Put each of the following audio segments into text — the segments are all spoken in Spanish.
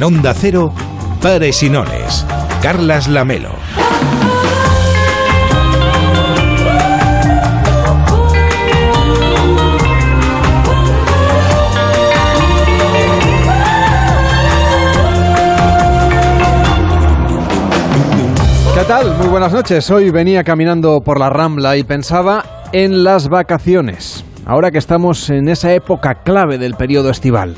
En Onda Cero, Pares y Nones. Carlas Lamelo. ¿Qué tal? Muy buenas noches. Hoy venía caminando por la Rambla y pensaba en las vacaciones. Ahora que estamos en esa época clave del periodo estival.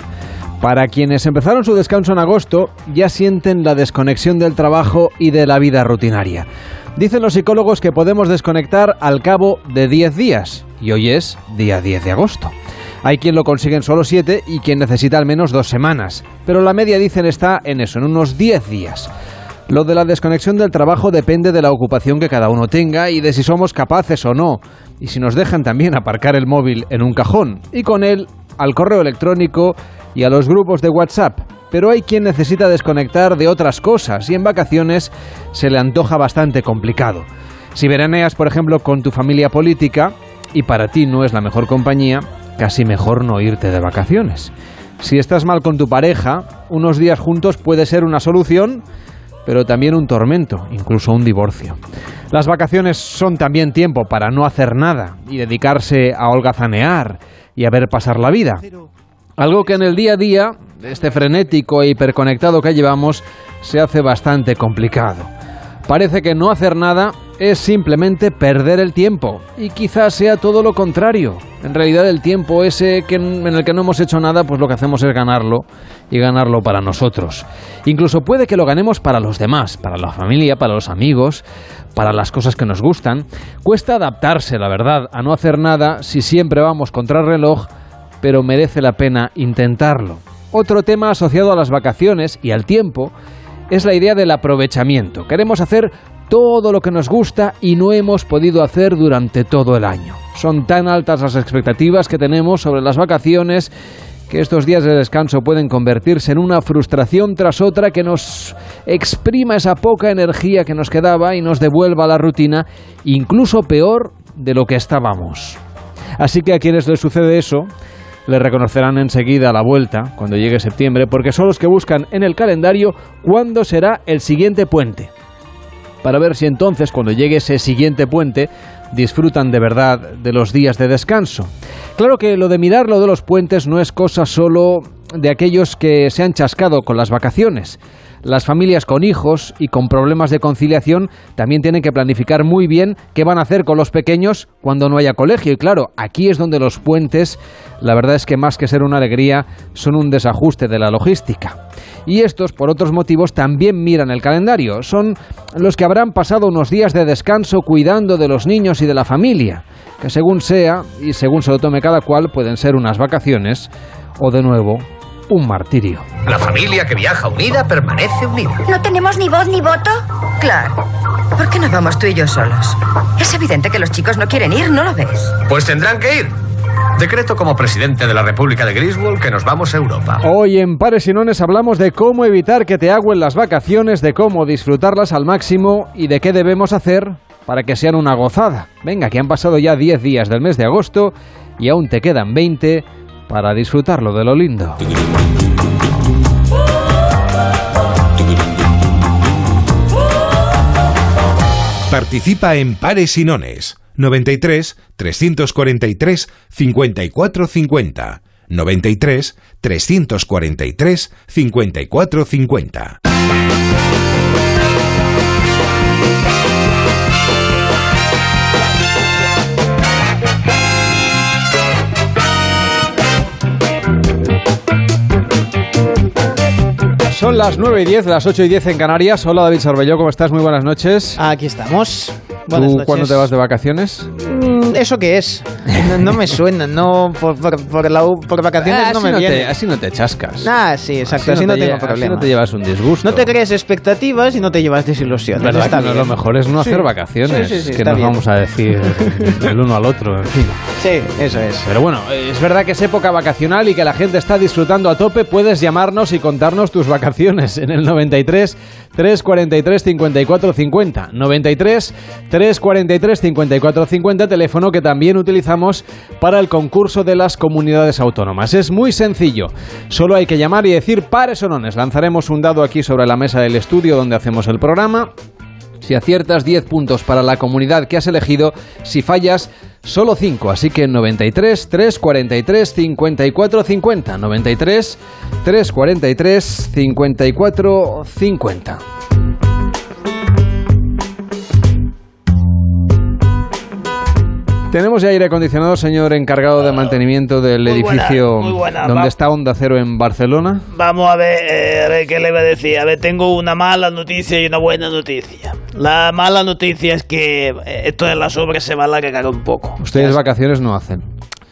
Para quienes empezaron su descanso en agosto, ya sienten la desconexión del trabajo y de la vida rutinaria. Dicen los psicólogos que podemos desconectar al cabo de 10 días, y hoy es día 10 de agosto. Hay quien lo consigue en solo 7 y quien necesita al menos dos semanas, pero la media dicen está en eso, en unos 10 días. Lo de la desconexión del trabajo depende de la ocupación que cada uno tenga y de si somos capaces o no, y si nos dejan también aparcar el móvil en un cajón, y con él al correo electrónico y a los grupos de WhatsApp. Pero hay quien necesita desconectar de otras cosas y en vacaciones se le antoja bastante complicado. Si veraneas, por ejemplo, con tu familia política y para ti no es la mejor compañía, casi mejor no irte de vacaciones. Si estás mal con tu pareja, unos días juntos puede ser una solución, pero también un tormento, incluso un divorcio. Las vacaciones son también tiempo para no hacer nada y dedicarse a holgazanear y a ver pasar la vida. Algo que en el día a día, este frenético e hiperconectado que llevamos, se hace bastante complicado. Parece que no hacer nada es simplemente perder el tiempo y quizás sea todo lo contrario. En realidad el tiempo ese que, en el que no hemos hecho nada, pues lo que hacemos es ganarlo y ganarlo para nosotros. Incluso puede que lo ganemos para los demás, para la familia, para los amigos, para las cosas que nos gustan. Cuesta adaptarse, la verdad, a no hacer nada si siempre vamos contra el reloj, pero merece la pena intentarlo. Otro tema asociado a las vacaciones y al tiempo es la idea del aprovechamiento. Queremos hacer todo lo que nos gusta y no hemos podido hacer durante todo el año. Son tan altas las expectativas que tenemos sobre las vacaciones que estos días de descanso pueden convertirse en una frustración tras otra que nos exprima esa poca energía que nos quedaba y nos devuelva a la rutina, incluso peor de lo que estábamos. Así que a quienes les sucede eso, le reconocerán enseguida la vuelta, cuando llegue septiembre, porque son los que buscan en el calendario cuándo será el siguiente puente para ver si entonces, cuando llegue ese siguiente puente, disfrutan de verdad de los días de descanso. Claro que lo de mirar lo de los puentes no es cosa solo de aquellos que se han chascado con las vacaciones. Las familias con hijos y con problemas de conciliación también tienen que planificar muy bien qué van a hacer con los pequeños cuando no haya colegio. Y claro, aquí es donde los puentes, la verdad es que más que ser una alegría, son un desajuste de la logística. Y estos, por otros motivos, también miran el calendario. Son los que habrán pasado unos días de descanso cuidando de los niños y de la familia, que según sea y según se lo tome cada cual, pueden ser unas vacaciones o de nuevo un martirio. La familia que viaja unida permanece unida. ¿No tenemos ni voz ni voto? Claro. ¿Por qué no vamos tú y yo solos? Es evidente que los chicos no quieren ir, ¿no lo ves? Pues tendrán que ir. Decreto como presidente de la República de Griswold que nos vamos a Europa. Hoy en Pares y Nones hablamos de cómo evitar que te agüen las vacaciones, de cómo disfrutarlas al máximo y de qué debemos hacer para que sean una gozada. Venga, que han pasado ya 10 días del mes de agosto y aún te quedan 20 para disfrutarlo de lo lindo. Participa en Pares y Nones. 93 343 5450 93 343 5450 Son las 9 y 10, las 8 y 10 en Canarias. Hola David Sarbelló, ¿cómo estás? Muy buenas noches. Aquí estamos. Buenas ¿Tú cuándo te vas de vacaciones? ¿Eso qué es? No, no me suena, no por, por, por, la, por vacaciones Ah, no así me no viene. te- así no te chascas. Ah, sí, exacto, así, no, te tengo lle- así problema. no te llevas un disgusto. No te crees expectativas y no te llevas desilusiones. ¿Verdad Está que no, bien. lo mejor es no Sí. hacer vacaciones, Sí, sí, sí, que nos bien. vamos a decir el uno al otro, en fin. Sí, eso es. Pero bueno, es verdad que es época vacacional y que la gente está disfrutando a tope. Puedes llamarnos y contarnos tus vacaciones en el 93 343 54 50. 93 343 54 50, teléfono que también utilizamos para el concurso de las comunidades autónomas. Es muy sencillo, solo hay que llamar y decir pares o nones. Lanzaremos un dado aquí sobre la mesa del estudio donde hacemos el programa. Si aciertas 10 puntos para la comunidad que has elegido, si fallas solo 5, así que 93 343 54 50, 93 343 54 50. Tenemos ya aire acondicionado, señor encargado de mantenimiento del Muy edificio buena. donde Va- está Onda Cero en Barcelona. Vamos a ver, eh, a ver qué le iba a decir. A ver, tengo una mala noticia y una buena noticia. La mala noticia es que eh, esto de las obras se va a alargar un poco. Ustedes vacaciones no hacen.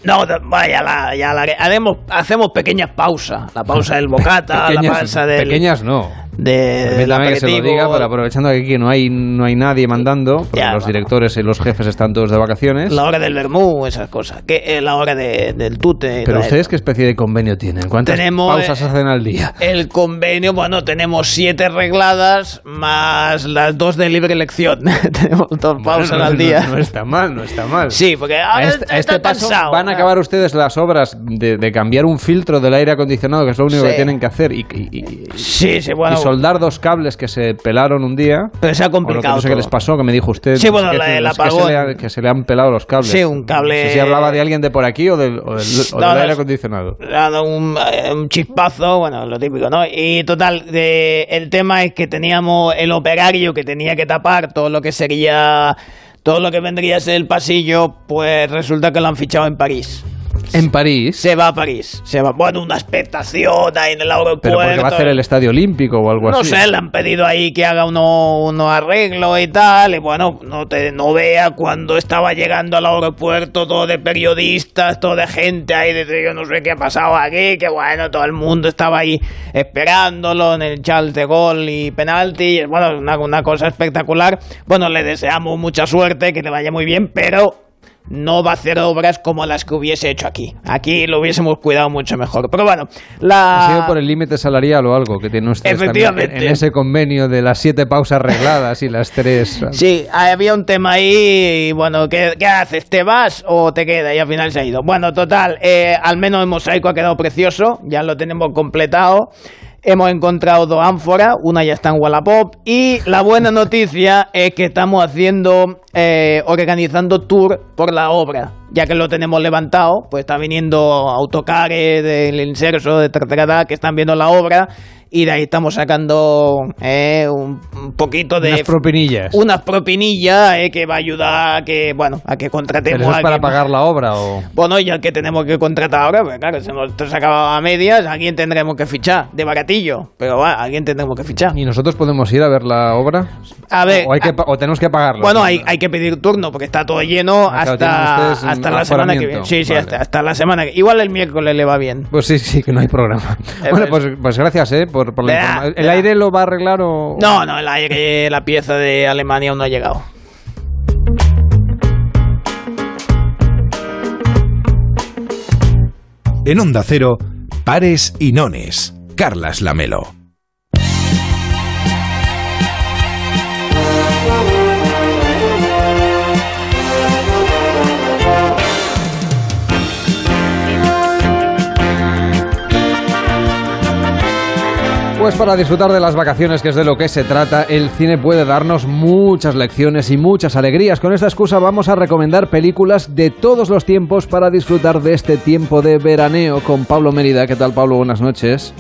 No, vaya, la, ya la haremos, hacemos pequeñas pausas. La pausa del bocata, la pausa del... pequeñas no. De- Permítame que se lo aperitivo. diga, pero aprovechando que aquí no hay, no hay nadie mandando, porque Ya, los directores y los jefes están todos de vacaciones. La hora del vermú, esas cosas. Que eh, la hora de- del tute. Pero ustedes qué especie de convenio tienen? ¿Cuántas Tenemos, pausas eh, hacen al día? El convenio, bueno, tenemos siete regladas más las dos de libre elección. tenemos dos pausas Bueno, no- al día. No, está mal, no está mal. Sí, porque A ahora este, a está este paso cansado. van a acabar ustedes las obras de, de cambiar un filtro del aire acondicionado, que es lo único Sí. que tienen que hacer, y, y- y- Sí, sí, bueno. Soldar dos cables que se pelaron un día. Pero se ha complicado. no sé qué les pasó, que me dijo usted. Sí, bueno, que- el se apagón. le ha- que se le han pelado los cables. Sí, un cable- No sé si hablaba de alguien de por aquí o del, o del- o No, del no, aire acondicionado. ha dado un, eh, un chispazo, bueno, lo típico, ¿no? Y total, de- el tema es que teníamos el operario que tenía que tapar todo lo que sería, todo lo que vendría a ser el pasillo, pues resulta que lo han fichado en París. En París. Se va a París, se va, bueno, una expectación ahí en el aeropuerto. Pero porque va a hacer el estadio olímpico o algo No así. sé, le han pedido ahí que haga uno- unos arreglos y tal. Y bueno, no te no vea cuando estaba llegando al aeropuerto todo de periodistas, todo de gente ahí, de yo no sé qué ha pasado aquí, que bueno, todo el mundo estaba ahí esperándolo en el Charles de Gaulle y penalti. y, Bueno, una, una cosa espectacular. Bueno, le deseamos mucha suerte, que le vaya muy bien, pero no va a hacer obras como las que hubiese hecho aquí. Aquí lo hubiésemos cuidado mucho mejor. Pero bueno, la... Ha sido por el límite salarial o algo que tiene usted Efectivamente. en, ese convenio de las siete pausas arregladas y las tres. Sí, había un tema ahí y bueno, ¿qué, qué haces? ¿Te vas o te quedas? Y al final se ha ido. Bueno, total, eh, al menos el mosaico ha quedado precioso, ya lo tenemos completado. Hemos encontrado dos ánforas, una ya está en Wallapop y la buena noticia es que estamos haciendo, eh, organizando tour por la obra. Ya que lo tenemos levantado, pues está viniendo autocares del inserso de tercera edad que están viendo la obra y de ahí estamos sacando eh, un, un poquito de Unas propinillas. unas propinillas eh, que va a ayudar a que, bueno, a que ¿Pero contratemos eso a es para pagar la obra o...? Bueno, y el que tenemos que contratar ahora, pues claro, si nos se acaba a medias, alguien tendremos que fichar, de baratillo, pero va, alguien tendremos que fichar. ¿Y nosotros podemos ir a ver la obra? A ver, ¿O, hay que, o tenemos que pagarla? bueno, hay, hay que pedir turno porque está todo lleno Ah, hasta, hasta la semana que viene. Sí, sí, Vale. hasta, hasta la semana que Igual el miércoles le va bien. Pues sí, sí, que no hay programa. bueno, pues, pues gracias, ¿eh? Por, por la informa- ¿El aire lo va a arreglar o...? No, no, el aire, la pieza de Alemania aún no ha llegado. En Onda Cero, pares y nones. Carlas Lamelo. Pues para disfrutar de las vacaciones, que es de lo que se trata, el cine puede darnos muchas lecciones y muchas alegrías. Con esta excusa vamos a recomendar películas de todos los tiempos para disfrutar de este tiempo de veraneo con Pablo Mérida. ¿Qué tal, Pablo? Buenas noches.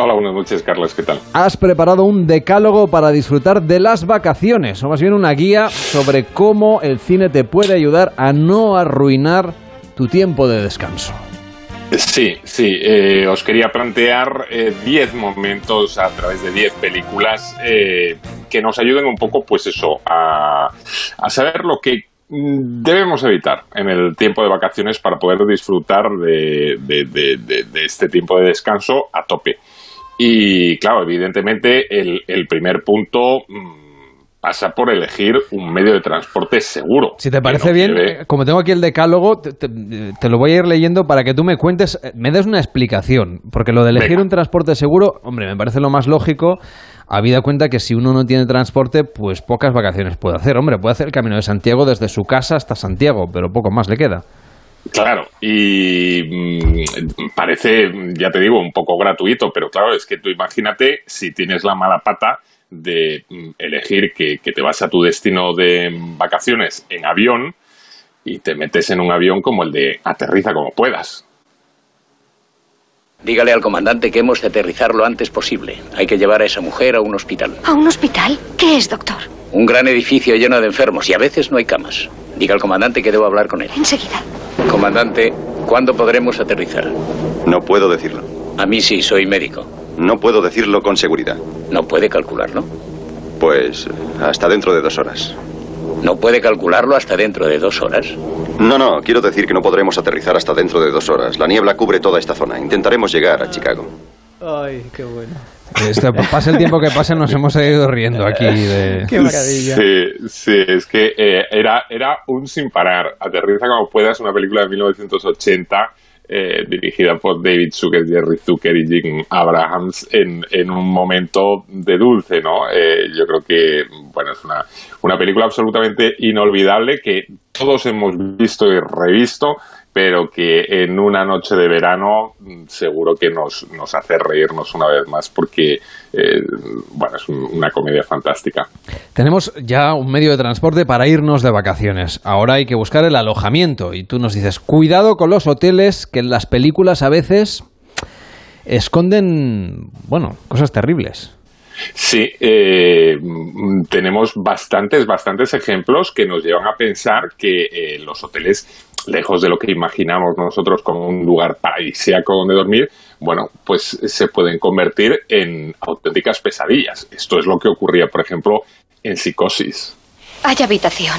Hola, buenas noches, Carlos, ¿qué tal? Has preparado un decálogo para disfrutar de las vacaciones, o más bien una guía sobre cómo el cine te puede ayudar a no arruinar tu tiempo de descanso. Sí, sí, eh, os quería plantear 10 momentos a través de 10 películas eh, que nos ayuden un poco, pues eso, a, a saber lo que mm, debemos evitar en el tiempo de vacaciones para poder disfrutar de, de- de- de- este tiempo de descanso a tope. Y claro, evidentemente el, el primer punto mm, pasa por elegir un medio de transporte seguro. Si te parece no bien, lleve- eh, como tengo aquí el decálogo, te, te- te lo voy a ir leyendo para que tú me cuentes, eh, me des una explicación. Porque lo de elegir Venga. un transporte seguro, hombre, me parece lo más lógico, habida cuenta que si uno no tiene transporte, pues pocas vacaciones puede hacer. Hombre, puede hacer el camino de Santiago desde su casa hasta Santiago, pero poco más le queda. Claro, y mm, parece, ya te digo, un poco gratuito, pero claro, es que tú imagínate si tienes la mala pata de mm, elegir que, que te vas a tu destino de vacaciones en avión y te metes en un avión como el de aterriza como puedas. Dígale al comandante que hemos de aterrizar lo antes posible. Hay que llevar a esa mujer a un hospital. ¿A un hospital? ¿Qué es, doctor? Un gran edificio lleno de enfermos y a veces no hay camas. Diga al comandante que debo hablar con él. Enseguida. Comandante, ¿cuándo podremos aterrizar? No puedo decirlo. A mí sí, soy médico. No puedo decirlo con seguridad. ¿No puede calcularlo? Pues hasta dentro de dos horas. ¿No puede calcularlo hasta dentro de dos horas? No, no, quiero decir que no podremos aterrizar hasta dentro de dos horas. La niebla cubre toda esta zona. Intentaremos llegar a Chicago. Ay, qué bueno. Este, pase el tiempo que pase, nos hemos ido riendo aquí de... Qué maravilla. Sí, sí, es que eh, era, era un sin parar. Aterriza como puedas, una película de 1980 eh, dirigida por David Zucker, Jerry Zucker y Jim Abrahams en, en un momento de dulce, ¿no? Eh, yo creo que, bueno, es una, una película absolutamente inolvidable que todos hemos visto y revisto, pero que en una noche de verano mm, seguro que nos, hace reírnos una vez más porque, eh, bueno, es un- una comedia fantástica. Tenemos ya un medio de transporte para irnos de vacaciones. Ahora hay que buscar el alojamiento. Y tú nos dices, cuidado con los hoteles que en las películas a veces esconden, bueno, cosas terribles. Sí, eh, tenemos bastantes, bastantes ejemplos que nos llevan a pensar que eh, los hoteles, lejos de lo que imaginamos nosotros como un lugar paradisíaco donde dormir, bueno, pues se pueden convertir en auténticas pesadillas. Esto es lo que ocurría, por ejemplo, en Psicosis. Hay habitación.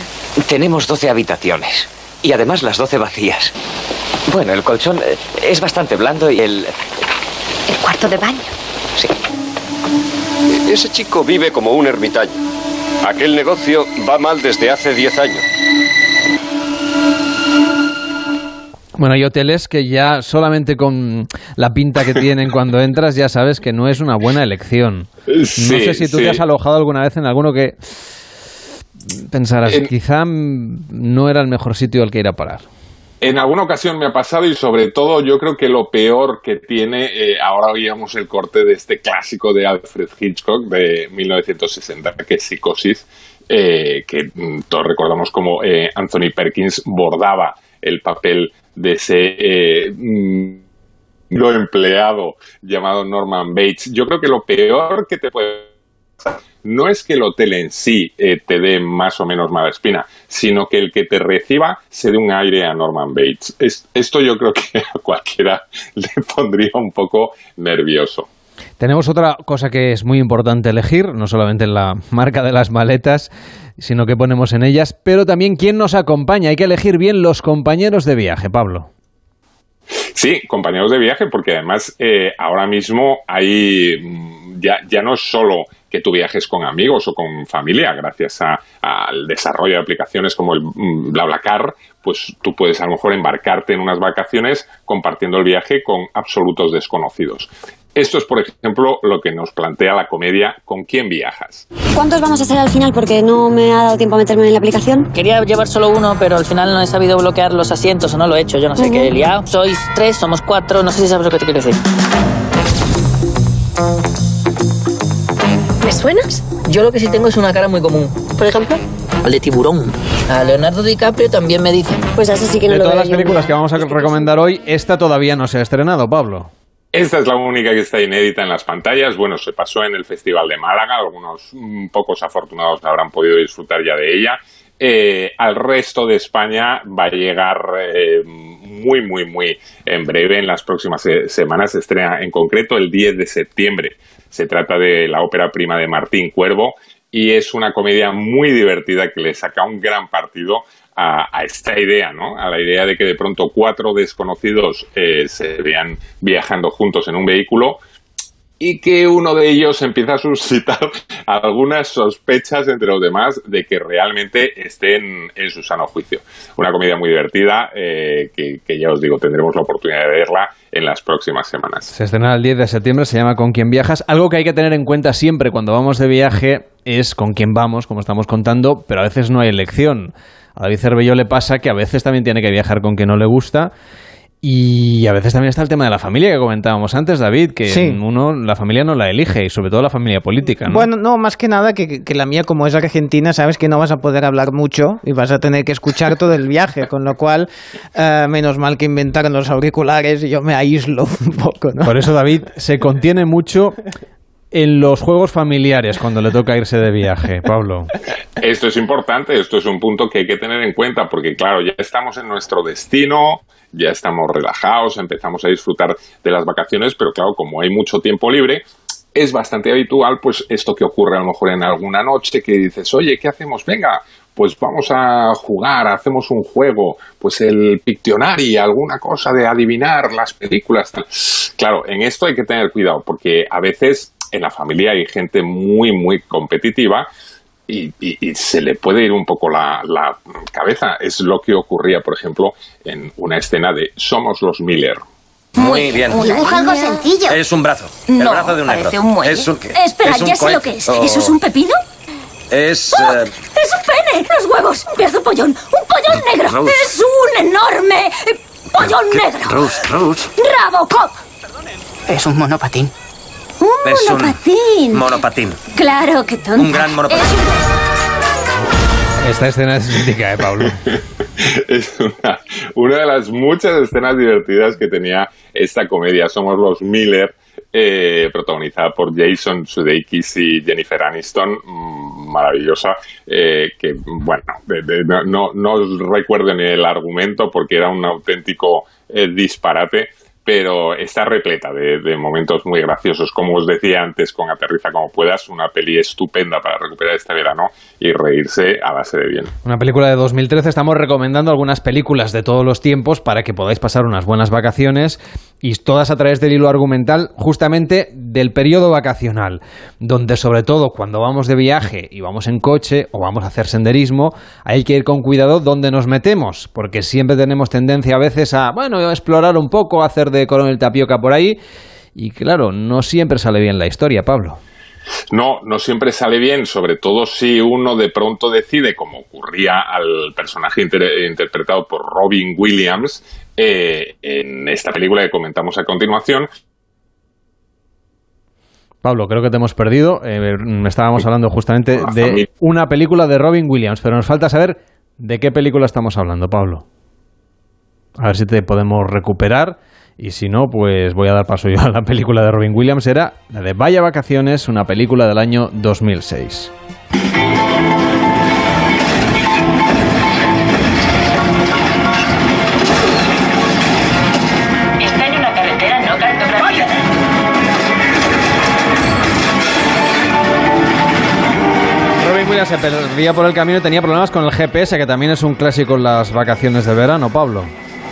Tenemos 12 habitaciones. Y además las 12 vacías. Bueno, el colchón eh, es bastante blando y el... El cuarto de baño. Ese chico vive como un ermitaño. Aquel negocio va mal desde hace 10 años. Bueno, hay hoteles que ya solamente con la pinta que tienen cuando entras ya sabes que no es una buena elección. no sé si tú sí. te has alojado alguna vez en alguno que pensarás, En- quizá no era el mejor sitio al que ir a parar. En alguna ocasión me ha pasado y sobre todo yo creo que lo peor que tiene, eh, ahora oíamos el corte de este clásico de Alfred Hitchcock de 1960, que es Psicosis, eh, que mm, todos recordamos como eh, Anthony Perkins bordaba el papel de ese eh, mm, lo empleado llamado Norman Bates. Yo creo que lo peor que te puede no es que el hotel en sí eh, te dé más o menos mala espina, sino que el que te reciba se dé un aire a Norman Bates. Es- esto yo creo que a cualquiera le pondría un poco nervioso. Tenemos otra cosa que es muy importante elegir, no solamente en la marca de las maletas, sino que ponemos en ellas, pero también quién nos acompaña. Hay que elegir bien los compañeros de viaje, Pablo. Sí, compañeros de viaje, porque además eh, ahora mismo hay mm, ya, ya no es solo que tú viajes con amigos o con familia, gracias a- al desarrollo de aplicaciones como el mm, BlaBlaCar, pues tú puedes a lo mejor embarcarte en unas vacaciones compartiendo el viaje con absolutos desconocidos. Esto es, por ejemplo, lo que nos plantea la comedia ¿Con quién viajas? ¿Cuántos vamos a hacer al final? Porque no me ha dado tiempo a meterme en la aplicación. Quería llevar solo uno, pero al final no he sabido bloquear los asientos o no lo he hecho. Yo no sé qué he liado. Sois tres, somos cuatro. No sé si sabes lo que te quiero decir. ¿Me suenas? Yo lo que sí tengo es una cara muy común. Por ejemplo. Al de tiburón. A Leonardo DiCaprio también me dicen. Pues así sí que no De lo todas veo las yo. películas que vamos a recomendar hoy, esta todavía no se ha estrenado, Pablo. Esta es la única que está inédita en las pantallas. Bueno, se pasó en el Festival de Málaga. Algunos mm, pocos afortunados habrán podido disfrutar ya de ella. Eh, al resto de España va a llegar eh, muy, muy, muy en breve. En las próximas semanas se estrena en concreto el 10 de septiembre. Se trata de la ópera prima de Martín Cuervo y es una comedia muy divertida que le saca un gran partido a, a esta idea, ¿no? A la idea de que de pronto cuatro desconocidos eh, se vean viajando juntos en un vehículo y que uno de ellos empieza a suscitar algunas sospechas entre los demás de que realmente estén en su sano juicio. Una comedia muy divertida eh, que, ya os digo, tendremos la oportunidad de verla en las próximas semanas. Se estrena el 10 de septiembre, se llama Con quién viajas. Algo que hay que tener en cuenta siempre cuando vamos de viaje es con quién vamos, como estamos contando, pero a veces no hay elección. A David Cervello le pasa que a veces también tiene que viajar con quien no le gusta y a veces también está el tema de la familia que comentábamos antes, David, que uno la familia no la elige y sobre todo la familia política. ¿no? Bueno, no, más que nada que, que, la mía como es argentina, sabes que no vas a poder hablar mucho y vas a tener que escuchar todo el viaje, con lo cual eh, menos mal que inventaron los auriculares y yo me aíslo un poco. ¿no? Por eso David se contiene mucho en los juegos familiares cuando le toca irse de viaje, Pablo. Esto es importante, esto es un punto que hay que tener en cuenta porque claro, ya estamos en nuestro destino ya estamos relajados, empezamos a disfrutar de las vacaciones, pero claro, como hay mucho tiempo libre, es bastante habitual, pues esto que ocurre a lo mejor en alguna noche, que dices, oye, ¿qué hacemos? Venga, pues vamos a jugar, hacemos un juego, pues el Pictionary, alguna cosa de adivinar las películas. Claro, en esto hay que tener cuidado, porque a veces en la familia hay gente muy, muy competitiva y, se le puede ir un poco la, cabeza. Es lo que ocurría, por ejemplo, en una escena de Somos los Miller. Muy bien. Dibuja algo sencillo. Es un brazo. El brazo de un negro. Un es un, Espera, ya sé lo que es. ¿Eso es un pepino? Es. ¡Oh! ¡Es un pene! ¡Los huevos! ¡Es un pollón! ¡Un pollón negro! ¡Es un enorme pollón negro! Rose, Rose. ¡Rabocop! Es un monopatín. ¡Un monopatín! monopatín. Claro, qué tonto. Un gran monopatín. Esta escena es mítica, ¿eh, Pablo? es una, una, de las muchas escenas divertidas que tenía esta comedia. Somos los Miller, eh, protagonizada por Jason Sudeikis y Jennifer Aniston, mm, maravillosa, eh, que, bueno, no, no, os recuerden el argumento porque era un auténtico eh, disparate, pero está repleta de, momentos muy graciosos. Como os decía antes, con Aterriza como puedas, una peli estupenda para recuperar este verano y reírse a base de bien. Una película de 2013. Estamos recomendando algunas películas de todos los tiempos para que podáis pasar unas buenas vacaciones y todas a través del hilo argumental justamente del periodo vacacional, donde sobre todo cuando vamos de viaje y vamos en coche o vamos a hacer senderismo, hay que ir con cuidado donde nos metemos, porque siempre tenemos tendencia a veces a, bueno, explorar un poco, hacer de coronel tapioca por ahí, y claro, no siempre sale bien la historia, Pablo. No, no siempre sale bien, sobre todo si uno de pronto decide, como ocurría al personaje interpretado por Robin Williams eh, en esta película que comentamos a continuación. Pablo, creo que te hemos perdido. Eh, estábamos hablando justamente de una película de Robin Williams, pero nos falta saber de qué película estamos hablando, Pablo. A ver si te podemos recuperar y si no, pues voy a dar paso yo a la película de Robin Williams. Era la de Vaya Vacaciones, una película del año 2006. Está en una carretera no Robin Williams se perdía por el camino y tenía problemas con el GPS, que también es un clásico en las vacaciones de verano, Pablo.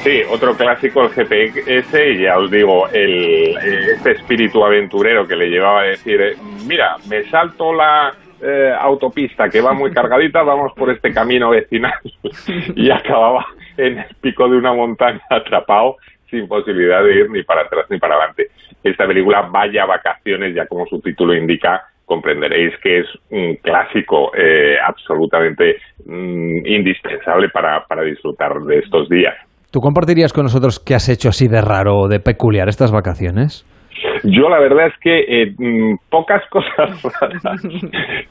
Sí, otro clásico, el GPS, y ya os digo, el, este espíritu aventurero que le llevaba a decir, eh, mira, me salto la eh, autopista que va muy cargadita, vamos por este camino vecinal, y acababa en el pico de una montaña atrapado sin posibilidad de ir ni para atrás ni para adelante. Esta película, Vaya Vacaciones, ya como su título indica, comprenderéis que es un clásico eh, absolutamente mm, indispensable para, para disfrutar de estos días. ¿Tú compartirías con nosotros qué has hecho así de raro o de peculiar estas vacaciones? Yo la verdad es que eh, mm, pocas cosas raras,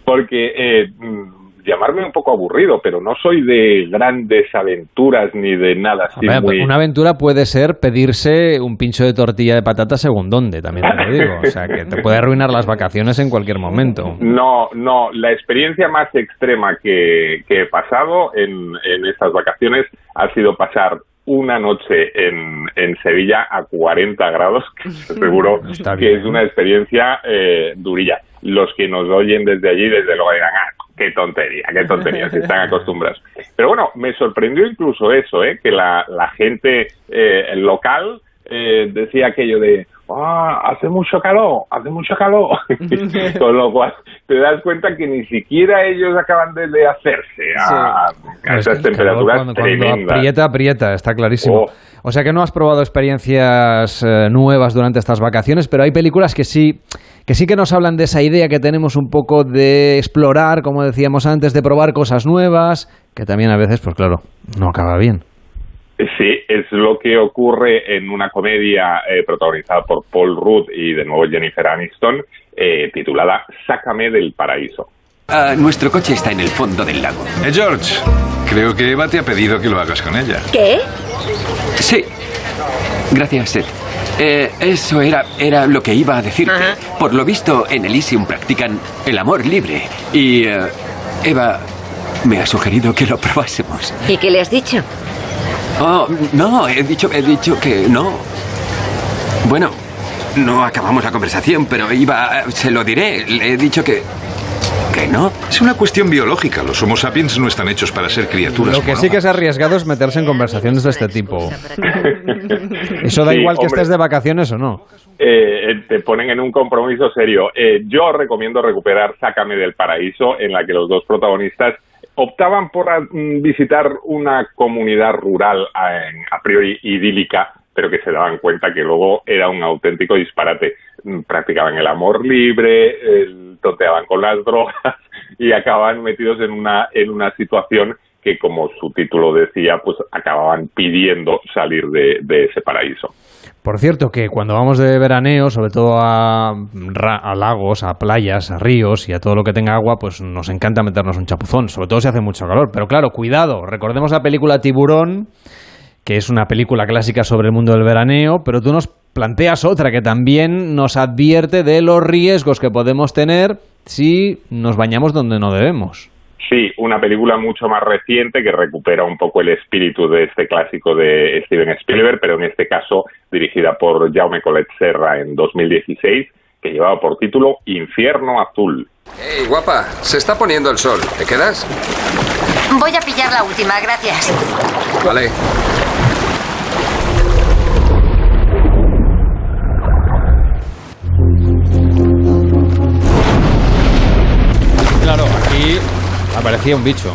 porque eh, mm, llamarme un poco aburrido, pero no soy de grandes aventuras ni de nada así Una aventura puede ser pedirse un pincho de tortilla de patata según dónde, también te lo digo. O sea, que te puede arruinar las vacaciones en cualquier momento. No, no. La experiencia más extrema que, he pasado en, en estas vacaciones ha sido pasar una noche en, en Sevilla a 40 grados, que seguro que es una experiencia eh, durilla. Los que nos oyen desde allí, desde luego dirán, ah, qué tontería, qué tontería, se están acostumbrados. Pero bueno, me sorprendió incluso eso, ¿eh? que la, la gente eh, local eh, decía aquello de, ah, hace mucho calor, hace mucho calor. Con lo cual te das cuenta que ni siquiera ellos acaban de, de hacerse a, a Es que esas temperaturas cuando, cuando aprieta, está clarísimo. Oh. O sea que no has probado experiencias eh, nuevas durante estas vacaciones, pero hay películas que sí, que sí que nos hablan de esa idea que tenemos un poco de explorar, como decíamos antes, de probar cosas nuevas, que también a veces, pues claro, no acaba bien. Sí, es lo que ocurre en una comedia eh, protagonizada por Paul Rudd y de nuevo Jennifer Aniston, eh, titulada Sácame del paraíso. Ah, nuestro coche está en el fondo del lago. Eh, George, creo que Eva te ha pedido que lo hagas con ella. ¿Qué? Sí. Gracias, Seth. Eh, eso era, era lo que iba a decirte. Por lo visto, en Elysium practican el amor libre. Y eh, Eva me ha sugerido que lo probásemos. ¿Y qué le has dicho? Oh, no, he dicho, he dicho que no. Bueno, no acabamos la conversación, pero iba, se lo diré. Le he dicho que, que no. Es una cuestión biológica. Los Homo sapiens no están hechos para ser criaturas. Lo que sí que es arriesgado es meterse en conversaciones de este tipo. Eso da Sí, igual que hombre. estés de vacaciones o no. eh, te ponen en un compromiso serio. Eh, yo recomiendo recuperar Sácame del Paraíso, en la que los dos protagonistas optaban por ah, mm, visitar una comunidad rural a, en- a priori idílica, pero que se daban cuenta que luego era un auténtico disparate. Mm, Practicaban el amor libre, tonteaban con las drogas y acababan metidos en una, en una situación que, como su título decía, pues acababan pidiendo salir de ese paraíso. Por cierto, que cuando vamos de veraneo, sobre todo a, a lagos, a playas, a ríos y a todo lo que tenga agua, pues nos encanta meternos un chapuzón, sobre todo si hace mucho calor. Pero claro, cuidado, recordemos la película Tiburón, que es una película clásica sobre el mundo del veraneo, pero tú nos planteas otra que también nos advierte de los riesgos que podemos tener si nos bañamos donde no debemos. Sí, una película mucho más reciente que recupera un poco el espíritu de este clásico de Steven Spielberg, pero en este caso dirigida por Jaume Collet Serra en 2016, que llevaba por título Infierno Azul. Hey, guapa, se está poniendo el sol. ¿Te quedas? Voy a pillar la última, gracias. Vale. Claro, aquí aparecía un bicho.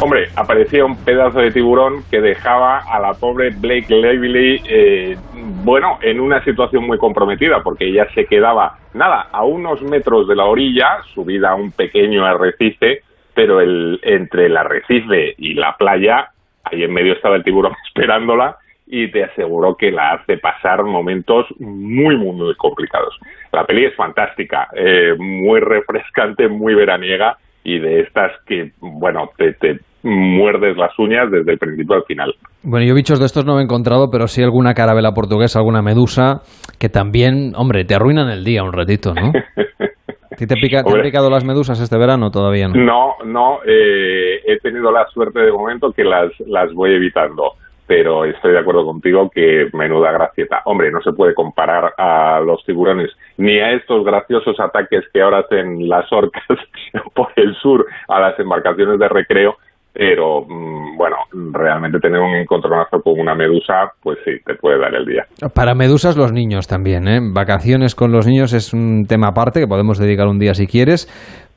Hombre, aparecía un pedazo de tiburón que dejaba a la pobre Blake Lively, eh, bueno, en una situación muy comprometida, porque ella se quedaba, nada, a unos metros de la orilla, subida a un pequeño arrecife, pero el, entre el arrecife y la playa, ahí en medio estaba el tiburón esperándola y te aseguró que la hace pasar momentos muy, muy, muy complicados. La peli es fantástica, eh, muy refrescante, muy veraniega y de estas que, bueno, te, te muerdes las uñas desde el principio al final. Bueno, yo bichos de estos no me he encontrado, pero sí alguna carabela portuguesa, alguna medusa, que también, hombre, te arruinan el día un ratito, ¿no? ¿A ti te, pica- te han picado las medusas este verano? Todavía no. No, no, eh, he tenido la suerte de momento que las, las voy evitando, pero estoy de acuerdo contigo que menuda gracieta. Hombre, no se puede comparar a los tiburones ni a estos graciosos ataques que ahora hacen las orcas por el sur a las embarcaciones de recreo, pero mm, bueno, realmente tener un encontronazo con una medusa, pues sí, te puede dar el día. Para medusas los niños también, ¿eh? Vacaciones con los niños es un tema aparte que podemos dedicar un día si quieres,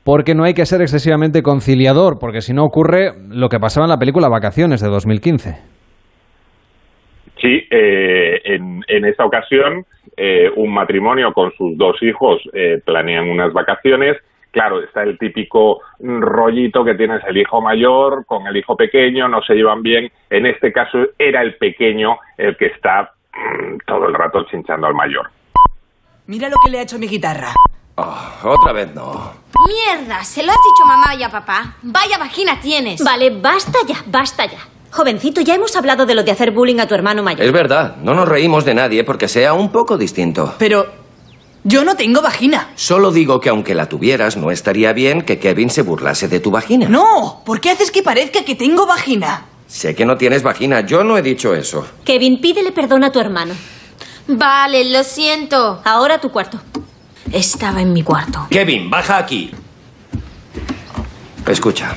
porque no hay que ser excesivamente conciliador, porque si no ocurre lo que pasaba en la película Vacaciones de 2015. Sí, eh, en, en esta ocasión eh, un matrimonio con sus dos hijos eh, planean unas vacaciones. Claro, está el típico rollito que tienes el hijo mayor con el hijo pequeño, no se llevan bien. En este caso era el pequeño el que está mm, todo el rato chinchando al mayor. Mira lo que le ha hecho mi guitarra. Otra vez no. Mierda, se lo has dicho mamá y a papá. Vaya vagina tienes. Vale, basta ya, basta ya. Jovencito, ya hemos hablado de lo de hacer bullying a tu hermano mayor. Es verdad, no nos reímos de nadie porque sea un poco distinto. Pero yo no tengo vagina. Solo digo que aunque la tuvieras, no estaría bien que Kevin se burlase de tu vagina. No, ¿por qué haces que parezca que tengo vagina? Sé que no tienes vagina, yo no he dicho eso. Kevin, pídele perdón a tu hermano. Vale, lo siento. Ahora tu cuarto. Estaba en mi cuarto. Kevin, baja aquí. Escucha.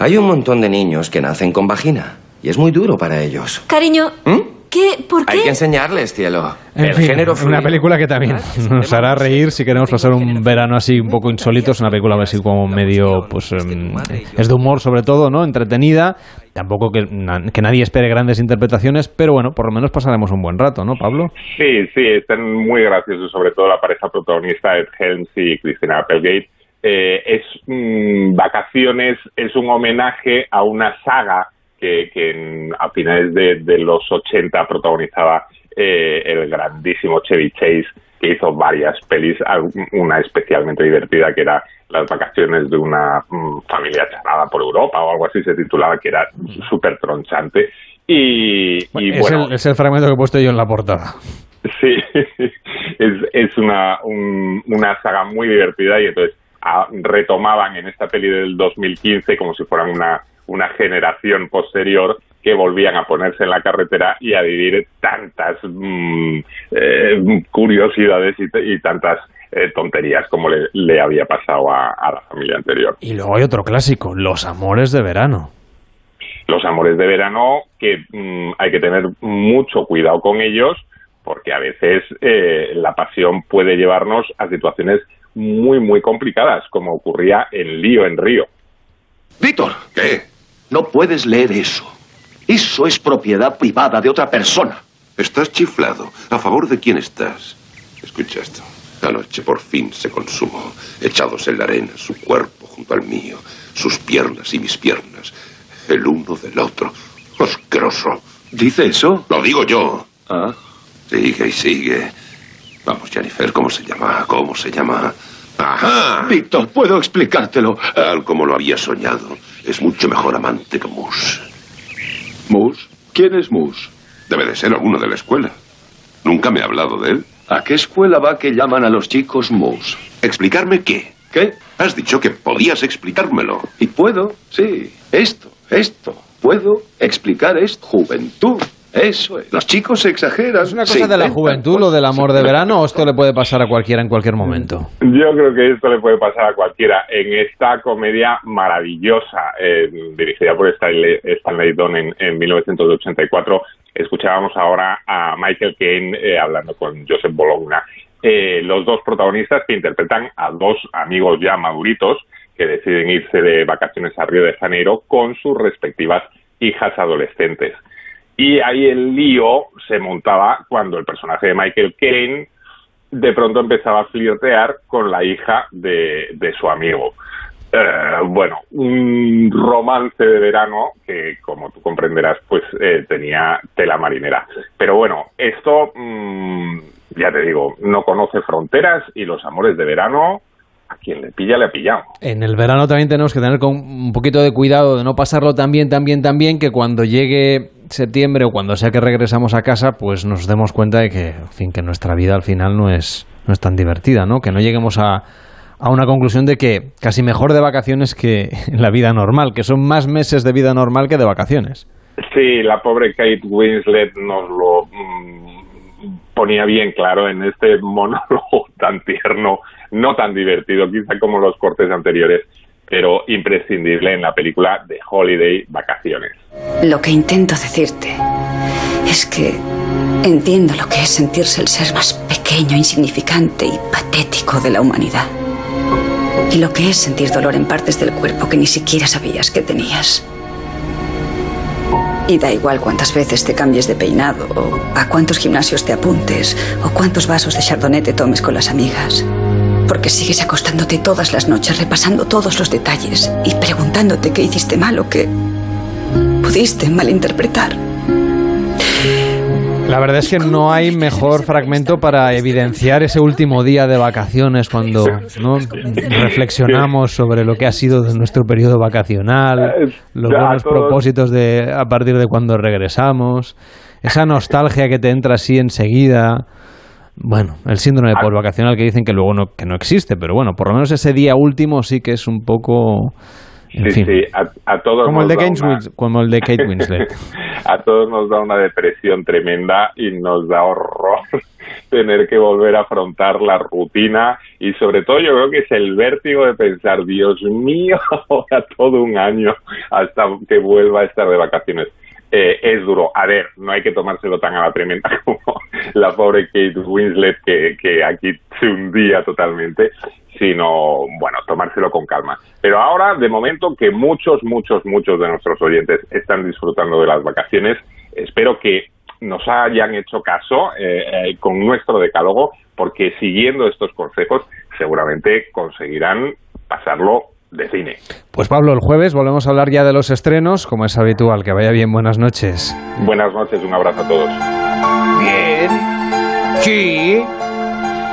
Hay un montón de niños que nacen con vagina y es muy duro para ellos. Cariño, ¿Mm? ¿Qué? ¿Por qué? Hay que enseñarles, cielo. En el fin, género una fluido. película que también nos hará reír si queremos pasar un verano así un poco insólito. Es una película así como medio, pues, em, es de humor sobre todo, ¿no? Entretenida. Tampoco que, que nadie espere grandes interpretaciones, pero bueno, por lo menos pasaremos un buen rato, ¿no, Pablo? Sí, sí, están muy graciosos, sobre todo la pareja protagonista, Ed Helms y Christina Applegate. Eh, es mm, Vacaciones, es un homenaje a una saga que, que en- a finales de, de los 80 protagonizaba eh, el grandísimo Chevy Chase, que hizo varias pelis, una especialmente divertida que era Las vacaciones de una mm, familia charada por Europa o algo así se titulaba, que era súper tronchante. Y, y es, bueno, el, es el fragmento que he puesto yo en la portada. Sí, es, es una, un- una saga muy divertida y entonces ah, retomaban en esta peli del 2015 como si fueran una, una generación posterior que volvían a ponerse en la carretera y a vivir tantas mm, eh, curiosidades y, y tantas eh, tonterías como le, le había pasado a, a la familia anterior. Y luego hay otro clásico, Los amores de verano. los amores de verano que mm, hay que tener mucho cuidado con ellos porque a veces eh, la pasión puede llevarnos a situaciones muy muy complicadas como ocurría en Lío en Río. Víctor. ¿Qué? No puedes leer eso. Eso es propiedad privada de otra persona. Estás chiflado. ¿A favor de quién estás? Escucha esto. Anoche por fin se consumó. Echados en la arena, su cuerpo junto al mío, sus piernas y mis piernas, el uno del otro. Asqueroso. ¿Dice eso? Lo digo yo. Ah. Sigue y sigue. Vamos, Jennifer, ¿cómo se llama? ¿Cómo se llama? Ajá. Víctor, puedo explicártelo. Tal como lo había soñado. Es mucho mejor amante que Mus. ¿Mus? ¿Quién es Mus? Debe de ser alguno de la escuela. Nunca me ha hablado de él. ¿A qué escuela va que llaman a los chicos Mus? ¿Explicarme qué? ¿Qué? Has dicho que podías explicármelo. Y puedo, sí. Esto, esto. Puedo explicar esto. Juventud. Eso es. Los chicos se exageran. ¿Es una cosa de la juventud, lo del amor de verano, o esto le puede pasar a cualquiera en cualquier momento? Yo creo que esto le puede pasar a cualquiera en esta comedia maravillosa eh, dirigida por Stanley, Stanley Donen en, en 1984. Escuchábamos ahora a Michael Caine eh, hablando con Joseph Bologna. Eh, los dos protagonistas que interpretan a dos amigos ya maduritos que deciden irse de vacaciones a Río de Janeiro con sus respectivas hijas adolescentes. Y ahí el lío se montaba cuando el personaje de Michael Caine de pronto empezaba a flirtear con la hija de, de su amigo. Eh, bueno, un romance de verano que, como tú comprenderás, pues eh, tenía tela marinera. Pero bueno, esto, mm, ya te digo, no conoce fronteras y los amores de verano, a quien le pilla, le ha pillado. En el verano también tenemos que tener con un poquito de cuidado de no pasarlo tan bien, tan bien, tan bien, que cuando llegue septiembre o cuando sea que regresamos a casa, pues nos demos cuenta de que, en fin, que nuestra vida al final no es, no es tan divertida, ¿no? Que no lleguemos a, a una conclusión de que casi mejor de vacaciones que la vida normal, que son más meses de vida normal que de vacaciones. Sí, la pobre Kate Winslet nos lo mm, ponía bien claro en este monólogo tan tierno, no tan divertido quizá como los cortes anteriores, pero imprescindible en la película de Holiday Vacaciones. Lo que intento decirte es que entiendo lo que es sentirse el ser más pequeño, insignificante y patético de la humanidad. Y lo que es sentir dolor en partes del cuerpo que ni siquiera sabías que tenías. Y da igual cuántas veces te cambies de peinado, o a cuántos gimnasios te apuntes, o cuántos vasos de chardonnay te tomes con las amigas. Porque sigues acostándote todas las noches repasando todos los detalles y preguntándote qué hiciste mal o qué pudiste malinterpretar. La verdad es que no hay mejor fragmento para evidenciar ese último día de vacaciones cuando ¿no? reflexionamos sobre lo que ha sido de nuestro periodo vacacional, los buenos propósitos de a partir de cuando regresamos, esa nostalgia que te entra así enseguida. Bueno, el síndrome de postvacacional que dicen que luego no, que no existe, pero bueno, por lo menos ese día último sí que es un poco... En Sí, fin, sí, a, a todos como el, nos de da Kate una- como el de Kate Winslet. a todos nos da una depresión tremenda y nos da horror tener que volver a afrontar la rutina y sobre todo yo creo que es el vértigo de pensar, Dios mío, ahora todo un año hasta que vuelva a estar de vacaciones. Eh, es duro. A ver, no hay que tomárselo tan a la tremenda como la pobre Kate Winslet que, que aquí se hundía totalmente, sino, bueno, tomárselo con calma. Pero ahora, de momento, que muchos, muchos, muchos de nuestros oyentes están disfrutando de las vacaciones, espero que nos hayan hecho caso eh, eh, con nuestro decálogo, porque siguiendo estos consejos seguramente conseguirán pasarlo de cine. Pues Pablo, el jueves volvemos a hablar ya de los estrenos, como es habitual. Que vaya bien, buenas noches. Buenas noches, un abrazo a todos. Bien. Sí.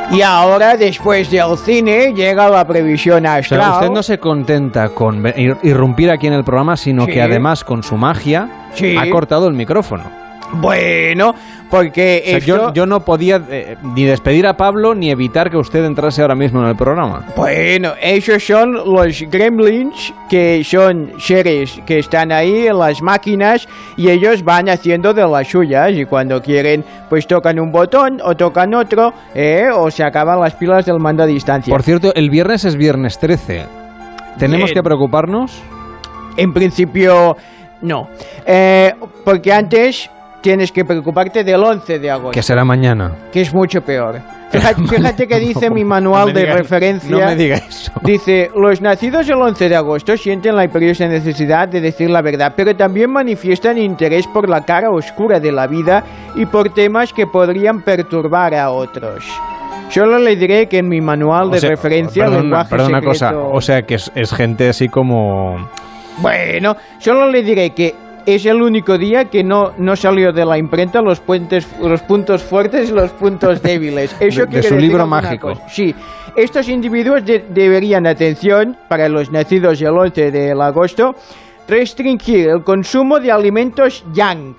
Y ahora, después del cine, llega la previsión O astral. sea, usted no se contenta con ir- irrumpir aquí en el programa, sino Sí. que además con su magia Sí. ha cortado el micrófono. Bueno, porque O sea, esto... yo, yo no podía eh, ni despedir a Pablo ni evitar que usted entrase ahora mismo en el programa. Bueno, esos son los gremlins, que son seres que están ahí en las máquinas y ellos van haciendo de las suyas y cuando quieren pues tocan un botón o tocan otro eh, o se acaban las pilas del mando a distancia. Por cierto, el viernes es viernes 13. ¿Tenemos Bien. que preocuparnos? En principio, no. Eh, porque antes tienes que preocuparte del 11 de agosto. Que será mañana. que es mucho peor. Fíjate, fíjate que dice mi manual no de diga- referencia. no me diga eso. Dice, los nacidos el 11 de agosto sienten la imperiosa necesidad de decir la verdad, pero también manifiestan interés por la cara oscura de la vida y por temas que podrían perturbar a otros. Solo le diré que en mi manual de sea, referencia, perdón, lenguaje perdón una cosa, secreto- o sea que es, es gente así como... Bueno, solo le diré que es el único día que no, no salió de la imprenta los, puentes, los puntos fuertes y los puntos débiles. Eso De- su decir libro mágico. cosa. Sí, estos individuos de- deberían, atención, para los nacidos el 11 de agosto, restringir el consumo de alimentos yang.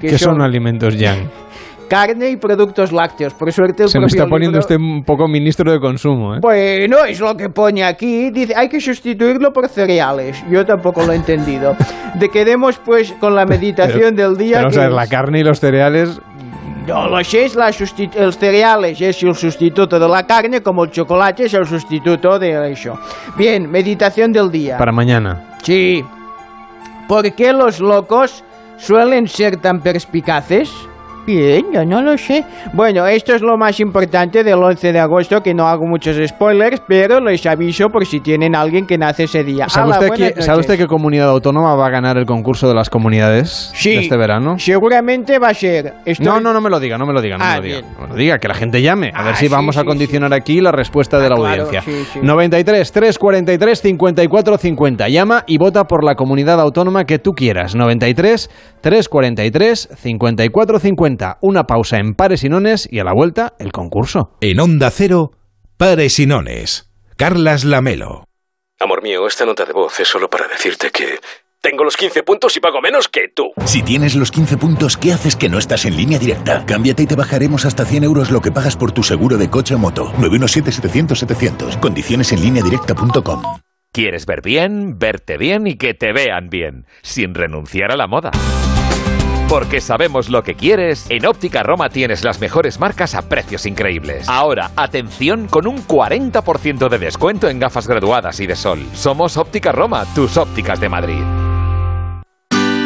que son alimentos yang? carne y productos lácteos. Por suerte el Se me está poniendo libro- usted un poco ministro de consumo, ¿eh? Bueno, es lo que pone aquí. Dice, hay que sustituirlo por cereales. Yo tampoco lo he entendido. De quedemos pues con la meditación del día. Pero, o que sea, es- la carne y los cereales... No lo sé, es la el cereales es el sustituto de la carne, como el chocolate es el sustituto de eso. Bien, meditación del día. Para mañana. Sí. ¿Por qué los locos suelen ser tan perspicaces? Bien, yo no lo sé. Bueno, esto es lo más importante del 11 de agosto, que no hago muchos spoilers, pero les aviso por si tienen alguien que nace ese día. ¿Sabe usted, qué, ¿Sabe noches. usted qué comunidad autónoma va a ganar el concurso de las comunidades Sí. de este verano? Seguramente va a ser... estoy- No, no, no me lo diga, no me lo diga, no Ah, me lo diga. bien. No me lo diga, que la gente llame. A ver Ah, si sí, vamos a condicionar aquí la respuesta de la claro, audiencia. sí, sí. 93 343 54 50. Llama y vota por la comunidad autónoma que tú quieras. 93 343 54 50. Una pausa en pares y nones y a la vuelta el concurso. En Onda Cero, Pares y Nones. Carlas Lamelo. Amor mío, esta nota de voz es solo para decirte que tengo los 15 puntos y pago menos que tú. Si tienes los 15 puntos, ¿qué haces que no estás en línea directa? Cámbiate y te bajaremos hasta 100 euros lo que pagas por tu seguro de coche o moto. 917-700-700. Condiciones en lineadirecta.com. ¿Quieres ver bien, verte bien y que te vean bien, sin renunciar a la moda? Porque sabemos lo que quieres, en Óptica Roma tienes las mejores marcas a precios increíbles. Ahora, atención con un 40% de descuento en gafas graduadas y de sol. Somos Óptica Roma, tus ópticas de Madrid.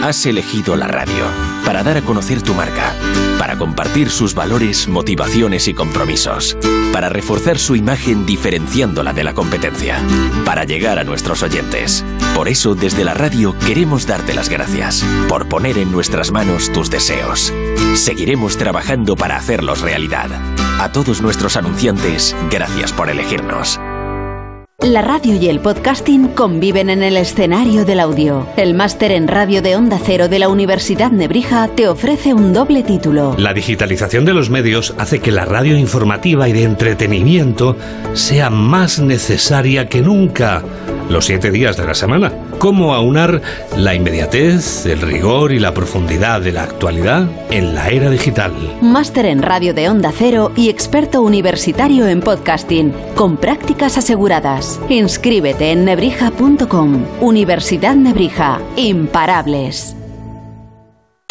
Has elegido la radio para dar a conocer tu marca, para compartir sus valores, motivaciones y compromisos, para reforzar su imagen diferenciándola de la competencia, para llegar a nuestros oyentes. Por eso, desde la radio queremos darte las gracias por poner en nuestras manos tus deseos. Seguiremos trabajando para hacerlos realidad. A todos nuestros anunciantes, gracias por elegirnos. La radio y el podcasting conviven en el escenario del audio. El máster en radio de Onda Cero de la Universidad Nebrija te ofrece un doble título. La digitalización de los medios hace que la radio informativa y de entretenimiento sea más necesaria que nunca los siete días de la semana. ¿Cómo aunar la inmediatez, el rigor y la profundidad de la actualidad en la era digital? Máster en radio de Onda Cero y experto universitario en podcasting, con prácticas aseguradas. Inscríbete en nebrija.com. Universidad Nebrija. Imparables.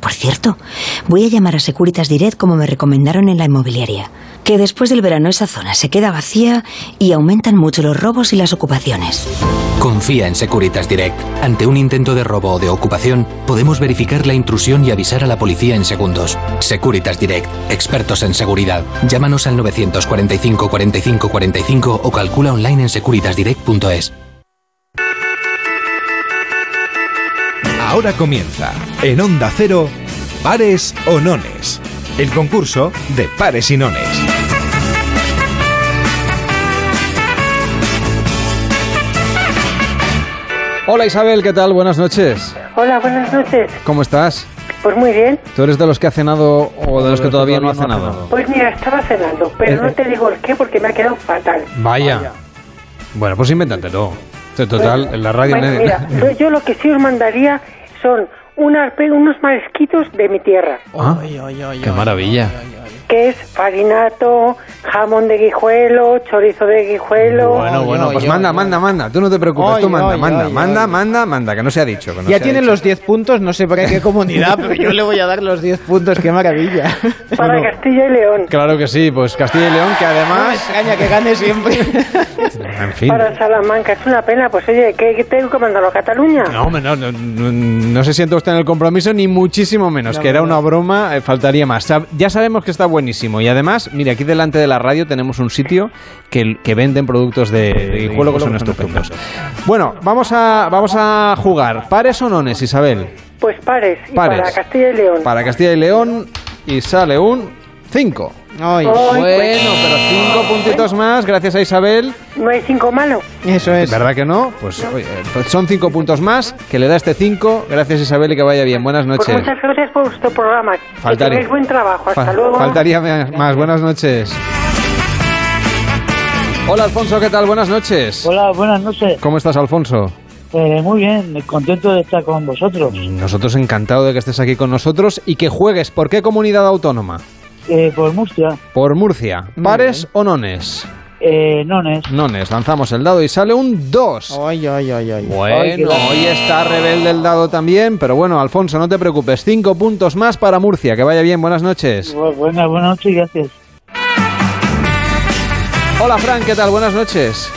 Por cierto, voy a llamar a Securitas Direct como me recomendaron en la inmobiliaria. Que después del verano esa zona se queda vacía y aumentan mucho los robos y las ocupaciones. Confía en Securitas Direct. Ante un intento de robo o de ocupación, podemos verificar la intrusión y avisar a la policía en segundos. Securitas Direct, expertos en seguridad. Llámanos al 945 45 45 o calcula online en securitasdirect.es. Ahora comienza, en Onda Cero, Pares o Nones. El concurso de pares y nones. Hola Isabel, ¿qué tal? Buenas noches. Hola, buenas noches. ¿Cómo estás? Pues muy bien. ¿Tú eres de los que ha cenado o de los que todavía no ha cenado? Pues mira, estaba cenando, pero Eh, no eh. te digo el qué porque me ha quedado fatal. Vaya. Bueno, pues invéntatelo. En Total, en la radio... Bueno, mira, yo- yo lo que sí os mandaría son unas, unos marisquitos de mi tierra, Ah, ¡Qué maravilla! que es farinato, jamón de guijuelo, chorizo de guijuelo. Bueno, bueno, pues manda, manda, manda. Tú no te preocupes, Oy, tú manda, oy, manda, oy, manda, oy. manda, manda, que no se ha dicho. que no Ya tienen los 10 puntos, no sé para qué comunidad, pero yo le voy a dar los 10 puntos, qué maravilla. Para Castilla y León. Claro que sí, pues Castilla y León, que No me además... extraña que gane siempre. En fin... Para Salamanca, es una pena. Pues oye, ¿qué, qué tengo que mandarlo a Cataluña? No, hombre, no, no, no, no se siente usted en el compromiso, ni muchísimo menos, No, que era una broma, eh, faltaría más. Ya sabemos que está buenísimo y además, mire, aquí delante de la radio tenemos un sitio que, que venden productos de, de guijuelo que son estupendos. Bueno, vamos a, vamos a jugar. ¿Pares o nones, Isabel? Pues pares. Y Pares. para Castilla y León. Para Castilla y León y sale un 5. Ay. Bueno, pero 5 puntitos más, gracias a Isabel. ¿No hay cinco malo? Eso es. ¿Verdad que no? Pues, oye, pues son 5 puntos más, que le da este 5. Gracias Isabel y que vaya bien. Buenas Pues noches. muchas gracias por vuestro programa. Faltaría. Que buen trabajo. Hasta luego. Faltaría más. Buenas noches. Hola Alfonso, ¿qué tal? Buenas noches. Hola, buenas noches. ¿Cómo estás, Alfonso? Eh, muy bien, contento de estar con vosotros. Nosotros encantados de que estés aquí con nosotros y que juegues. ¿Por qué comunidad autónoma? Eh, por Murcia, Por Murcia. ¿Pares o nones? eh, Nones. Nones. Lanzamos el dado y sale un 2. Ay, ay, ay, ay. Bueno, hoy está rebelde el dado también, pero bueno, Alfonso, no te preocupes. Cinco puntos más para Murcia. Que vaya bien, buenas noches. Bu- Buenas, buenas noches y gracias. Hola, Fran, ¿qué tal? Buenas noches.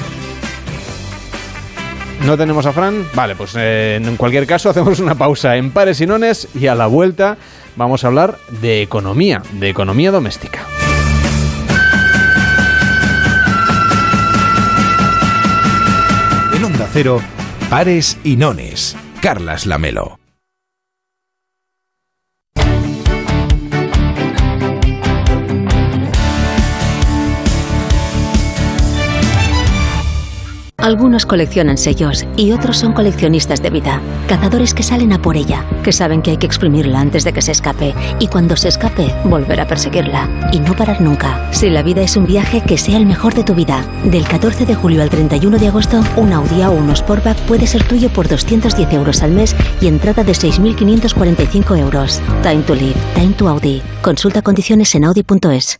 ¿No tenemos a Fran? Vale, pues eh, en cualquier caso hacemos una pausa en pares y nones y a la vuelta vamos a hablar de economía, de economía doméstica. En Onda Cero, Pares y Nones. Carlas Lamelo. Algunos coleccionan sellos y otros son coleccionistas de vida, cazadores que salen a por ella, que saben que hay que exprimirla antes de que se escape y cuando se escape volver a perseguirla y no parar nunca. Si la vida es un viaje, que sea el mejor de tu vida. Del 14 de julio al 31 de agosto, un Audi A1 Sportback puede ser tuyo por 210 euros al mes y entrada de 6.545 euros. Time to live, time to Audi. Consulta condiciones en audi.es.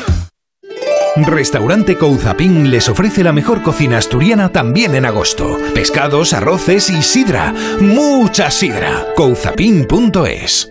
Restaurante Couzapín les ofrece la mejor cocina asturiana también en agosto. Pescados, arroces y sidra. Mucha sidra. Couzapín.es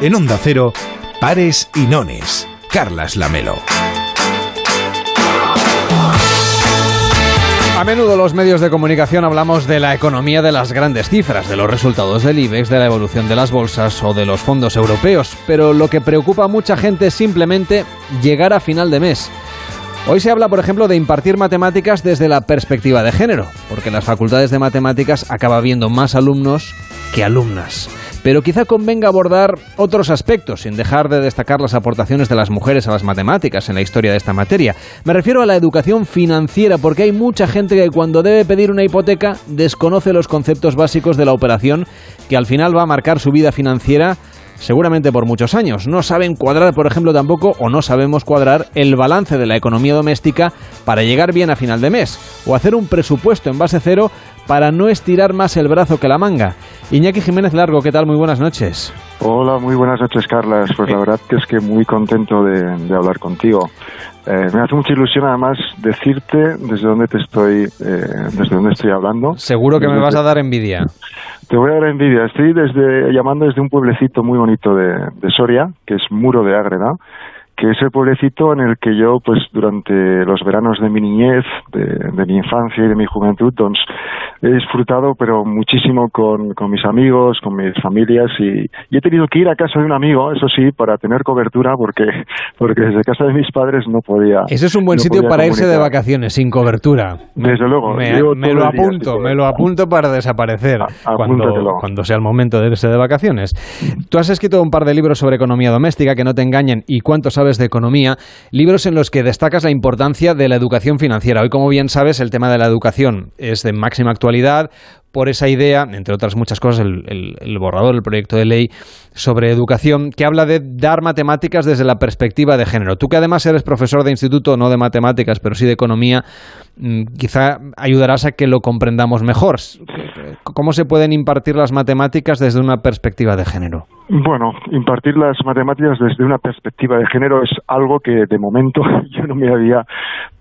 En Onda Cero, Pares y Nones. Carlas Lamelo. A menudo los medios de comunicación hablamos de la economía de las grandes cifras, de los resultados del IBEX, de la evolución de las bolsas o de los fondos europeos, pero lo que preocupa a mucha gente es simplemente llegar a final de mes. Hoy se habla, por ejemplo, de impartir matemáticas desde la perspectiva de género, porque en las facultades de matemáticas acaba habiendo más alumnos que alumnas. Pero quizá convenga abordar otros aspectos, sin dejar de destacar las aportaciones de las mujeres a las matemáticas en la historia de esta materia. Me refiero a la educación financiera, porque hay mucha gente que cuando debe pedir una hipoteca desconoce los conceptos básicos de la operación que al final va a marcar su vida financiera seguramente por muchos años. No saben cuadrar, por ejemplo, tampoco, o no sabemos cuadrar el balance de la economía doméstica para llegar bien a final de mes, o hacer un presupuesto en base cero para no estirar más el brazo que la manga. Iñaki Jiménez Largo, ¿qué tal? Muy buenas noches. Hola, muy buenas noches, Carlas. Pues la verdad que es que muy contento de, de hablar contigo. Eh, me hace mucha ilusión además decirte desde dónde te estoy, eh, desde dónde estoy hablando. Seguro que me vas a dar envidia. Te voy a dar envidia. Estoy desde, llamando desde un pueblecito muy bonito de, de Soria, que es Muro de Ágreda que es el pueblecito en el que yo, pues durante los veranos de mi niñez, de, mi infancia y de mi juventud, doncs, he disfrutado, pero muchísimo con, con mis amigos, con mis familias y, y, he tenido que ir a casa de un amigo, eso sí, para tener cobertura, porque, porque desde casa de mis padres no podía. Ese es un buen no sitio para irse de comunicar. vacaciones, sin cobertura. Desde luego. Me, me lo día apunto, sin me lo apunto para desaparecer cuando, apúntatelo. cuando sea el momento de irse de vacaciones. Tú has escrito un par de libros sobre economía doméstica, que no te engañen, y cuánto sabes de economía, libros en los que destacas la importancia de la educación financiera. Hoy, como bien sabes, el tema de la educación es de máxima actualidad por esa idea, entre otras muchas cosas, el, borrador, el proyecto de ley sobre educación, que habla de dar matemáticas desde la perspectiva de género. Tú que además eres profesor de instituto, no de matemáticas, pero sí de economía, mm, quizá ayudarás a que lo comprendamos mejor. ¿Cómo se pueden impartir las matemáticas desde una perspectiva de género? Bueno, impartir las matemáticas desde una perspectiva de género es algo que de momento yo no me había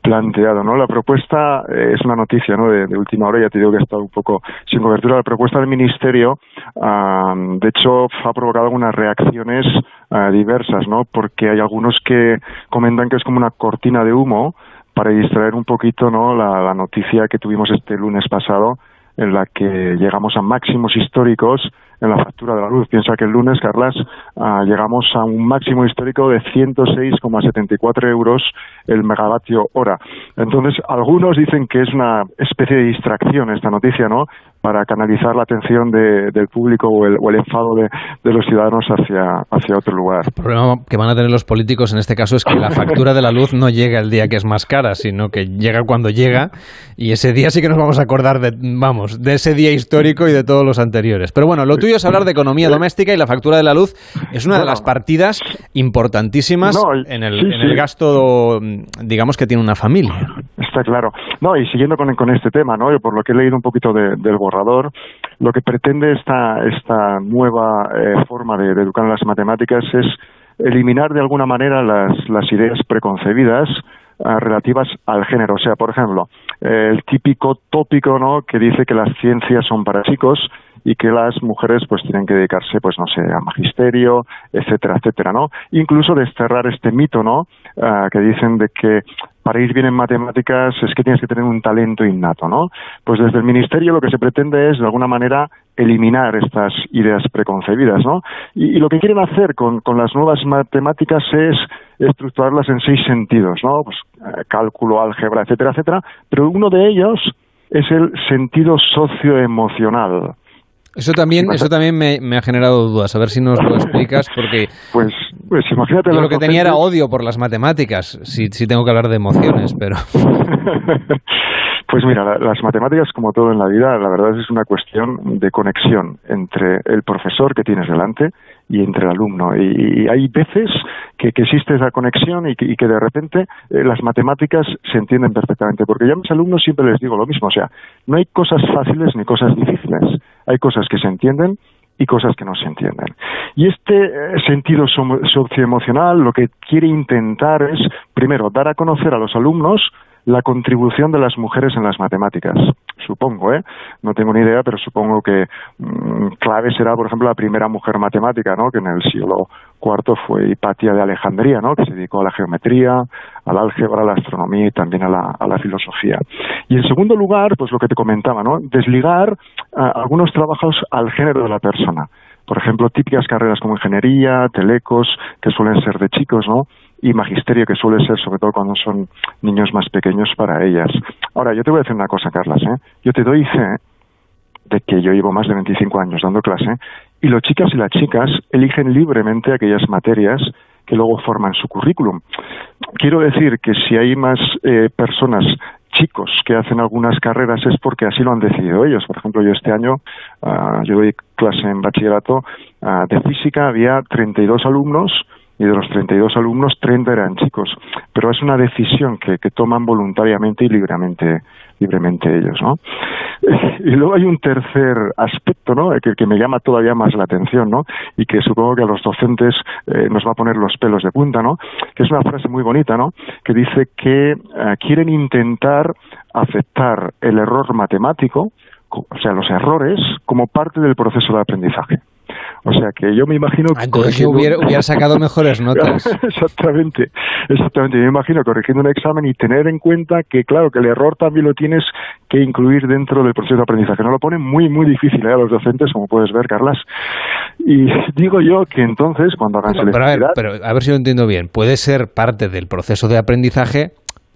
planteado, ¿no? La propuesta eh, es una noticia, ¿no? De, última hora, ya te digo que ha estado un poco sin cobertura. La propuesta del Ministerio, de hecho, ha provocado algunas reacciones ah, diversas, ¿no? Porque hay algunos que comentan que es como una cortina de humo para distraer un poquito, ¿no? La noticia que tuvimos este lunes pasado en la que llegamos a máximos históricos en la factura de la luz. Piensa que el lunes, Carlas, ah, llegamos a un máximo histórico de 106,74 euros el megavatio hora. Entonces, algunos dicen que es una especie de distracción esta noticia, ¿no? Para canalizar la atención de- del público o el, o el enfado de, de los ciudadanos hacia, hacia otro lugar. El problema que van a tener los políticos en este caso es que la factura de la luz no llega el día que es más cara, sino que llega cuando llega y ese día sí que nos vamos a acordar de, vamos, de ese día histórico y de todos los anteriores. Pero bueno, lo tuyo es hablar de economía doméstica y la factura de la luz es una de las partidas importantísimas No, en, el, sí, en el sí. gasto, digamos, que tiene una familia. Claro. No, y siguiendo con, con este tema, ¿no? Yo por lo que he leído un poquito de- del borrador, lo que pretende esta, esta nueva eh, forma de, educar en las matemáticas es eliminar de alguna manera las, las ideas preconcebidas ah, relativas al género. O sea, por ejemplo, el típico tópico, ¿no? Que dice que las ciencias son para chicos y que las mujeres pues tienen que dedicarse pues no sé a magisterio etcétera etcétera no incluso desterrar este mito no Ah, que dicen de que para ir bien en matemáticas es que tienes que tener un talento innato, ¿no? Pues desde el Ministerio lo que se pretende es, de alguna manera, eliminar estas ideas preconcebidas, ¿no? Y, lo que quieren hacer con, con, las nuevas matemáticas es estructurarlas en seis sentidos, ¿no? Pues eh, cálculo, álgebra, etcétera, etcétera, pero uno de ellos es el sentido socioemocional. Eso también, eso también me, ha generado dudas. A ver si nos lo explicas, porque. Pues, pues imagínate. Yo lo que tenía era odio por las matemáticas, si, si tengo que hablar de emociones, pero. Pues mira, las matemáticas, como todo en la vida, la verdad es una cuestión de conexión entre el profesor que tienes delante y entre el alumno. Y, hay veces que, existe esa conexión y que, de repente eh, las matemáticas se entienden perfectamente. Porque yo a mis alumnos siempre les digo lo mismo. O sea, no hay cosas fáciles ni cosas difíciles. Hay cosas que se entienden y cosas que no se entienden. Y este eh, sentido socioemocional lo que quiere intentar es, primero, dar a conocer a los alumnos la contribución de las mujeres en las matemáticas. Supongo, ¿eh? No tengo ni idea, pero supongo que mm, clave será, por ejemplo, la primera mujer matemática, ¿no? Que en el siglo IV fue Hipatia de Alejandría, ¿no? Que se dedicó a la geometría, al álgebra, a la astronomía y también a la, a la filosofía. Y en segundo lugar, pues lo que te comentaba, ¿no? Desligar algunos trabajos al género de la persona por ejemplo, típicas carreras como ingeniería, telecos, que suelen ser de chicos, ¿no? Y magisterio que suele ser sobre todo cuando son niños más pequeños para ellas. Ahora, yo te voy a decir una cosa, Carlas, ¿eh? yo te doy fe de que yo llevo más de 25 años dando clase y los chicas y las chicas eligen libremente aquellas materias que luego forman su currículum. Quiero decir que si hay más eh, personas chicos que hacen algunas carreras es porque así lo han decidido ellos. Por ejemplo, yo este año, uh, yo doy clase en bachillerato uh, de física, había 32 alumnos y de los 32 alumnos 30 eran chicos, pero es una decisión que, que toman voluntariamente y libremente libremente ellos, ¿no? Y luego hay un tercer aspecto, ¿no? Que, que me llama todavía más la atención, ¿no? Y que supongo que a los docentes eh, nos va a poner los pelos de punta, ¿no? Que es una frase muy bonita, ¿no? Que dice que eh, quieren intentar aceptar el error matemático, o sea, los errores, como parte del proceso de aprendizaje. O sea que yo me imagino que entonces hubiera, hubiera, sacado mejores notas. exactamente, exactamente. Yo me imagino corrigiendo un examen y tener en cuenta que, claro, que el error también lo tienes que incluir dentro del proceso de aprendizaje. No lo pone muy, muy difícil ¿eh? a los docentes, como puedes ver, Carlas. Y digo yo que entonces, cuando hagan selectividad... Pero a, ver, pero a ver si lo entiendo bien. Puede ser parte del proceso de aprendizaje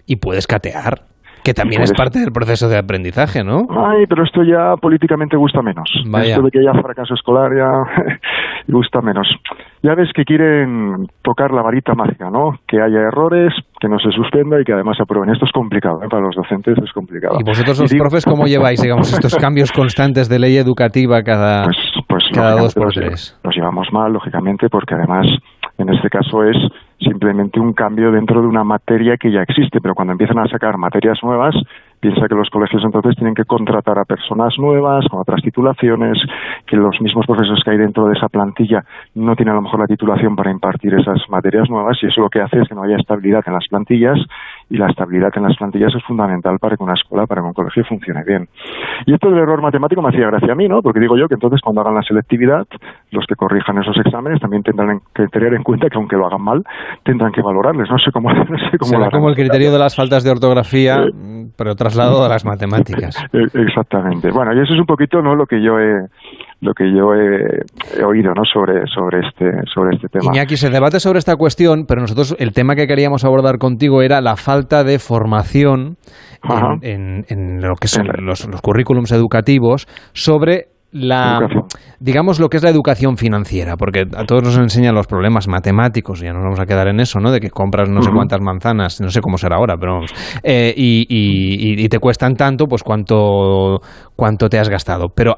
y puedes catear. Que también es parte del proceso de aprendizaje, ¿no? Ay, pero esto ya políticamente gusta menos. Esto de que haya fracaso escolar ya gusta menos. Ya ves que quieren tocar la varita mágica, ¿no? Que haya errores, que no se suspenda y que además se aprueben. Esto es complicado, ¿eh? para los docentes es complicado. ¿Y vosotros los profes cómo lleváis, digamos, estos cambios constantes de ley educativa cada, pues, pues, cada dos por tres? Los llevamos mal, lógicamente, porque además en este caso es simplemente un cambio dentro de una materia que ya existe, pero cuando empiezan a sacar materias nuevas, piensa que los colegios entonces tienen que contratar a personas nuevas, con otras titulaciones, que los mismos profesores que hay dentro de esa plantilla no tienen a lo mejor la titulación para impartir esas materias nuevas y eso lo que hace es que no haya estabilidad en las plantillas y la estabilidad en las plantillas es fundamental para que una escuela, para que un colegio funcione bien. Y esto del error matemático me hacía gracia a mí, ¿no? Porque digo yo que entonces cuando hagan la selectividad, los que corrijan esos exámenes también tendrán que tener en cuenta que aunque lo hagan mal, tendrán que valorarles. No sé cómo, no sé cómo Será como el criterio de las faltas de ortografía, pero trasladado a las matemáticas. E, exactamente. Bueno, y eso es un poquito no lo que yo he lo que yo he, oído ¿no? sobre, sobre, este, sobre este tema. Iñaki, se debate sobre esta cuestión, pero nosotros el tema que queríamos abordar contigo era la falta de formación en, lo que son los, los currículums educativos sobre la digamos lo que es la educación financiera, porque a todos nos enseñan los problemas matemáticos, ya no nos vamos a quedar en eso, ¿no? De que compras no sé cuántas manzanas, no sé cómo será ahora, pero vamos, eh, y, y, te cuestan tanto, pues cuánto, cuánto te has gastado. Pero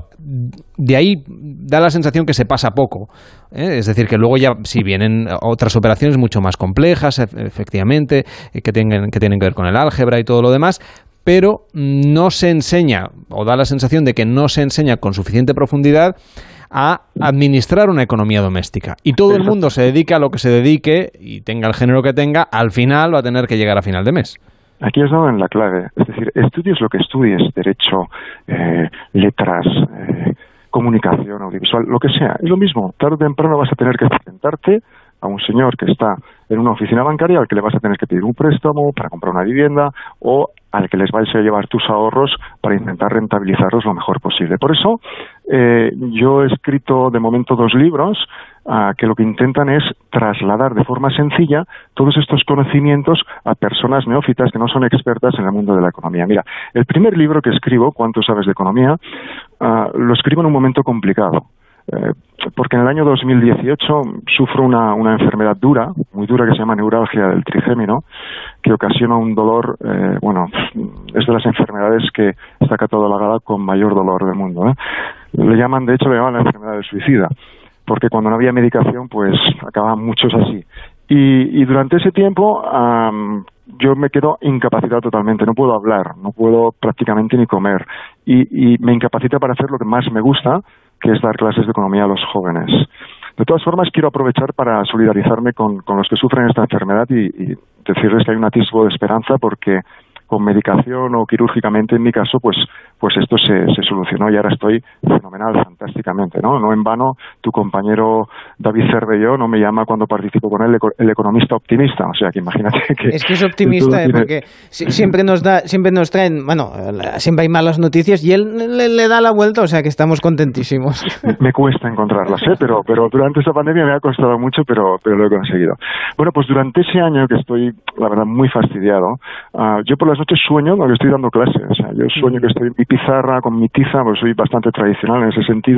de ahí da la sensación que se pasa poco. ¿eh? Es decir, que luego ya si vienen otras operaciones mucho más complejas, efectivamente, que, tengan, que tienen que ver con el álgebra y todo lo demás, pero no se enseña, o da la sensación de que no se enseña con suficiente profundidad a administrar una economía doméstica. Y todo el mundo se dedica a lo que se dedique y tenga el género que tenga, al final va a tener que llegar a final de mes. Aquí has dado en la clave. Es decir, estudies lo que estudies, derecho, eh, letras, eh, comunicación audiovisual, lo que sea. Es lo mismo, tarde o temprano vas a tener que sentarte a un señor que está en una oficina bancaria al que le vas a tener que pedir un préstamo para comprar una vivienda o al que les vais a llevar tus ahorros para intentar rentabilizarlos lo mejor posible. Por eso eh, yo he escrito de momento dos libros ah, que lo que intentan es trasladar de forma sencilla todos estos conocimientos a personas neófitas que no son expertas en el mundo de la economía. Mira, el primer libro que escribo, ¿Cuánto sabes de economía?, ah, lo escribo en un momento complicado. Eh, porque en el año 2018 sufro una, enfermedad dura, muy dura, que se llama neuralgia del trigémino, que ocasiona un dolor, eh, bueno, es de las enfermedades que está catalogada con mayor dolor del mundo. ¿eh? Le llaman, de hecho, le llaman la enfermedad del suicida, porque cuando no había medicación, pues acababan muchos así. Y, y durante ese tiempo um, yo me quedo incapacitado totalmente, no puedo hablar, no puedo prácticamente ni comer y, y me incapacita para hacer lo que más me gusta, que es dar clases de economía a los jóvenes. De todas formas, quiero aprovechar para solidarizarme con, con los que sufren esta enfermedad y, decirles que hay un atisbo de esperanza porque con medicación o quirúrgicamente, en mi caso, pues, pues esto se, se solucionó y ahora estoy fenomenal, fantásticamente, ¿no? No en vano, tu compañero David Cervelló no me llama cuando participo con él el economista optimista, o sea que imagínate que... Es que es optimista, eh, porque siempre nos da, siempre nos traen, bueno, siempre hay malas noticias y él le, le da la vuelta, o sea que estamos contentísimos. Me cuesta encontrarlas, ¿eh? Pero, pero durante esta pandemia me ha costado mucho, pero, pero lo he conseguido. Bueno, pues durante ese año que estoy, la verdad, muy fastidiado, uh, yo por las noches sueño no que estoy dando clases, o sea, yo sueño que estoy en mi pizarra con mi tiza, pues soy bastante tradicional en ese sentido,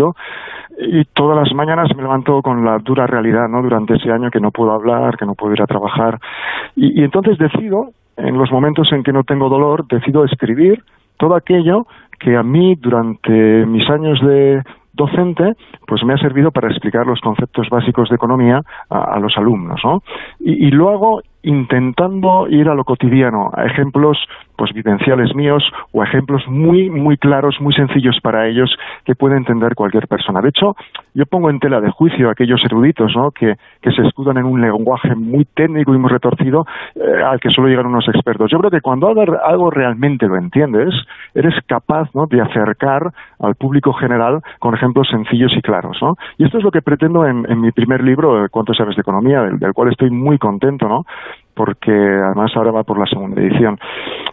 y todas las mañanas me levanto con la dura realidad, ¿no? Durante ese año que no puedo hablar, que no puedo ir a trabajar, y, entonces decido, en los momentos en que no tengo dolor, decido escribir todo aquello que a mí durante mis años de docente, pues me ha servido para explicar los conceptos básicos de economía a, a los alumnos, ¿no? Y, y, lo hago intentando ir a lo cotidiano, a ejemplos pues vivenciales míos o ejemplos muy muy claros, muy sencillos para ellos que puede entender cualquier persona. De hecho, yo pongo en tela de juicio a aquellos eruditos, ¿no? que, que se escudan en un lenguaje muy técnico y muy retorcido eh, al que solo llegan unos expertos. Yo creo que cuando algo realmente lo entiendes, eres capaz ¿no? de acercar al público general con ejemplos sencillos y claros. ¿no? Y esto es lo que pretendo en, en mi primer libro, ¿Cuánto sabes de economía?, del, del cual estoy muy contento, ¿no? Porque además ahora va por la segunda edición.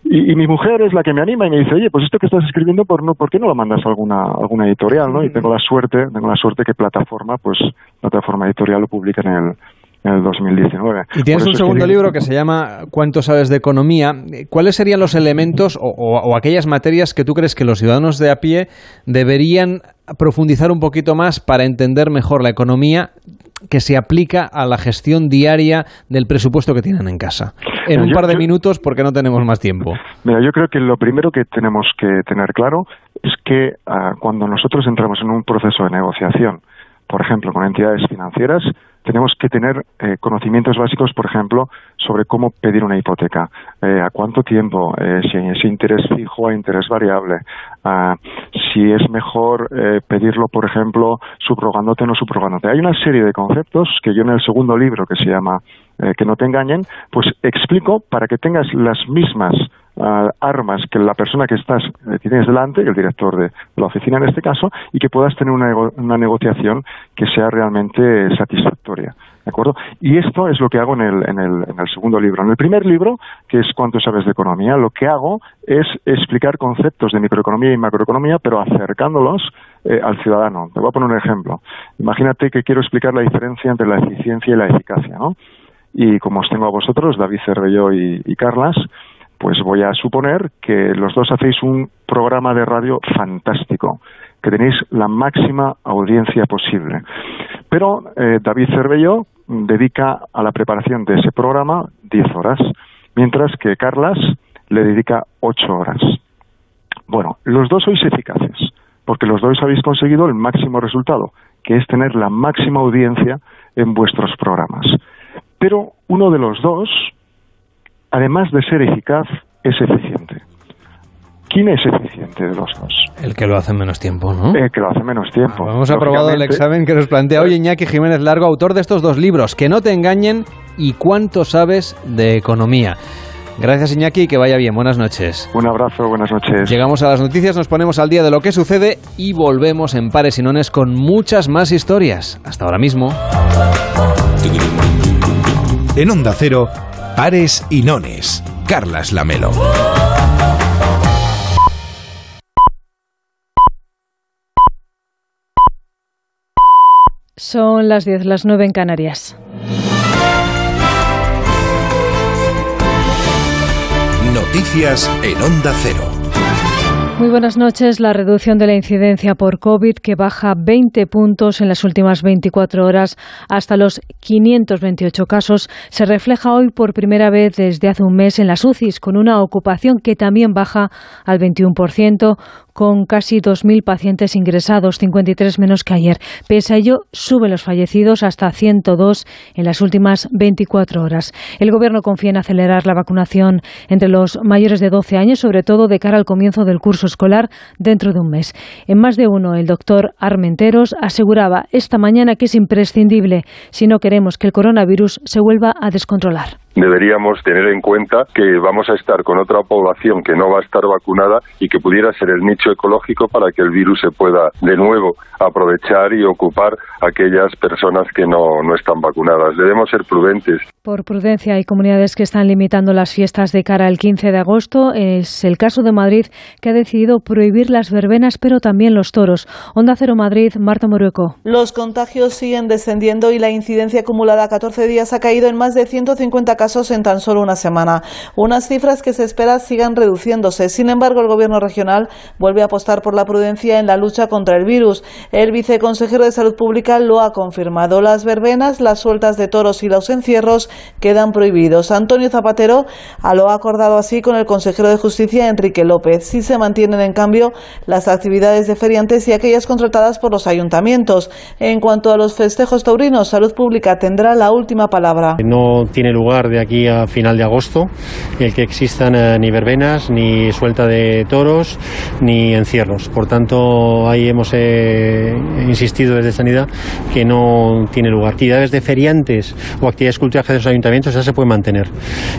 Y, y, mi mujer es la que me anima y me dice, oye, pues esto que estás escribiendo, ¿por, no, ¿por qué no lo mandas a alguna, alguna editorial? ¿no? Y tengo la suerte, tengo la suerte que Plataforma, pues Plataforma Editorial lo publica en el, en el 2019. Y tienes un segundo libro que se llama ¿Cuánto sabes de economía? ¿Cuáles serían los elementos o, o, o, aquellas materias que tú crees que los ciudadanos de a pie deberían profundizar un poquito más para entender mejor la economía que se aplica a la gestión diaria del presupuesto que tienen en casa? En un par de minutos, porque no tenemos más tiempo. Mira, yo creo que lo primero que tenemos que tener claro es que uh, cuando nosotros entramos en un proceso de negociación, por ejemplo, con entidades financieras, tenemos que tener eh, conocimientos básicos, por ejemplo, sobre cómo pedir una hipoteca, eh, a cuánto tiempo, eh, si es interés fijo o interés variable, uh, si es mejor eh, pedirlo, por ejemplo, subrogándote o no subrogándote. Hay una serie de conceptos que yo en el segundo libro, que se llama eh, Que no te engañen, pues explico para que tengas las mismas Armas que la persona que estás eh, tienes delante, el director de, de, la oficina en este caso, y que puedas tener una, una, negociación que sea realmente satisfactoria. ¿De acuerdo? Y esto es lo que hago en el, en, el, en el segundo libro. En el primer libro, que es Cuánto sabes de economía, lo que hago es explicar conceptos de microeconomía y macroeconomía, pero acercándolos eh, al ciudadano. Te voy a poner un ejemplo. Imagínate que quiero explicar la diferencia entre la eficiencia y la eficacia, ¿no? Y como os tengo a vosotros, David Cervelló y, y Carlas, pues voy a suponer que los dos hacéis un programa de radio fantástico, que tenéis la máxima audiencia posible. Pero eh, David Cervelló dedica a la preparación de ese programa 10 horas, mientras que Carlas le dedica 8 horas. Bueno, los dos sois eficaces, porque los dos habéis conseguido el máximo resultado, que es tener la máxima audiencia en vuestros programas. Pero uno de los dos además de ser eficaz, es eficiente. ¿Quién es eficiente de los dos? El que lo hace en menos tiempo, ¿no? El que lo hace en menos tiempo. Ah, hemos aprobado el examen que nos plantea hoy Iñaki Jiménez Largo, autor de estos dos libros, Que no te engañen y cuánto sabes de economía. Gracias Iñaki, que vaya bien. Buenas noches. Un abrazo, buenas noches. Llegamos a las noticias, nos ponemos al día de lo que sucede y volvemos en pares y nones con muchas más historias. Hasta ahora mismo. En Onda Cero, pares y nones. Carlas Lamelo. Son las 10, las 9 en Canarias. Noticias en Onda Cero. Muy buenas noches. La reducción de la incidencia por COVID, que baja 20 puntos en las últimas 24 horas hasta los 528 casos, se refleja hoy por primera vez desde hace un mes en las UCIs, con una ocupación que también baja al 21%, con casi 2.000 pacientes ingresados, 53 menos que ayer. Pese a ello, suben los fallecidos hasta 102 en las últimas 24 horas. El Gobierno confía en acelerar la vacunación entre los mayores de 12 años, sobre todo de cara al comienzo del curso escolar dentro de un mes. En más de uno, el doctor Armenteros aseguraba esta mañana que es imprescindible si no queremos que el coronavirus se vuelva a descontrolar deberíamos tener en cuenta que vamos a estar con otra población que no va a estar vacunada y que pudiera ser el nicho ecológico para que el virus se pueda de nuevo aprovechar y ocupar aquellas personas que no, no están vacunadas. Debemos ser prudentes. Por prudencia hay comunidades que están limitando las fiestas de cara al 15 de agosto. Es el caso de Madrid que ha decidido prohibir las verbenas pero también los toros. Onda Cero Madrid, Marta Morueco. Los contagios siguen descendiendo y la incidencia acumulada a 14 días ha caído en más de 150 casos en tan solo una semana. Unas cifras que se espera sigan reduciéndose. Sin embargo, el Gobierno regional vuelve a apostar por la prudencia en la lucha contra el virus. El viceconsejero de Salud Pública lo ha confirmado. Las verbenas, las sueltas de toros y los encierros quedan prohibidos. Antonio Zapatero lo ha acordado así con el consejero de Justicia, Enrique López. Sí se mantienen, en cambio, las actividades de feriantes y aquellas contratadas por los ayuntamientos. En cuanto a los festejos taurinos, Salud Pública tendrá la última palabra. No tiene lugar de aquí a final de agosto el que existan eh, ni verbenas, ni suelta de toros, ni encierros. Por tanto, ahí hemos eh, insistido desde Sanidad que no tiene lugar. Actividades de feriantes o actividades culturales de los ayuntamientos ya se pueden mantener.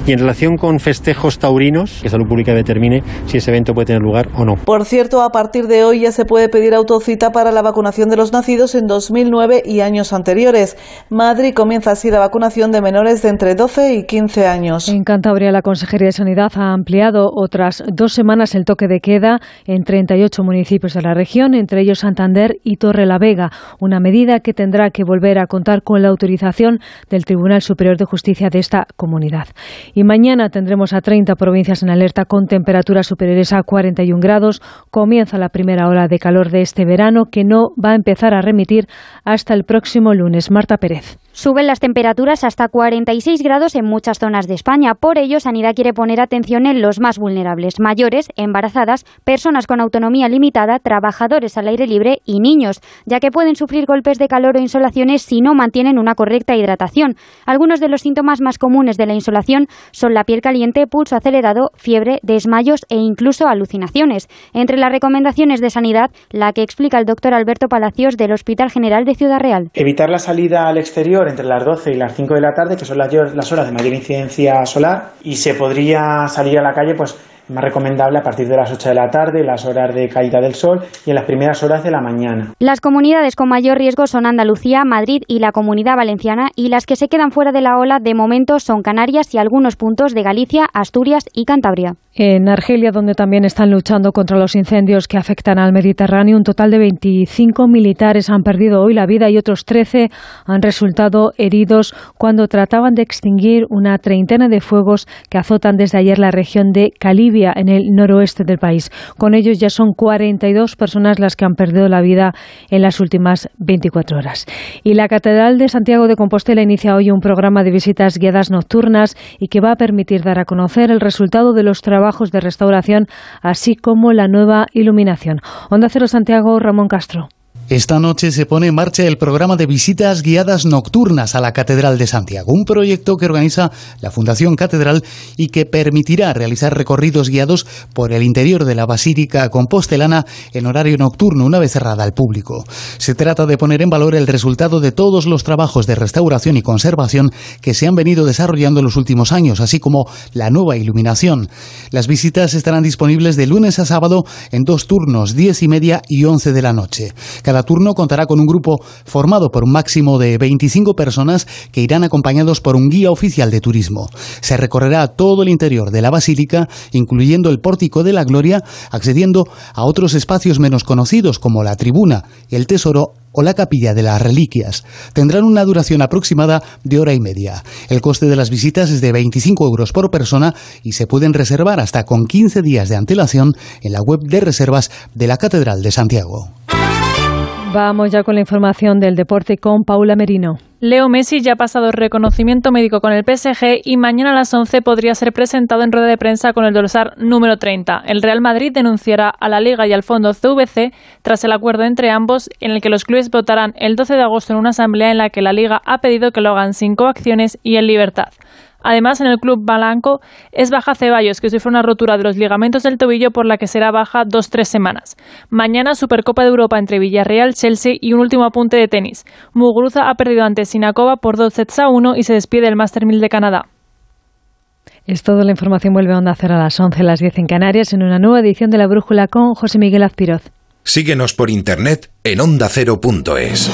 Y en relación con festejos taurinos, que Salud Pública determine si ese evento puede tener lugar o no. Por cierto, a partir de hoy ya se puede pedir autocita para la vacunación de los nacidos en 2009 y años anteriores. Madrid comienza así la vacunación de menores de entre 12 y 15 años. En Cantabria, la Consejería de Sanidad ha ampliado otras dos semanas el toque de queda en 38 municipios de la región, entre ellos Santander y Torre la Vega, una medida que tendrá que volver a contar con la autorización del Tribunal Superior de Justicia de esta comunidad. Y mañana tendremos a 30 provincias en alerta con temperaturas superiores a 41 grados. Comienza la primera hora de calor de este verano que no va a empezar a remitir hasta el próximo lunes. Marta Pérez. Suben las temperaturas hasta 46 grados en muchas zonas de España. Por ello, Sanidad quiere poner atención en los más vulnerables, mayores, embarazadas, personas con autonomía limitada, trabajadores al aire libre y niños, ya que pueden sufrir golpes de calor o insolaciones si no mantienen una correcta hidratación. Algunos de los síntomas más comunes de la insolación son la piel caliente, pulso acelerado, fiebre, desmayos e incluso alucinaciones. Entre las recomendaciones de Sanidad, la que explica el doctor Alberto Palacios del Hospital General de Ciudad Real. Evitar la salida al exterior entre las 12 y las 5 de la tarde, que son las, horas de mayor incidencia solar, y se podría salir a la calle pues más recomendable a partir de las 8 de la tarde, las horas de caída del sol y en las primeras horas de la mañana. Las comunidades con mayor riesgo son Andalucía, Madrid y la Comunidad Valenciana y las que se quedan fuera de la ola de momento son Canarias y algunos puntos de Galicia, Asturias y Cantabria. En Argelia, donde también están luchando contra los incendios que afectan al Mediterráneo, un total de 25 militares han perdido hoy la vida y otros 13 han resultado heridos cuando trataban de extinguir una treintena de fuegos que azotan desde ayer la región de Calibia, en el noroeste del país. Con ellos ya son 42 personas las que han perdido la vida en las últimas 24 horas. Y la Catedral de Santiago de Compostela inicia hoy un programa de visitas guiadas nocturnas y que va a permitir dar a conocer el resultado de los trabajos trabajos de restauración, así como la nueva iluminación. Onda Cero Santiago, Ramón Castro. Esta noche se pone en marcha el programa de visitas guiadas nocturnas a la Catedral de Santiago, un proyecto que organiza la Fundación Catedral y que permitirá realizar recorridos guiados por el interior de la Basílica Compostelana en horario nocturno una vez cerrada al público. Se trata de poner en valor el resultado de todos los trabajos de restauración y conservación que se han venido desarrollando en los últimos años, así como la nueva iluminación. Las visitas estarán disponibles de lunes a sábado en dos turnos, diez y media y once de la noche. Cada turno contará con un grupo formado por un máximo de 25 personas que irán acompañados por un guía oficial de turismo. Se recorrerá todo el interior de la basílica, incluyendo el pórtico de la Gloria, accediendo a otros espacios menos conocidos como la tribuna, el tesoro o la capilla de las reliquias. Tendrán una duración aproximada de hora y media. El coste de las visitas es de 25 euros por persona y se pueden reservar hasta con 15 días de antelación en la web de reservas de la Catedral de Santiago. Vamos ya con la información del deporte con Paula Merino. Leo Messi ya ha pasado reconocimiento médico con el PSG y mañana a las 11 podría ser presentado en rueda de prensa con el dorsal número 30. El Real Madrid denunciará a la Liga y al fondo CVC tras el acuerdo entre ambos en el que los clubes votarán el 12 de agosto en una asamblea en la que la Liga ha pedido que lo hagan sin coacciones y en libertad. Además, en el club Balanco es baja Ceballos, que sufre una rotura de los ligamentos del tobillo por la que será baja dos-tres semanas. Mañana, Supercopa de Europa entre Villarreal, Chelsea y un último apunte de tenis. Muguruza ha perdido ante Sinakova por dos sets a uno y se despide del Master 1000 de Canadá. Es toda la información. Vuelve a Onda Cero a las 11, las 10 en Canarias, en una nueva edición de La Brújula con José Miguel Azpiroz. Síguenos por internet en ondacero.es.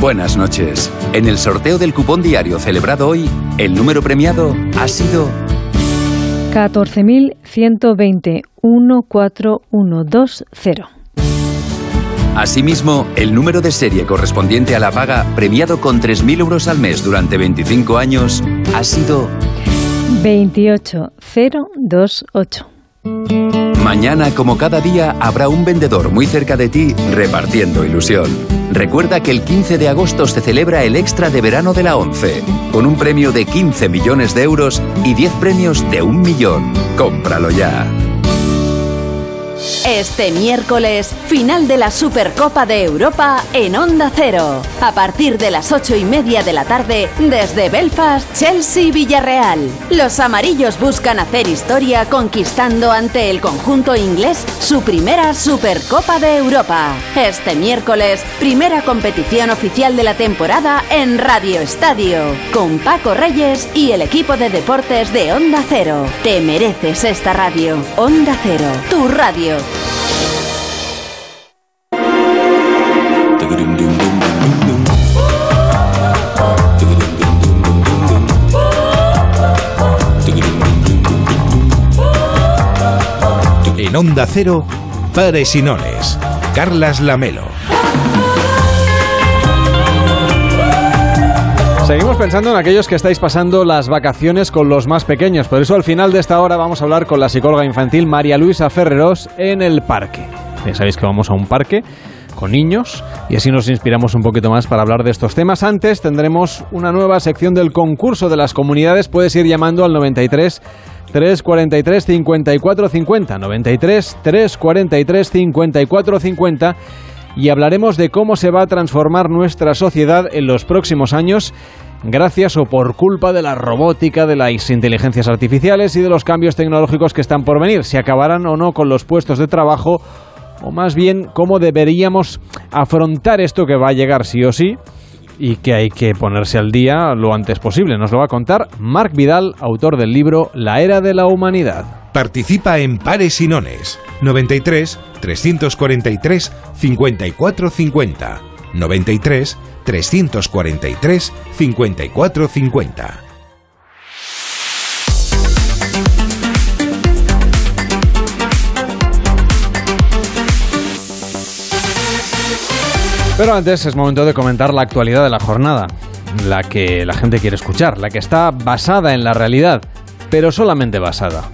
Buenas noches. En el sorteo del cupón diario celebrado hoy, el número premiado ha sido 14.120 14120. Asimismo, el número de serie correspondiente a la paga, premiado con 3.000 euros al mes durante 25 años, ha sido 28028. Mañana, como cada día, habrá un vendedor muy cerca de ti repartiendo ilusión. Recuerda que el 15 de agosto se celebra el extra de verano de la 11, con un premio de 15 millones de euros y 10 premios de un millón. Cómpralo ya. Este miércoles, final de la Supercopa de Europa en Onda Cero. A partir de las ocho y media de la tarde, desde Belfast, Chelsea Villarreal. Los amarillos buscan hacer historia conquistando ante el conjunto inglés su primera Supercopa de Europa. Este miércoles, primera competición oficial de la temporada en Radio Estadio, con Paco Reyes y el equipo de deportes de Onda Cero. Te mereces esta radio. Onda Cero, tu radio. En Onda Cero, Pares y Nones. Carlas Lamelo. Seguimos pensando en aquellos que estáis pasando las vacaciones con los más pequeños. Por eso al final de esta hora vamos a hablar con la psicóloga infantil María Luisa Ferreros en el parque. Ya sabéis que vamos a un parque con niños y así nos inspiramos un poquito más para hablar de estos temas. Antes tendremos una nueva sección del concurso de las comunidades. Puedes ir llamando al 93 343 54 50 93 343 54 50 y hablaremos de cómo se va a transformar nuestra sociedad en los próximos años gracias o por culpa de la robótica, de las inteligencias artificiales y de los cambios tecnológicos que están por venir, si acabarán o no con los puestos de trabajo o más bien cómo deberíamos afrontar esto que va a llegar sí o sí y que hay que ponerse al día lo antes posible. Nos lo va a contar Marc Vidal, autor del libro La Era de la Humanidad. Participa en Pares y Nones. 93 343 54 50. 93 343 54 50. Pero antes es momento de comentar la actualidad de la jornada, la que la gente quiere escuchar, la que está basada en la realidad, pero solamente basada.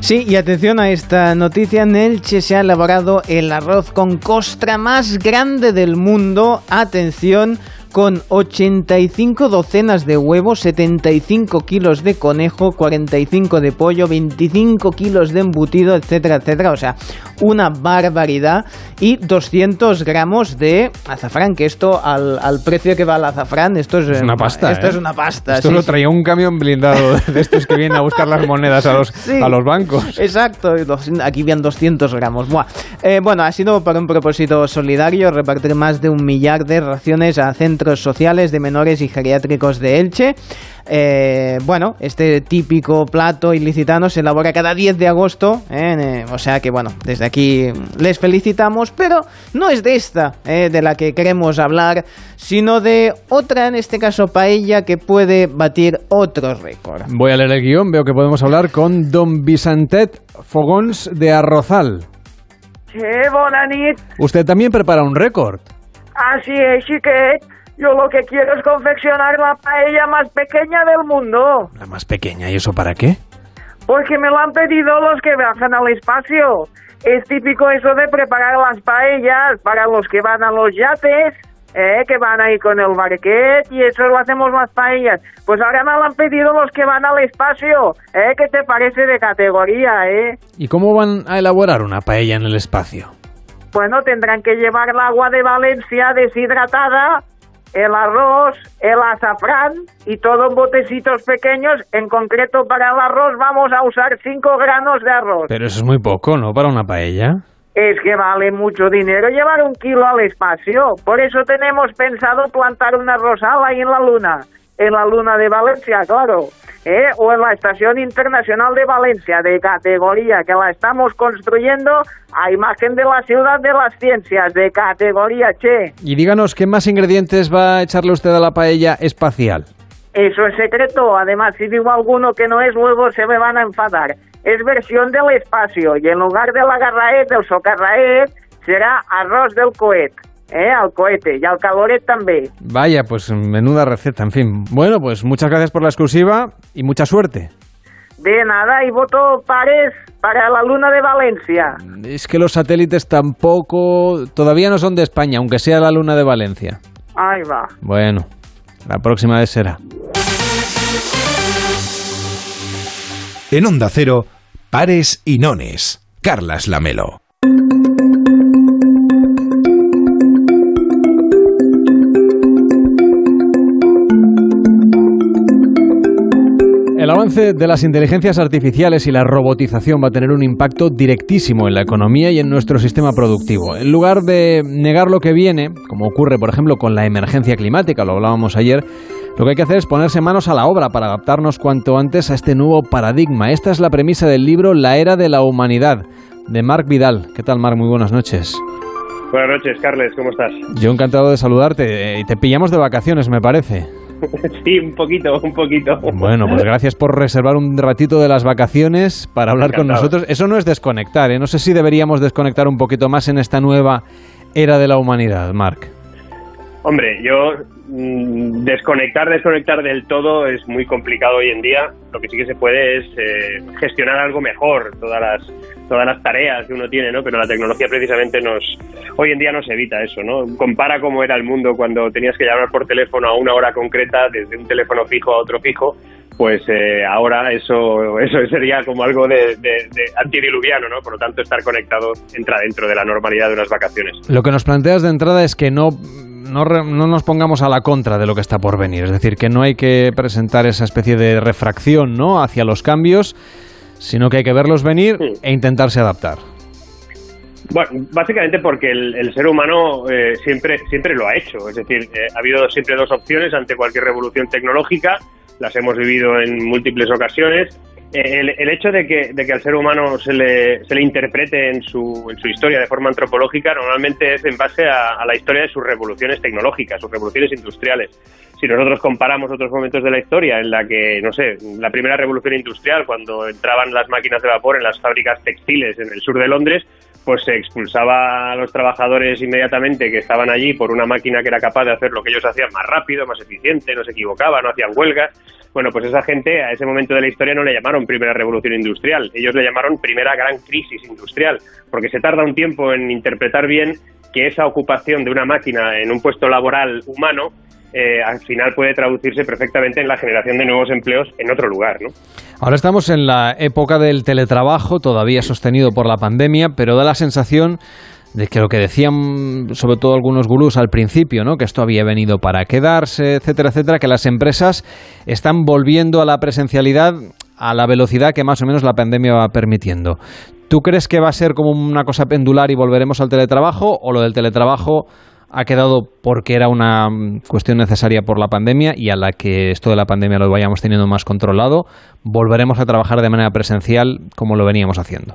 Sí, y atención a esta noticia, en Elche se ha elaborado el arroz con costra más grande del mundo. Atención, con 85 docenas de huevos, 75 kilos de conejo, 45 de pollo, 25 kilos de embutido, etcétera, etcétera. O sea, una barbaridad. Y 200 gramos de azafrán, que esto al, al precio que va el azafrán, esto es, Es una pasta. Esto ¿eh? es una pasta. Esto sí, lo sí. traía un camión blindado de estos que vienen a buscar las monedas a los, Sí. a los bancos. Exacto, aquí habían 200 gramos. Buah. Eh, bueno, ha sido para un propósito solidario repartir más de un millar de raciones a centros sociales de menores y geriátricos de Elche. Eh, bueno, este típico plato ilicitano se elabora cada 10 de agosto, eh, eh, o sea que bueno, desde aquí les felicitamos, pero no es de esta eh, de la que queremos hablar, sino de otra, en este caso paella, que puede batir otro récord. Voy a leer el guion, veo que podemos hablar con don Vicentet Fogons de Arrozal. Sí, bona nit. Usted también prepara un récord. Así es, chiquet. Yo lo que quiero es confeccionar la paella más pequeña del mundo. La más pequeña, ¿y eso para qué? Porque me lo han pedido los que viajan al espacio. Es típico eso de preparar las paellas para los que van a los yates, ¿eh? que van ahí con el barquet y eso lo hacemos las paellas. Pues ahora me lo han pedido los que van al espacio, ¿eh? ¿Qué te parece de categoría, eh? ¿Y cómo van a elaborar una paella en el espacio? Bueno, tendrán que llevar el agua de Valencia deshidratada, el arroz, el azafrán y todo en botecitos pequeños. En concreto para el arroz vamos a usar 5 granos de arroz. Pero eso es muy poco, ¿no? Para una paella. Es que vale mucho dinero llevar un kilo al espacio. Por eso tenemos pensado plantar una rosal ahí en la luna. En la luna de Valencia, claro. ¿eh? O en la Estación Internacional de Valencia, de categoría, que la estamos construyendo a imagen de la ciudad de las ciencias, de categoría, che. Y díganos, ¿qué más ingredientes va a echarle usted a la paella espacial? Eso es secreto. Además, si digo alguno que no es, luego se me van a enfadar. Es versión del espacio y en lugar de la garraet, del socarraet, será arroz del cohet. ¿Eh? Al cohete y al caloret también. Vaya, pues menuda receta, en fin. Bueno, pues muchas gracias por la exclusiva y mucha suerte. De nada, y voto pares para la luna de Valencia. Es que los satélites tampoco, todavía no son de España, aunque sea la luna de Valencia. Ahí va. Bueno, la próxima vez será. En Onda Cero, pares y nones. Carlas Lamelo. El avance de las inteligencias artificiales y la robotización va a tener un impacto directísimo en la economía y en nuestro sistema productivo. En lugar de negar lo que viene, como ocurre por ejemplo con la emergencia climática, lo hablábamos ayer, lo que hay que hacer es ponerse manos a la obra para adaptarnos cuanto antes a este nuevo paradigma. Esta es la premisa del libro La Era de la Humanidad, de Marc Vidal. ¿Qué tal, Marc? Muy buenas noches. Buenas noches, Carles, ¿cómo estás? Yo encantado de saludarte eh, y te pillamos de vacaciones, me parece. sí, un poquito, un poquito. Bueno, pues gracias por reservar un ratito de las vacaciones para hablar con nosotros. Eso no es desconectar, ¿eh? No sé si deberíamos desconectar un poquito más en esta nueva era de la humanidad, Marc. Hombre, yo desconectar, desconectar del todo es muy complicado hoy en día. Lo que sí que se puede es eh, gestionar algo mejor todas las todas las tareas que uno tiene, ¿no? Pero la tecnología precisamente nos hoy en día nos evita eso, ¿no? Compara cómo era el mundo cuando tenías que llamar por teléfono a una hora concreta desde un teléfono fijo a otro fijo. Pues eh, ahora eso eso sería como algo de, de- de antidiluviano, ¿no? Por lo tanto, estar conectado entra dentro de la normalidad de unas vacaciones. Lo que nos planteas de entrada es que no, no, re- no nos pongamos a la contra de lo que está por venir. Es decir, que no hay que presentar esa especie de refracción ¿no? hacia los cambios, sino que hay que verlos venir e intentarse adaptar. Bueno, básicamente porque el, el ser humano eh, siempre, siempre lo ha hecho. Es decir, eh, ha habido siempre dos opciones ante cualquier revolución tecnológica. Las hemos vivido en múltiples ocasiones. El, el hecho de que, de que al ser humano se le, se le interprete en su, en su historia de forma antropológica normalmente es en base a, a la historia de sus revoluciones tecnológicas, sus revoluciones industriales. Si nosotros comparamos otros momentos de la historia en la que, no sé, la primera revolución industrial, cuando entraban las máquinas de vapor en las fábricas textiles en el sur de Londres, pues se expulsaba a los trabajadores inmediatamente que estaban allí por una máquina que era capaz de hacer lo que ellos hacían más rápido, más eficiente, no se equivocaba, no hacían huelgas. Bueno, pues esa gente a ese momento de la historia no le llamaron primera revolución industrial, ellos le llamaron primera gran crisis industrial, porque se tarda un tiempo en interpretar bien que esa ocupación de una máquina en un puesto laboral humano eh, al final puede traducirse perfectamente en la generación de nuevos empleos en otro lugar. ¿no? Ahora estamos en la época del teletrabajo, todavía sostenido por la pandemia, pero da la sensación de que lo que decían sobre todo algunos gurús al principio, ¿no? que esto había venido para quedarse, etcétera, etcétera, que las empresas están volviendo a la presencialidad a la velocidad que más o menos la pandemia va permitiendo. ¿Tú crees que va a ser como una cosa pendular y volveremos al teletrabajo o lo del teletrabajo ha quedado porque era una mm, cuestión necesaria por la pandemia y a la que esto de la pandemia lo vayamos teniendo más controlado, volveremos a trabajar de manera presencial como lo veníamos haciendo?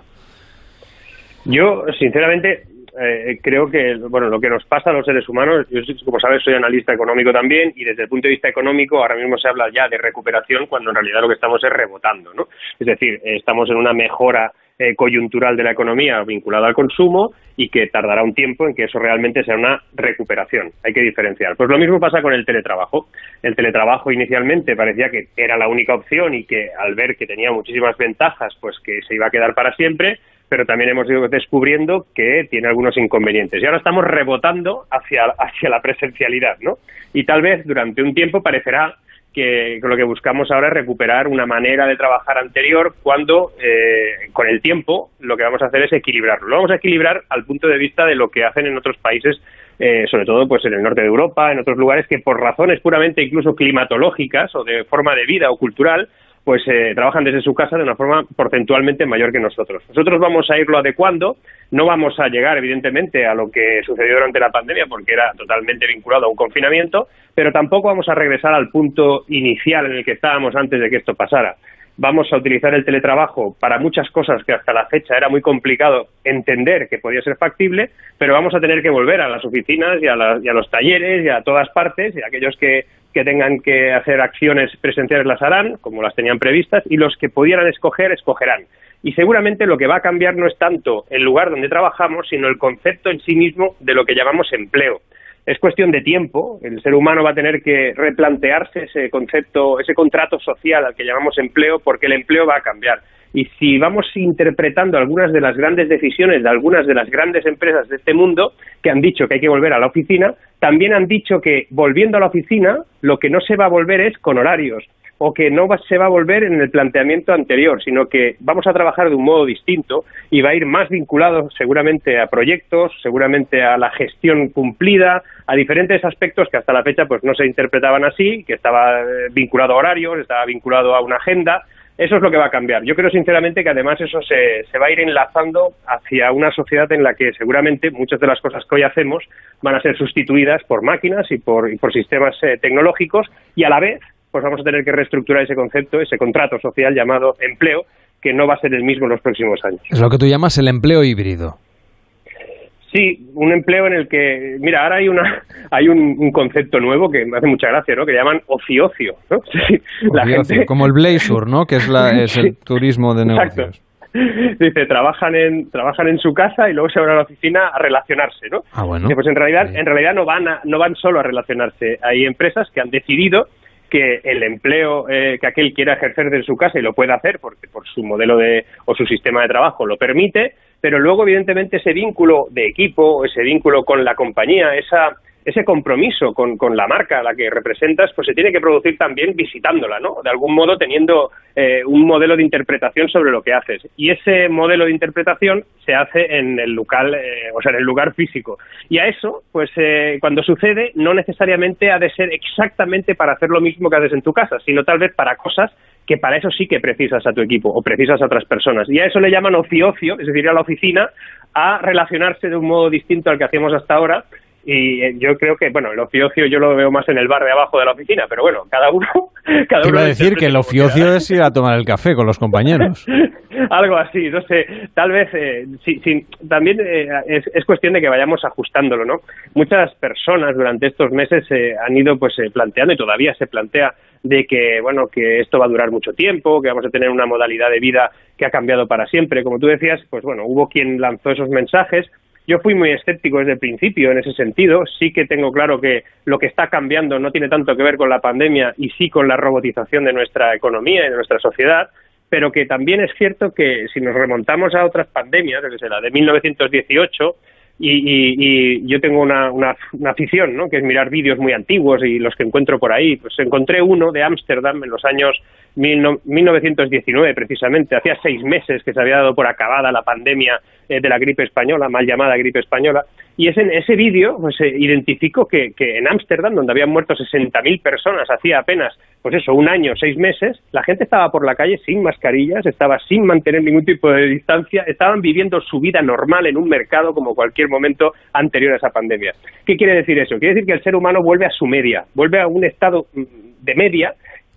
Yo, sinceramente, eh, creo que bueno lo que nos pasa a los seres humanos, yo como sabes soy analista económico también y desde el punto de vista económico ahora mismo se habla ya de recuperación cuando en realidad lo que estamos es rebotando, ¿no? Es decir, estamos en una mejora eh, coyuntural de la economía vinculada al consumo y que tardará un tiempo en que eso realmente sea una recuperación. Hay que diferenciar. Pues lo mismo pasa con el teletrabajo. El teletrabajo inicialmente parecía que era la única opción y que al ver que tenía muchísimas ventajas, pues que se iba a quedar para siempre pero también hemos ido descubriendo que tiene algunos inconvenientes. Y ahora estamos rebotando hacia, hacia la presencialidad, ¿no? Y tal vez durante un tiempo parecerá que lo que buscamos ahora es recuperar una manera de trabajar anterior cuando eh, con el tiempo lo que vamos a hacer es equilibrarlo. Lo vamos a equilibrar al punto de vista de lo que hacen en otros países, eh, sobre todo pues en el norte de Europa, en otros lugares que por razones puramente incluso climatológicas o de forma de vida o cultural pues eh, trabajan desde su casa de una forma porcentualmente mayor que nosotros. Nosotros vamos a irlo adecuando, no vamos a llegar evidentemente a lo que sucedió durante la pandemia porque era totalmente vinculado a un confinamiento, pero tampoco vamos a regresar al punto inicial en el que estábamos antes de que esto pasara. Vamos a utilizar el teletrabajo para muchas cosas que hasta la fecha era muy complicado entender que podía ser factible, pero vamos a tener que volver a las oficinas y a, y a los talleres y a todas partes y aquellos que que tengan que hacer acciones presenciales las harán, como las tenían previstas, y los que pudieran escoger, escogerán. Y seguramente lo que va a cambiar no es tanto el lugar donde trabajamos, sino el concepto en sí mismo de lo que llamamos empleo. Es cuestión de tiempo, el ser humano va a tener que replantearse ese concepto, ese contrato social al que llamamos empleo, porque el empleo va a cambiar. Y si vamos interpretando algunas de las grandes decisiones de algunas de las grandes empresas de este mundo que han dicho que hay que volver a la oficina, también han dicho que volviendo a la oficina lo que no se va a volver es con horarios o que no se va a volver en el planteamiento anterior, sino que vamos a trabajar de un modo distinto y va a ir más vinculado seguramente a proyectos, seguramente a la gestión cumplida, a diferentes aspectos que hasta la fecha pues no se interpretaban así, que estaba eh, vinculado a horarios, estaba vinculado a una agenda eso es lo que va a cambiar. Yo creo sinceramente que además eso se, se va a ir enlazando hacia una sociedad en la que seguramente muchas de las cosas que hoy hacemos van a ser sustituidas por máquinas y por, por sistemas eh, tecnológicos y a la vez pues vamos a tener que reestructurar ese concepto, ese contrato social llamado empleo, que no va a ser el mismo en los próximos años. Es lo que tú llamas el empleo híbrido. Sí, un empleo en el que, mira, ahora hay una hay un, concepto nuevo que me hace mucha gracia, ¿no? Que llaman ociocio, ¿no? la gente... como el Blazer, ¿no? Que es, la, es el turismo de negocios. Dice, trabajan en trabajan en su casa y luego se van a la oficina a relacionarse, ¿no? Ah, bueno. pues en realidad en realidad no van no van solo a relacionarse. Hay empresas que han decidido que el empleo eh, que aquel quiera ejercer desde su casa y lo puede hacer porque por su modelo de o su sistema de trabajo lo permite, pero luego evidentemente ese vínculo de equipo, ese vínculo con la compañía, esa ese compromiso con, con, la marca a la que representas, pues se tiene que producir también visitándola, ¿no? De algún modo teniendo eh, un modelo de interpretación sobre lo que haces. Y ese modelo de interpretación se hace en el local, eh, o sea, en el lugar físico. Y a eso, pues eh, cuando sucede, no necesariamente ha de ser exactamente para hacer lo mismo que haces en tu casa, sino tal vez para cosas que para eso sí que precisas a tu equipo o precisas a otras personas. Y a eso le llaman ocio-ocio, es decir, ir a la oficina a relacionarse de un modo distinto al que hacíamos hasta ahora y eh, yo creo que, bueno, el ofiocio yo lo veo más en el bar de abajo de la oficina, pero bueno, cada uno... Cada uno decir que el ofiocio es ir a tomar el café con los compañeros. Algo así, no sé, tal vez, eh, sí, sí, también eh, es, es, cuestión de que vayamos ajustándolo, ¿no? Muchas personas durante estos meses eh, han ido pues planteando y todavía se plantea de que, bueno, que esto va a durar mucho tiempo, que vamos a tener una modalidad de vida que ha cambiado para siempre. Como tú decías, pues bueno, hubo quien lanzó esos mensajes, yo fui muy escéptico desde el principio en ese sentido. Sí que tengo claro que lo que está cambiando no tiene tanto que ver con la pandemia y sí con la robotización de nuestra economía y de nuestra sociedad, pero que también es cierto que si nos remontamos a otras pandemias, desde la de 1918, y, yo tengo una, una, afición, ¿no? que es mirar vídeos muy antiguos y los que encuentro por ahí. Pues encontré uno de Ámsterdam en los años 1919, precisamente. Hacía seis meses que se había dado por acabada la pandemia eh, de la gripe española, mal llamada gripe española. Y ese, ese vídeo pues, se identificó que, que en Ámsterdam, donde habían muerto 60.000 personas hacía apenas, pues eso, un año, seis meses, la gente estaba por la calle sin mascarillas, estaba sin mantener ningún tipo de distancia, estaban viviendo su vida normal en un mercado como cualquier momento anterior a esa pandemia. ¿Qué quiere decir eso? Quiere decir que el ser humano vuelve a su media, vuelve a un estado mm, de media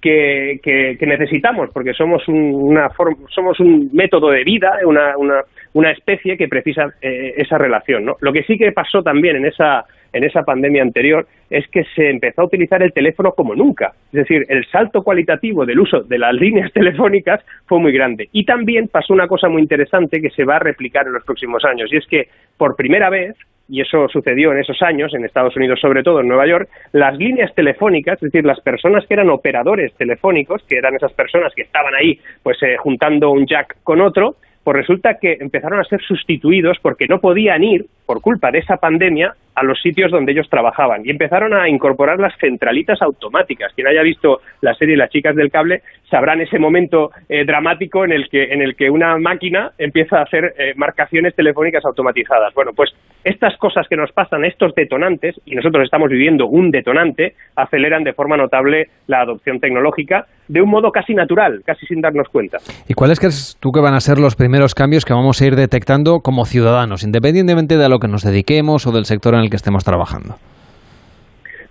que, que, necesitamos, porque somos un, una somos un método de vida, una, una, una especie que precisa eh, esa relación. ¿no? Lo que sí que pasó también en esa, en esa pandemia anterior es que se empezó a utilizar el teléfono como nunca. Es decir, el salto cualitativo del uso de las líneas telefónicas fue muy grande. Y también pasó una cosa muy interesante que se va a replicar en los próximos años, y es que por primera vez y eso sucedió en esos años, en Estados Unidos sobre todo, en Nueva York, las líneas telefónicas, es decir, las personas que eran operadores telefónicos, que eran esas personas que estaban ahí pues eh, juntando un jack con otro, pues resulta que empezaron a ser sustituidos porque no podían ir, por culpa de esa pandemia, a los sitios donde ellos trabajaban y empezaron a incorporar las centralitas automáticas. Quien haya visto la serie Las chicas del cable sabrán ese momento eh, dramático en el que en el que una máquina empieza a hacer eh, marcaciones telefónicas automatizadas. Bueno, pues estas cosas que nos pasan, estos detonantes, y nosotros estamos viviendo un detonante, aceleran de forma notable la adopción tecnológica de un modo casi natural, casi sin darnos cuenta. ¿Y cuáles crees tú que van a ser los primeros cambios que vamos a ir detectando como ciudadanos, independientemente de a que nos dediquemos o del sector en el que estemos trabajando?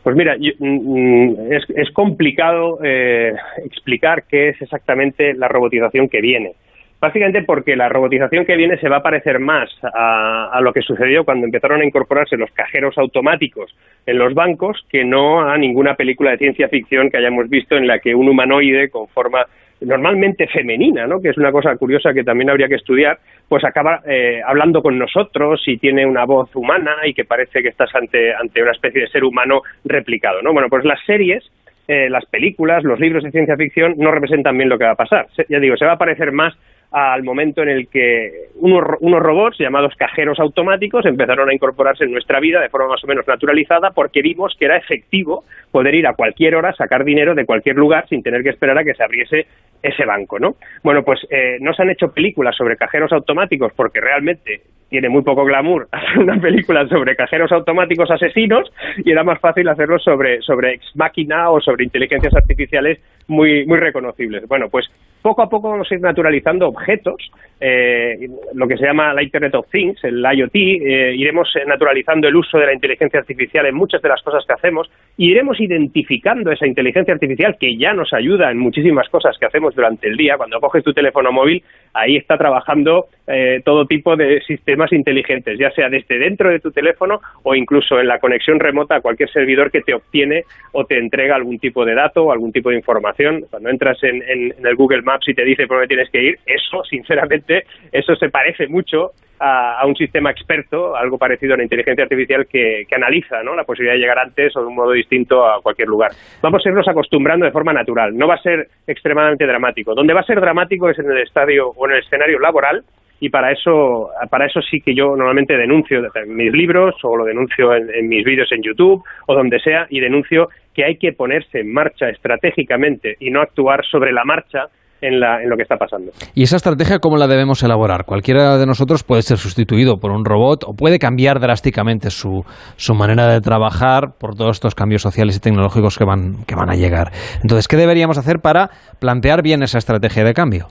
Pues mira, mm, mm, es, complicado eh, explicar qué es exactamente la robotización que viene. Básicamente porque la robotización que viene se va a parecer más a, lo que sucedió cuando empezaron a incorporarse los cajeros automáticos en los bancos que no a ninguna película de ciencia ficción que hayamos visto en la que un humanoide con forma normalmente femenina, ¿no? que es una cosa curiosa que también habría que estudiar, pues acaba eh, hablando con nosotros y tiene una voz humana y que parece que estás ante, ante una especie de ser humano replicado. ¿no? Bueno, pues las series, eh, las películas, los libros de ciencia ficción no representan bien lo que va a pasar. ya digo, se va a parecer más al momento en el que unos, robots llamados cajeros automáticos empezaron a incorporarse en nuestra vida de forma más o menos naturalizada porque vimos que era efectivo poder ir a cualquier hora, sacar dinero de cualquier lugar sin tener que esperar a que se abriese ese banco, ¿no? Bueno, pues eh, no se han hecho películas sobre cajeros automáticos porque realmente tiene muy poco glamour hacer una película sobre cajeros automáticos asesinos y era más fácil hacerlo sobre, sobre ex máquina o sobre inteligencias artificiales muy, muy reconocibles. Bueno, pues poco a poco vamos a ir naturalizando objetos, eh, lo que se llama la Internet of Things, el IoT, eh, iremos naturalizando el uso de la inteligencia artificial en muchas de las cosas que hacemos iremos identificando esa inteligencia artificial que ya nos ayuda en muchísimas cosas que hacemos durante el día. Cuando coges tu teléfono móvil, ahí está trabajando eh, todo tipo de sistemas inteligentes, ya sea desde dentro de tu teléfono o incluso en la conexión remota a cualquier servidor que te obtiene o te entrega algún tipo de dato o algún tipo de información. Cuando entras en, en el Google Maps, si te dice por dónde tienes que ir, eso, sinceramente, eso se parece mucho a, un sistema experto, algo parecido a la inteligencia artificial que, analiza ¿no? la posibilidad de llegar antes o de un modo distinto a cualquier lugar. Vamos a irnos acostumbrando de forma natural, no va a ser extremadamente dramático. Donde va a ser dramático es en el estadio o en el escenario laboral, y para eso para eso sí que yo normalmente denuncio en mis libros o lo denuncio en, en, mis vídeos en YouTube o donde sea y denuncio que hay que ponerse en marcha estratégicamente y no actuar sobre la marcha en, lo que está pasando. ¿Y esa estrategia cómo la debemos elaborar? Cualquiera de nosotros puede ser sustituido por un robot o puede cambiar drásticamente su, su manera de trabajar por todos estos cambios sociales y tecnológicos que van, que van a llegar. Entonces, ¿qué deberíamos hacer para plantear bien esa estrategia de cambio?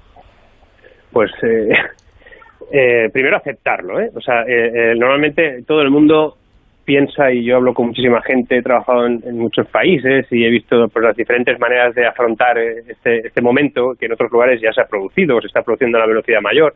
Pues eh, eh, primero aceptarlo. ¿eh? O sea, normalmente todo el mundo piensa, y yo hablo con muchísima gente, he trabajado en, muchos países y he visto pues, las diferentes maneras de afrontar eh, este, este momento que en otros lugares ya se ha producido o se está produciendo a una velocidad mayor.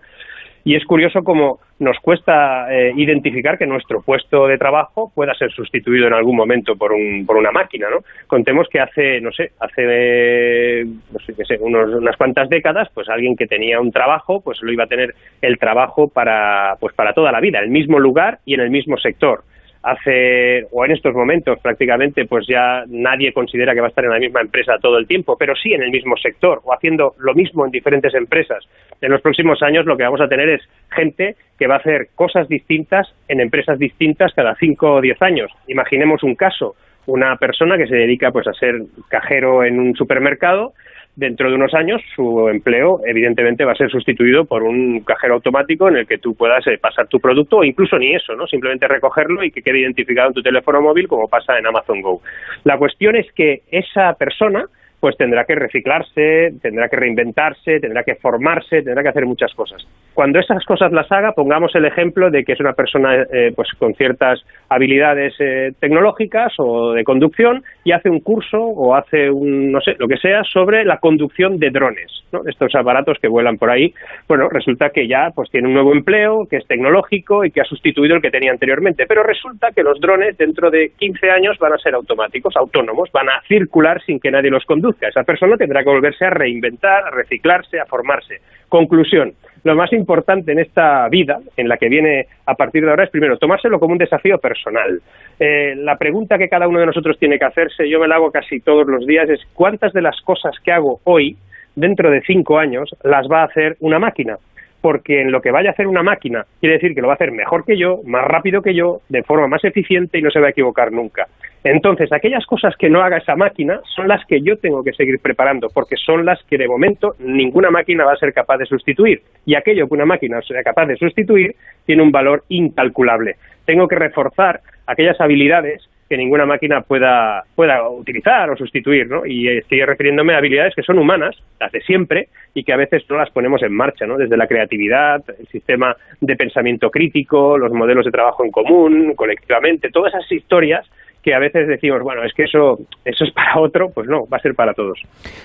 Y es curioso cómo nos cuesta eh, identificar que nuestro puesto de trabajo pueda ser sustituido en algún momento por, un, por una máquina, ¿no? Contemos que hace, no sé, hace, no sé, qué sé, unas cuantas décadas, pues alguien que tenía un trabajo, pues lo iba a tener el trabajo para, pues para toda la vida, el mismo lugar y en el mismo sector hace o en estos momentos prácticamente pues ya nadie considera que va a estar en la misma empresa todo el tiempo, pero sí en el mismo sector o haciendo lo mismo en diferentes empresas. En los próximos años lo que vamos a tener es gente que va a hacer cosas distintas en empresas distintas cada cinco o diez años. Imaginemos un caso, una persona que se dedica pues a ser cajero en un supermercado dentro de unos años su empleo evidentemente va a ser sustituido por un cajero automático en el que tú puedas eh, pasar tu producto o incluso ni eso, ¿no? Simplemente recogerlo y que quede identificado en tu teléfono móvil como pasa en Amazon Go. La cuestión es que esa persona pues tendrá que reciclarse, tendrá que reinventarse, tendrá que formarse, tendrá que hacer muchas cosas. Cuando esas cosas las haga, pongamos el ejemplo de que es una persona eh, pues con ciertas habilidades eh, tecnológicas o de conducción y hace un curso o hace un no sé lo que sea sobre la conducción de drones, ¿no? estos aparatos que vuelan por ahí. Bueno, resulta que ya pues tiene un nuevo empleo que es tecnológico y que ha sustituido el que tenía anteriormente, pero resulta que los drones dentro de 15 años van a ser automáticos, autónomos, van a circular sin que nadie los conduzca esa persona tendrá que volverse a reinventar, a reciclarse, a formarse. Conclusión. Lo más importante en esta vida, en la que viene a partir de ahora, es primero tomárselo como un desafío personal. Eh, la pregunta que cada uno de nosotros tiene que hacerse, yo me la hago casi todos los días, es cuántas de las cosas que hago hoy, dentro de cinco años, las va a hacer una máquina porque en lo que vaya a hacer una máquina quiere decir que lo va a hacer mejor que yo, más rápido que yo, de forma más eficiente y no se va a equivocar nunca. Entonces, aquellas cosas que no haga esa máquina son las que yo tengo que seguir preparando, porque son las que de momento ninguna máquina va a ser capaz de sustituir. Y aquello que una máquina sea capaz de sustituir tiene un valor incalculable. Tengo que reforzar aquellas habilidades que ninguna máquina pueda, pueda utilizar o sustituir, ¿no? Y estoy refiriéndome a habilidades que son humanas, las de siempre, y que a veces no las ponemos en marcha, ¿no? Desde la creatividad, el sistema de pensamiento crítico, los modelos de trabajo en común, colectivamente, todas esas historias que a veces decimos, bueno, es que eso, eso es para otro, pues no, va a ser para todos.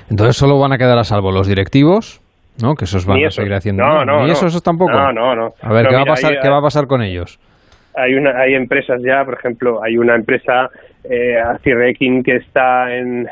Entonces solo van a quedar a salvo los directivos, ¿no? Que esos van a seguir haciendo. No, no, Ni eso, esos tampoco. No, no, no. A ver, No, ¿qué, va a pasar, hay- ¿qué va a pasar con ellos? hay una hay empresas ya por ejemplo hay una empresa eh, Acirekin que está en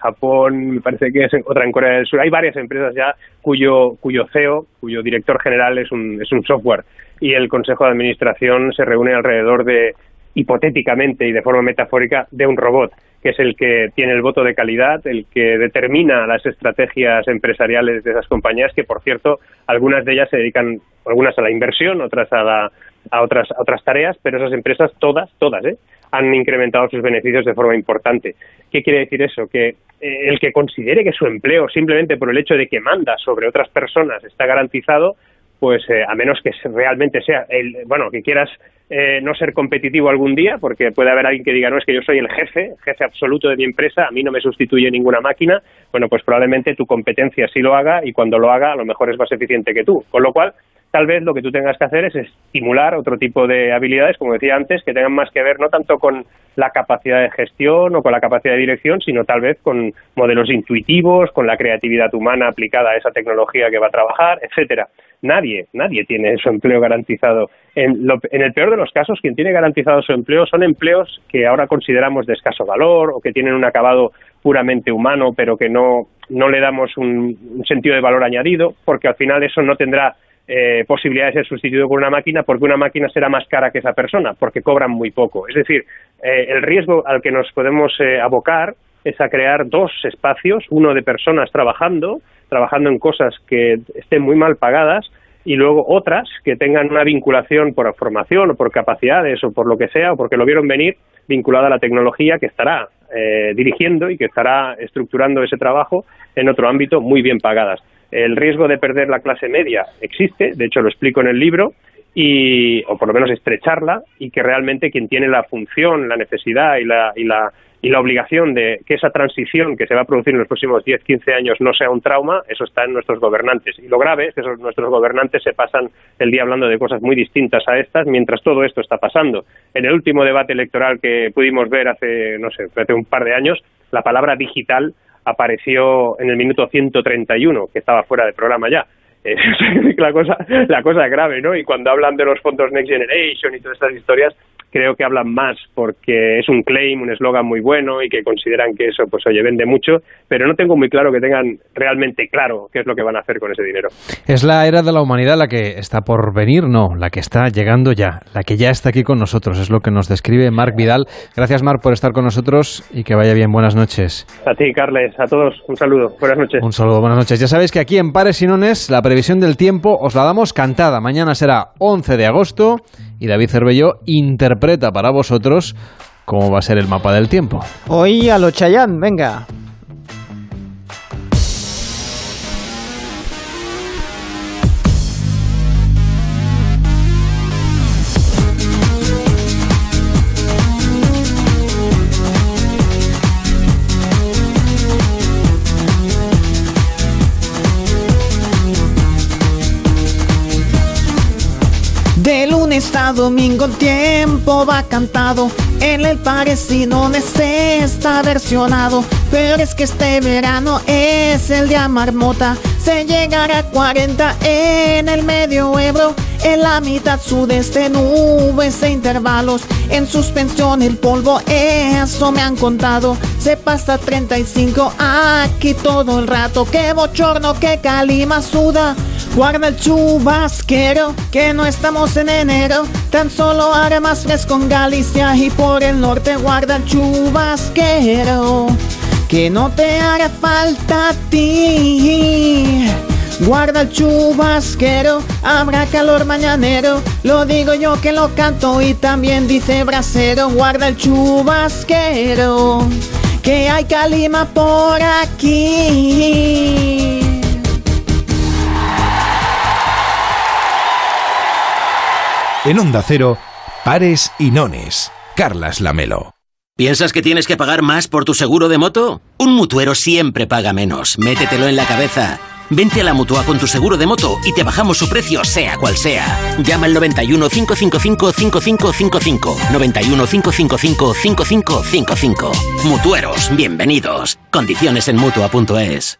Japón me parece que es en- otra en Corea del Sur hay varias empresas ya cuyo cuyo CEO cuyo director general es un es un software y el consejo de administración se reúne alrededor de hipotéticamente y de forma metafórica de un robot que es el que tiene el voto de calidad, el que determina las estrategias empresariales de esas compañías, que por cierto, algunas de ellas se dedican, algunas a la inversión, otras a, la- a otras a otras tareas, pero esas empresas todas, todas, ¿eh? han incrementado sus beneficios de forma importante. ¿Qué quiere decir eso? Que eh, el que considere que su empleo, simplemente por el hecho de que manda sobre otras personas, está garantizado, pues eh, a menos que realmente sea el, bueno, que quieras eh, no ser competitivo algún día, porque puede haber alguien que diga, no, es que yo soy el jefe, jefe absoluto de mi empresa, a mí no me sustituye ninguna máquina, bueno, pues probablemente tu competencia sí lo haga y cuando lo haga a lo mejor es más eficiente que tú. Con lo cual, tal vez lo que tú tengas que hacer es estimular otro tipo de habilidades, como decía antes, que tengan más que ver no tanto con la capacidad de gestión o con la capacidad de dirección, sino tal vez con modelos intuitivos, con la creatividad humana aplicada a esa tecnología que va a trabajar, etcétera. Nadie, nadie tiene su empleo garantizado. En, lo- en el peor de los casos, quien tiene garantizado su empleo son empleos que ahora consideramos de escaso valor o que tienen un acabado puramente humano, pero que no, no le damos un, un sentido de valor añadido, porque al final eso no tendrá eh, posibilidad de ser sustituido por una máquina porque una máquina será más cara que esa persona, porque cobran muy poco. Es decir, eh, el riesgo al que nos podemos eh, abocar es a crear dos espacios, uno de personas trabajando, trabajando en cosas que estén muy mal pagadas, y luego otras que tengan una vinculación por formación o por capacidades o por lo que sea, o porque lo vieron venir vinculada a la tecnología que estará eh, dirigiendo y que estará estructurando ese trabajo en otro ámbito muy bien pagadas. El riesgo de perder la clase media existe, de hecho lo explico en el libro, y, o por lo menos estrecharla, y que realmente quien tiene la función, la necesidad y la, y la, y la obligación de que esa transición que se va a producir en los próximos 10, 15 años no sea un trauma, eso está en nuestros gobernantes. Y lo grave es que esos- nuestros gobernantes se pasan el día hablando de cosas muy distintas a estas mientras todo esto está pasando. En el último debate electoral que pudimos ver hace, no sé, hace un par de años, la palabra digital apareció en el minuto 131, que estaba fuera del programa ya. Eh, la cosa la cosa grave, ¿no? Y cuando hablan de los fondos Next Generation y todas estas historias, creo que hablan más porque es un claim, un eslogan muy bueno y que consideran que eso, pues oye, vende mucho, pero no tengo muy claro que tengan realmente claro qué es lo que van a hacer con ese dinero. Es la era de la humanidad la que está por venir, no, la que está llegando ya, la que ya está aquí con nosotros, es lo que nos describe Marc Vidal. Gracias, Marc, por estar con nosotros y que vaya bien. Buenas noches. A ti, Carles, a todos, un saludo. Buenas noches. Un saludo, buenas noches. Ya sabéis que aquí en Pares y Nones la previsión del tiempo os la damos cantada. Mañana será 11 de agosto y David Cervello interpreta para vosotros cómo va a ser el mapa del tiempo. Hoy a lo Chayán, venga. De a domingo el tiempo va cantado, en el parecino está versionado, pero es que este verano es el día marmota, se llegará a 40 en el medio Ebro, en la mitad sudeste nubes e intervalos, en suspensión el polvo, eso me han contado, se pasa 35 aquí todo el rato, qué bochorno, qué calima suda. Guarda el chubasquero, que no estamos en enero. Tan solo hará más fresco en Galicia y por el norte guarda el chubasquero. Que no te hará falta a ti. Guarda el chubasquero, habrá calor mañanero. Lo digo yo que lo canto y también dice brasero. Guarda el chubasquero, que hay calima por aquí. En Onda Cero, Pares y Nones. Carlas Lamelo. ¿Piensas que tienes que pagar más por tu seguro de moto? Un mutuero siempre paga menos. Métetelo en la cabeza. Vente a la mutua con tu seguro de moto y te bajamos su precio, sea cual sea. Llama al 91 555 5555. 91 555 5555. Mutueros, bienvenidos. Condiciones en mutua.es.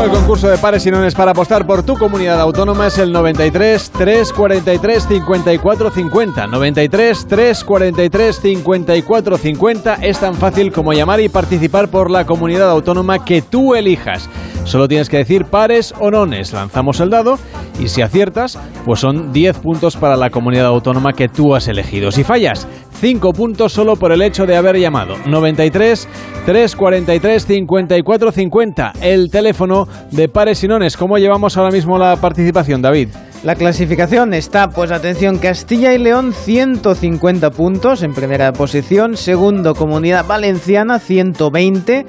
Teléfono del concurso de pares y nones para apostar por tu comunidad autónoma es el 93 343 54 50. 93 343 54 50 es tan fácil como llamar y participar por la comunidad autónoma que tú elijas. Solo tienes que decir pares o nones. Lanzamos el dado y si aciertas, pues son 10 puntos para la comunidad autónoma que tú has elegido. Si fallas, 5 puntos solo por el hecho de haber llamado. 93 343 54 50. El teléfono de pares y nones. ¿Cómo llevamos ahora mismo la participación, David? La clasificación está, pues atención, Castilla y León 150 puntos en primera posición, segundo Comunidad Valenciana 120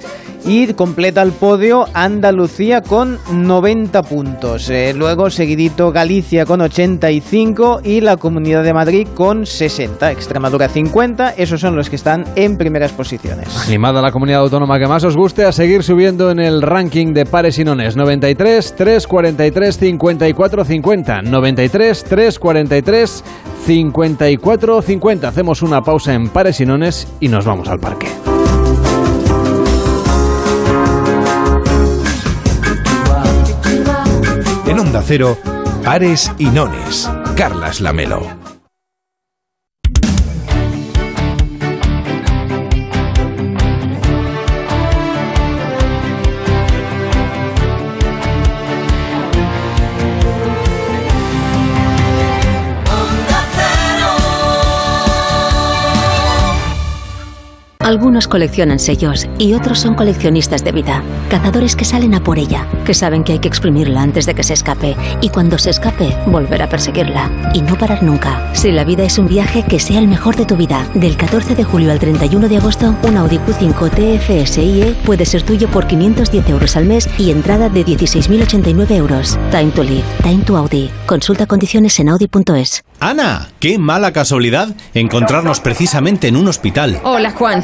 y completa el podio Andalucía con 90 puntos. Eh, luego seguidito Galicia con 85 y la Comunidad de Madrid con 60, Extremadura 50, esos son los que están en primeras posiciones. Animada la comunidad autónoma que más os guste a seguir subiendo en el ranking de pares y nones. 93 343 54 50. 93 343 54 50. Hacemos una pausa en pares y nones y nos vamos al parque. En Onda Cero, Ares y Nones, Carlas Lamelo. Algunos coleccionan sellos y otros son coleccionistas de vida, cazadores que salen a por ella, que saben que hay que exprimirla antes de que se escape y cuando se escape volver a perseguirla y no parar nunca. Si la vida es un viaje, que sea el mejor de tu vida. Del 14 de julio al 31 de agosto, un Audi Q5 TFSIe puede ser tuyo por 510 euros al mes y entrada de 16.089 euros. Time to live, time to Audi. Consulta condiciones en audi.es. Ana, qué mala casualidad encontrarnos precisamente en un hospital. Hola Juan.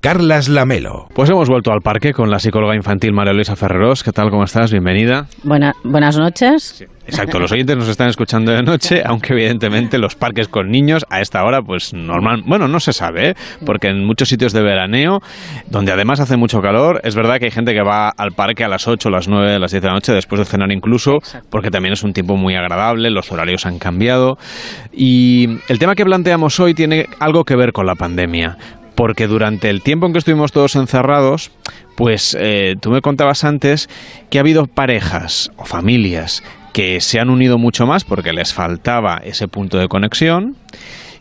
Carlas Lamelo. Pues hemos vuelto al parque con la psicóloga infantil María Luisa Ferreros. ¿Qué tal? ¿Cómo estás? Bienvenida. Buena, buenas noches. Exacto, los oyentes nos están escuchando de noche, aunque evidentemente los parques con niños a esta hora, pues normal, bueno, no se sabe, ¿eh? porque en muchos sitios de veraneo, donde además hace mucho calor, es verdad que hay gente que va al parque a las 8, las 9, las 10 de la noche, después de cenar incluso, porque también es un tiempo muy agradable, los horarios han cambiado. Y el tema que planteamos hoy tiene algo que ver con la pandemia porque durante el tiempo en que estuvimos todos encerrados, pues eh, tú me contabas antes que ha habido parejas o familias que se han unido mucho más porque les faltaba ese punto de conexión.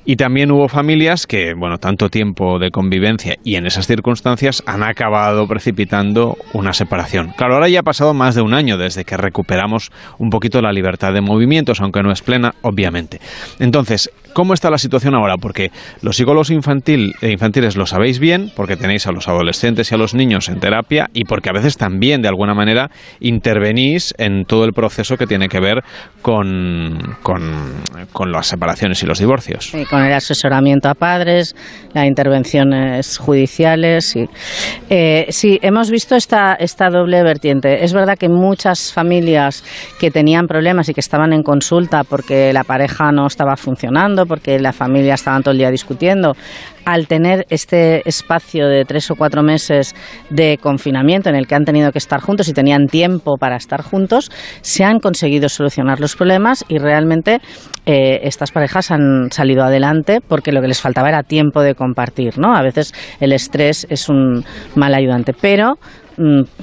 Y también hubo familias que, bueno, tanto tiempo de convivencia y en esas circunstancias han acabado precipitando una separación. Claro, ahora ya ha pasado más de un año desde que recuperamos un poquito la libertad de movimientos, aunque no es plena, obviamente. Entonces, ¿cómo está la situación ahora? Porque los psicólogos infantil, eh, infantiles lo sabéis bien, porque tenéis a los adolescentes y a los niños en terapia y porque a veces también, de alguna manera, intervenís en todo el proceso que tiene que ver con, con, las separaciones y los divorcios. Con el asesoramiento a padres, las intervenciones judiciales. Y, eh, sí, hemos visto esta, esta doble vertiente. Es verdad que muchas familias que tenían problemas y que estaban en consulta porque la pareja no estaba funcionando, porque la familia estaba todo el día discutiendo, al tener este espacio de tres o cuatro meses de confinamiento en el que han tenido que estar juntos y tenían tiempo para estar juntos, se han conseguido solucionar los problemas y realmente eh, estas parejas han salido adelante porque lo que les faltaba era tiempo de compartir, ¿no? A veces el estrés es un mal ayudante, pero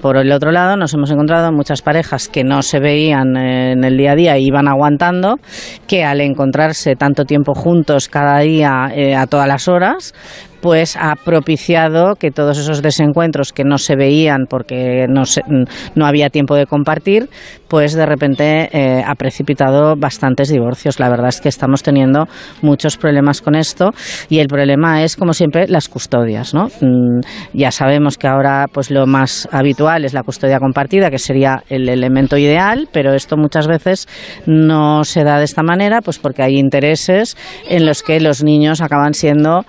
por el otro lado, nos hemos encontrado muchas parejas que no se veían en el día a día y iban aguantando, que al encontrarse tanto tiempo juntos cada día eh, a todas las horas, pues ha propiciado que todos esos desencuentros que no se veían porque no, se, no había tiempo de compartir, pues de repente eh, ha precipitado bastantes divorcios. La verdad es que estamos teniendo muchos problemas con esto y el problema es, como siempre, las custodias. ¿no? Mm, ya sabemos que ahora pues lo más habitual es la custodia compartida, que sería el elemento ideal, pero esto muchas veces no se da de esta manera, pues porque hay intereses en los que los niños acaban siendo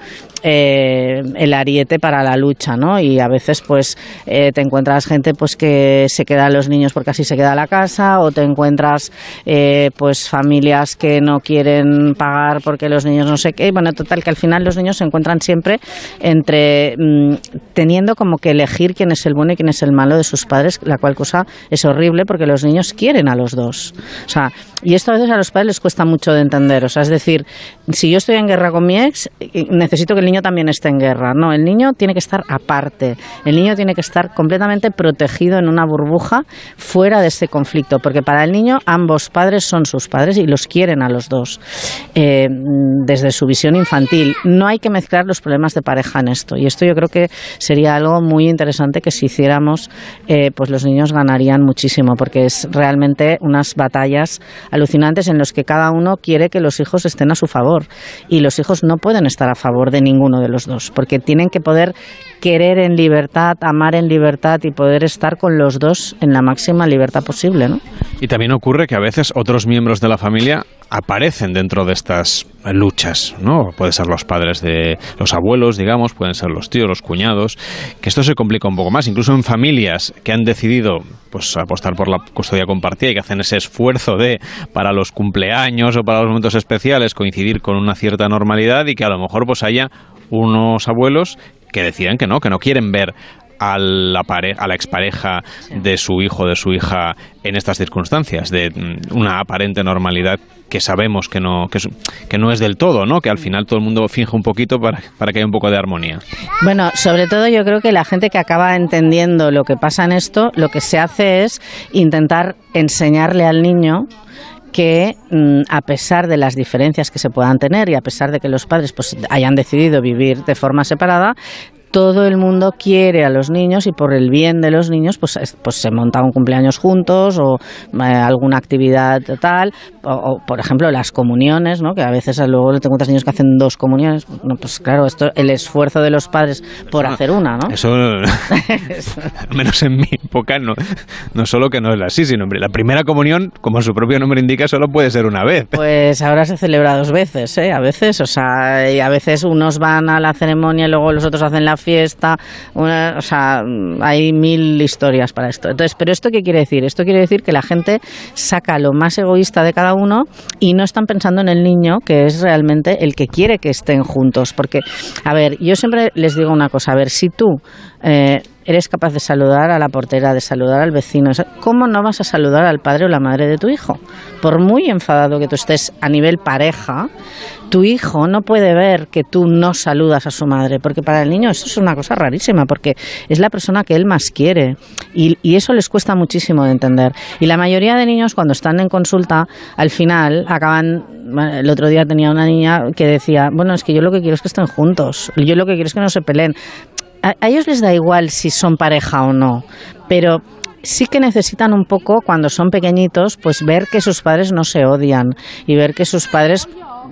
eh, el ariete para la lucha, ¿no? Y a veces, pues, eh, te encuentras gente, pues, que se queda a los niños porque así se queda la casa, o te encuentras, eh, pues, familias que no quieren pagar porque los niños no sé qué. Bueno, total, que al final los niños se encuentran siempre entre mm, teniendo como que elegir quién es el bueno y quién es el malo de sus padres, la cual cosa es horrible porque los niños quieren a los dos. O sea, y esto a veces a los padres les cuesta mucho de entender. O sea, es decir, si yo estoy en guerra con mi ex, necesito que el niño también esté en guerra. No, el niño tiene que estar aparte. El niño tiene que estar completamente protegido en una burbuja fuera de ese conflicto. Porque para el niño ambos padres son sus padres y los quieren a los dos. Eh, desde su visión infantil. No hay que mezclar los problemas de pareja en esto. Y esto yo creo que sería algo muy interesante que si hiciéramos, eh, pues los niños ganarían muchísimo. Porque es realmente unas batallas alucinantes en los que cada uno quiere que los hijos estén a su favor y los hijos no pueden estar a favor de ninguno de los dos porque tienen que poder querer en libertad, amar en libertad y poder estar con los dos en la máxima libertad posible, ¿no? Y también ocurre que a veces otros miembros de la familia aparecen dentro de estas luchas, ¿no? Pueden ser los padres de los abuelos, digamos, pueden ser los tíos, los cuñados, que esto se complica un poco más, incluso en familias que han decidido pues apostar por la custodia compartida y que hacen ese esfuerzo de para los cumpleaños o para los momentos especiales coincidir con una cierta normalidad y que a lo mejor pues haya unos abuelos que decidan que no, que no quieren ver a la, a la expareja de su hijo o de su hija en estas circunstancias, de mm, una aparente normalidad que sabemos que no, que, que, no es del todo, ¿no? que al final todo el mundo finge un poquito para, para que haya un poco de armonía. Bueno, sobre todo yo creo que la gente que acaba entendiendo lo que pasa en esto, lo que se hace es intentar enseñarle al niño que mm, a pesar de las diferencias que se puedan tener y a pesar de que los padres pues hayan decidido vivir de forma separada, todo el mundo quiere a los niños y por el bien de los niños pues, pues se monta un cumpleaños juntos o eh, alguna actividad tal o, por ejemplo las comuniones ¿no? que a veces luego te encuentras niños que hacen dos comuniones no, pues claro esto el esfuerzo de los padres por hacer una ¿no? eso al menos en mi época no, no solo que no es así sino hombre, la primera comunión como su propio nombre indica solo puede ser una vez pues ahora se celebra dos veces ¿eh? a veces o sea y a veces unos van a la ceremonia y luego los otros hacen la fiesta, o sea, hay mil historias para esto. Entonces, pero esto qué quiere decir? Esto quiere decir que la gente saca lo más egoísta de cada uno y no están pensando en el niño, que es realmente el que quiere que estén juntos. Porque, a ver, yo siempre les digo una cosa, a ver, si tú eh, eres capaz de saludar a la portera, de saludar al vecino. ¿Cómo no vas a saludar al padre o la madre de tu hijo? Por muy enfadado que tú estés a nivel pareja, tu hijo no puede ver que tú no saludas a su madre, porque para el niño eso es una cosa rarísima, porque es la persona que él más quiere y, y eso les cuesta muchísimo de entender. Y la mayoría de niños cuando están en consulta, al final acaban, el otro día tenía una niña que decía, bueno, es que yo lo que quiero es que estén juntos, yo lo que quiero es que no se peleen a, ellos les da igual si son pareja o no, pero sí que necesitan un poco, cuando son pequeñitos, pues ver que sus padres no se odian y ver que sus padres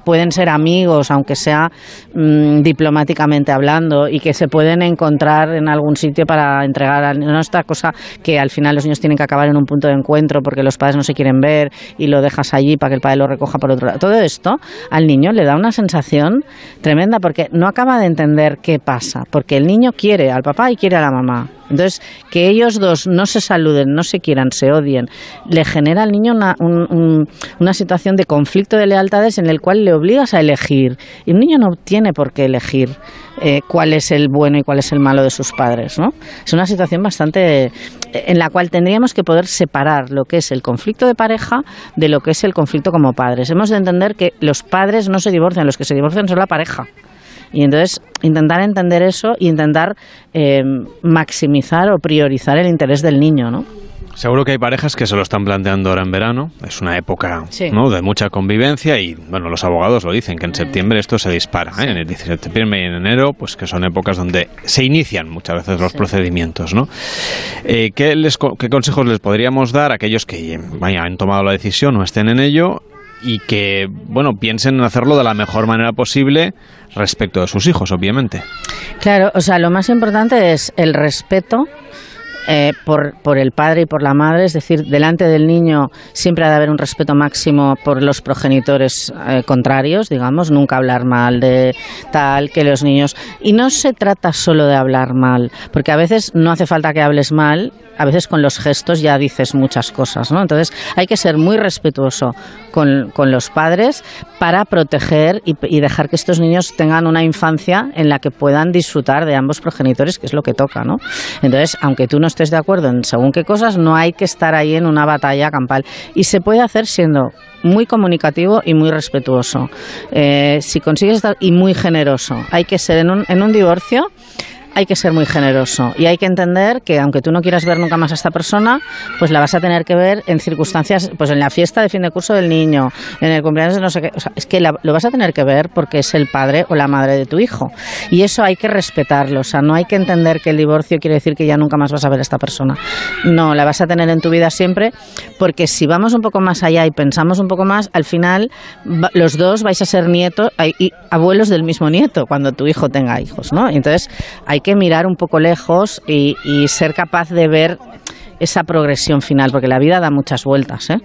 pueden ser amigos, aunque sea mm, diplomáticamente hablando, y que se pueden encontrar en algún sitio para entregar no esta cosa que al final los niños tienen que acabar en un punto de encuentro porque los padres no se quieren ver y lo dejas allí para que el padre lo recoja por otro lado. Todo esto al niño le da una sensación tremenda porque no acaba de entender qué pasa, porque el niño quiere al papá y quiere a la mamá. Entonces, que ellos dos no se saluden, no se quieran, se odien, le genera al niño una, una situación de conflicto de lealtades en el cual le obligas a elegir. Y un niño no tiene por qué elegir eh, cuál es el bueno y cuál es el malo de sus padres, ¿no? Es una situación bastante en la cual tendríamos que poder separar lo que es el conflicto de pareja de lo que es el conflicto como padres. Hemos de entender que los padres no se divorcian, los que se divorcian son la pareja. Y entonces intentar entender eso e intentar eh, maximizar o priorizar el interés del niño, ¿no? Seguro que hay parejas que se lo están planteando ahora en verano. Es una época ¿no? de mucha convivencia y, bueno, los abogados lo dicen, que en septiembre esto se dispara. ¿eh? En el 17 de septiembre y en enero, pues que son épocas donde se inician muchas veces los procedimientos, ¿no? Eh, ¿qué, les, ¿Qué consejos les podríamos dar a aquellos que vaya, han tomado la decisión o estén en ello y que, bueno, piensen en hacerlo de la mejor manera posible respecto de sus hijos, obviamente. Claro, o sea, lo más importante es el respeto eh, por, por el padre y por la madre, es decir, delante del niño siempre ha de haber un respeto máximo por los progenitores eh, contrarios, digamos, nunca hablar mal de tal, que los niños... Y no se trata solo de hablar mal, porque a veces no hace falta que hables mal, a veces con los gestos ya dices muchas cosas, ¿no? Entonces hay que ser muy respetuoso con, con los padres para proteger y, y, dejar que estos niños tengan una infancia en la que puedan disfrutar de ambos progenitores, que es lo que toca, ¿no? Entonces, aunque tú no estés de acuerdo en según qué cosas, no hay que estar ahí en una batalla campal. Y se puede hacer siendo muy comunicativo y muy respetuoso. Eh, si consigues estar, y muy generoso. Hay que ser en un, en un divorcio hay que ser muy generoso y hay que entender que aunque tú no quieras ver nunca más a esta persona, pues la vas a tener que ver en circunstancias, pues en la fiesta de fin de curso del niño, en el cumpleaños de no sé qué, o sea, es que la, lo vas a tener que ver porque es el padre o la madre de tu hijo y eso hay que respetarlo, o sea, no hay que entender que el divorcio quiere decir que ya nunca más vas a ver a esta persona. No, la vas a tener en tu vida siempre porque si vamos un poco más allá y pensamos un poco más, al final los dos vais a ser nietos y abuelos del mismo nieto cuando tu hijo tenga hijos, ¿no? Entonces hay que mirar un poco lejos y, ser capaz de ver esa progresión final, porque la vida da muchas vueltas. ¿eh?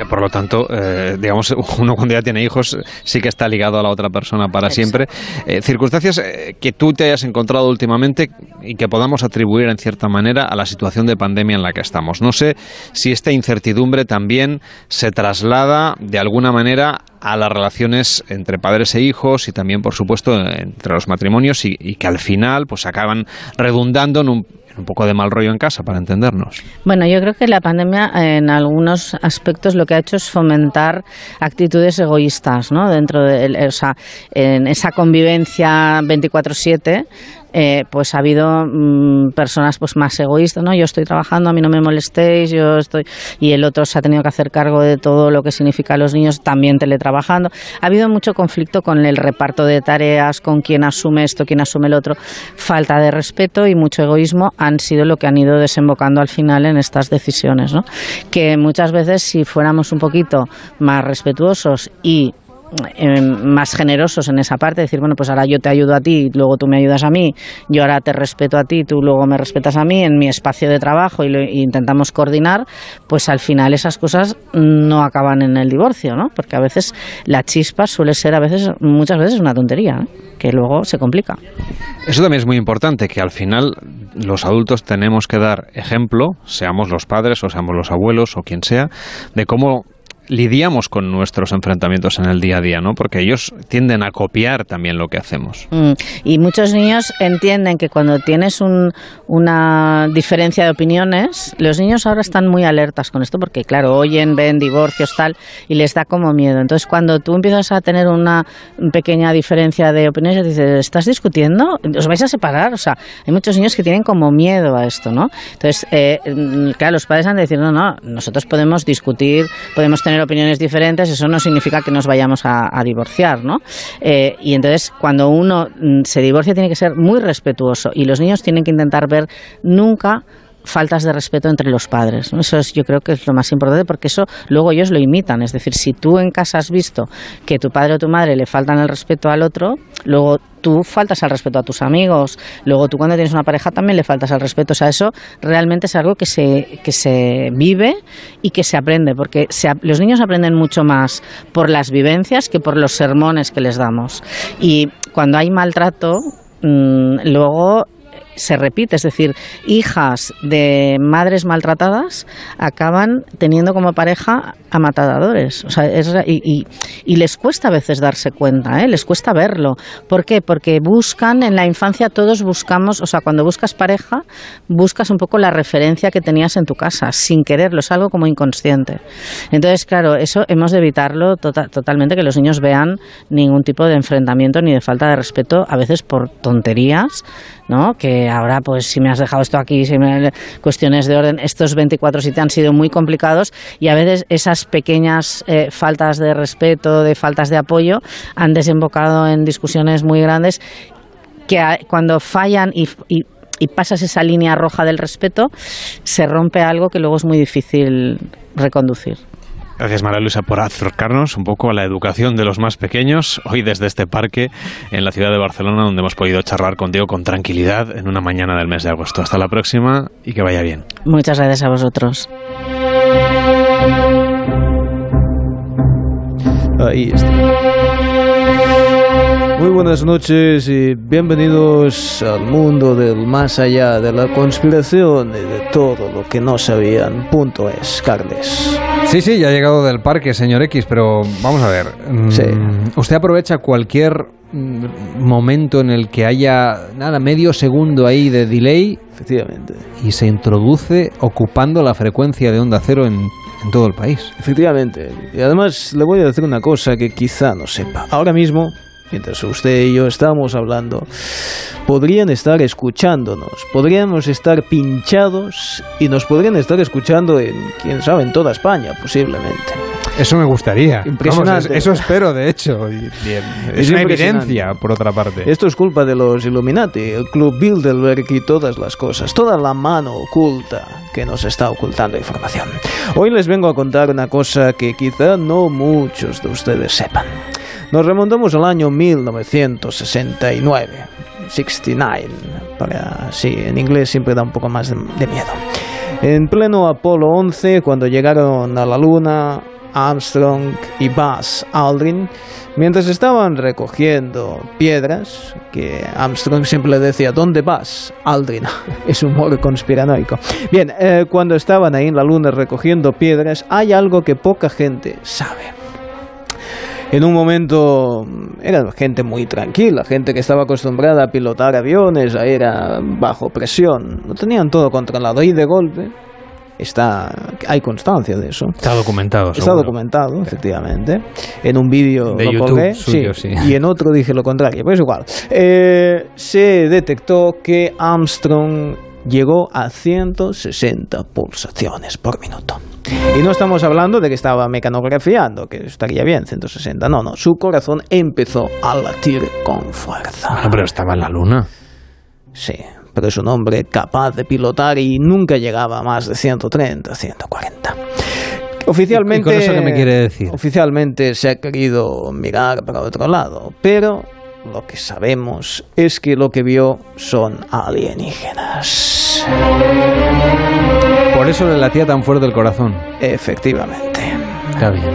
Y por lo tanto, eh, digamos, uno cuando ya tiene hijos sí que está ligado a la otra persona para Exacto. siempre. Eh, circunstancias eh, que tú te hayas encontrado últimamente y que podamos atribuir en cierta manera a la situación de pandemia en la que estamos. No sé si esta incertidumbre también se traslada de alguna manera a las relaciones entre padres e hijos y también, por supuesto, entre los matrimonios y, y que al final pues acaban redundando en un un poco de mal rollo en casa, para entendernos. Bueno, yo creo que la pandemia en algunos aspectos lo que ha hecho es fomentar actitudes egoístas, ¿no? Dentro de, o sea, en esa convivencia 24/7 eh, pues ha habido mmm, personas pues más egoístas, ¿no? Yo estoy trabajando, a mí no me molestéis, yo estoy y el otro se ha tenido que hacer cargo de todo lo que significa a los niños también teletrabajando. Ha habido mucho conflicto con el reparto de tareas, con quién asume esto, quién asume el otro, falta de respeto y mucho egoísmo han sido lo que han ido desembocando al final en estas decisiones, ¿no? Que muchas veces si fuéramos un poquito más respetuosos y eh, más generosos en esa parte, decir, bueno, pues ahora yo te ayudo a ti, luego tú me ayudas a mí, yo ahora te respeto a ti, tú luego me respetas a mí en mi espacio de trabajo y lo intentamos coordinar, pues al final esas cosas no acaban en el divorcio, ¿no? Porque a veces la chispa suele ser a veces, muchas veces una tontería, que luego se complica. Eso también es muy importante, que al final los adultos tenemos que dar ejemplo, seamos los padres o seamos los abuelos o quien sea, de cómo lidiamos con nuestros enfrentamientos en el día a día, ¿no? Porque ellos tienden a copiar también lo que hacemos. Mm. Y muchos niños entienden que cuando tienes un, una diferencia de opiniones, los niños ahora están muy alertas con esto porque, claro, oyen, ven divorcios, tal, y les da como miedo. Entonces, cuando tú empiezas a tener una pequeña diferencia de opiniones, dices, ¿estás discutiendo? ¿Os vais a separar? O sea, hay muchos niños que tienen como miedo a esto, ¿no? Entonces, eh, claro, los padres han de decir, no, no, nosotros podemos discutir, podemos tener opiniones diferentes, eso no significa que nos vayamos a, divorciar, ¿no? Eh, y entonces, cuando uno se divorcia, tiene que ser muy respetuoso y los niños tienen que intentar ver nunca faltas de respeto entre los padres. Eso es, yo creo que es lo más importante porque eso luego ellos lo imitan. Es decir, si tú en casa has visto que tu padre o tu madre le faltan el respeto al otro, luego tú faltas al respeto a tus amigos, luego tú cuando tienes una pareja también le faltas al respeto. O sea, eso realmente es algo que se, que se vive y que se aprende, porque se, los niños aprenden mucho más por las vivencias que por los sermones que les damos. Y cuando hay maltrato, mmm, luego se repite, es decir, hijas de madres maltratadas acaban teniendo como pareja a matadores. O sea, es, y, y, les cuesta a veces darse cuenta, ¿eh? les cuesta verlo. ¿Por qué? Porque buscan, en la infancia todos buscamos, o sea, cuando buscas pareja, buscas un poco la referencia que tenías en tu casa, sin quererlo, es algo como inconsciente. Entonces, claro, eso hemos de evitarlo tota, totalmente, que los niños vean ningún tipo de enfrentamiento ni de falta de respeto, a veces por tonterías, ¿no? Que ahora, pues, si me has dejado esto aquí, si me, cuestiones de orden, estos 24 sí han sido muy complicados y a veces esas pequeñas eh, faltas de respeto, de faltas de apoyo, han desembocado en discusiones muy grandes que cuando fallan y y pasas esa línea roja del respeto, se rompe algo que luego es muy difícil reconducir. Gracias María Luisa por acercarnos un poco a la educación de los más pequeños, hoy desde este parque en la ciudad de Barcelona donde hemos podido charlar contigo con tranquilidad en una mañana del mes de agosto. Hasta la próxima y que vaya bien. Muchas gracias a vosotros. Ahí está. Muy buenas noches y bienvenidos al mundo del más allá de la conspiración y de todo lo que no sabían. Punto es, Carles. Sí, sí, ya ha llegado del parque, señor X, pero vamos a ver. mm, Sí. ¿Usted aprovecha cualquier mm, momento en el que haya, nada, medio segundo ahí de delay? Efectivamente. Y se introduce ocupando la frecuencia de onda cero en, en todo el país. Efectivamente. Y además le voy a decir una cosa que quizá no sepa. Ahora mismo, mientras usted y yo estamos hablando, podrían estar escuchándonos, podríamos estar pinchados y nos podrían estar escuchando en, quién sabe, en toda España, posiblemente. Eso me gustaría. Impresionante. Vamos, eso espero, de hecho. y bien, es, Es una evidencia, por otra parte. Esto es culpa de los Illuminati, el Club Bilderberg y todas las cosas, toda la mano oculta que nos está ocultando información. Hoy les vengo a contar una cosa que quizá no muchos de ustedes sepan. Nos remontamos al año 1969, 69, para, sí, en inglés siempre da un poco más de, miedo. En pleno Apolo 11, cuando llegaron a la Luna, Armstrong y Buzz Aldrin, mientras estaban recogiendo piedras, que Armstrong siempre le decía, ¿dónde vas, Aldrin? es humor conspiranoico. Bien, eh, cuando estaban ahí en la Luna recogiendo piedras, hay algo que poca gente sabe. En un momento era gente muy tranquila, gente que estaba acostumbrada a pilotar aviones, a ir a bajo presión, lo tenían todo controlado y de golpe está hay constancia de eso. Está documentado. Está seguro. documentado, efectivamente. En un vídeo De lo YouTube colgué, suyo, sí, sí. y en otro dije lo contrario, pero es igual. Eh, se detectó que Armstrong llegó a 160 pulsaciones por minuto. Y no estamos hablando de que estaba mecanografiando, que estaría bien, 160. No, no, su corazón empezó a latir con fuerza. Bueno, pero estaba en la luna. Sí, pero es un hombre capaz de pilotar y nunca llegaba a más de 130, 140. Oficialmente, ¿Y con eso qué me quiere decir? Oficialmente se ha querido mirar para otro lado, pero lo que sabemos es que lo que vio son alienígenas. Por eso le latía tan fuerte el corazón. Efectivamente.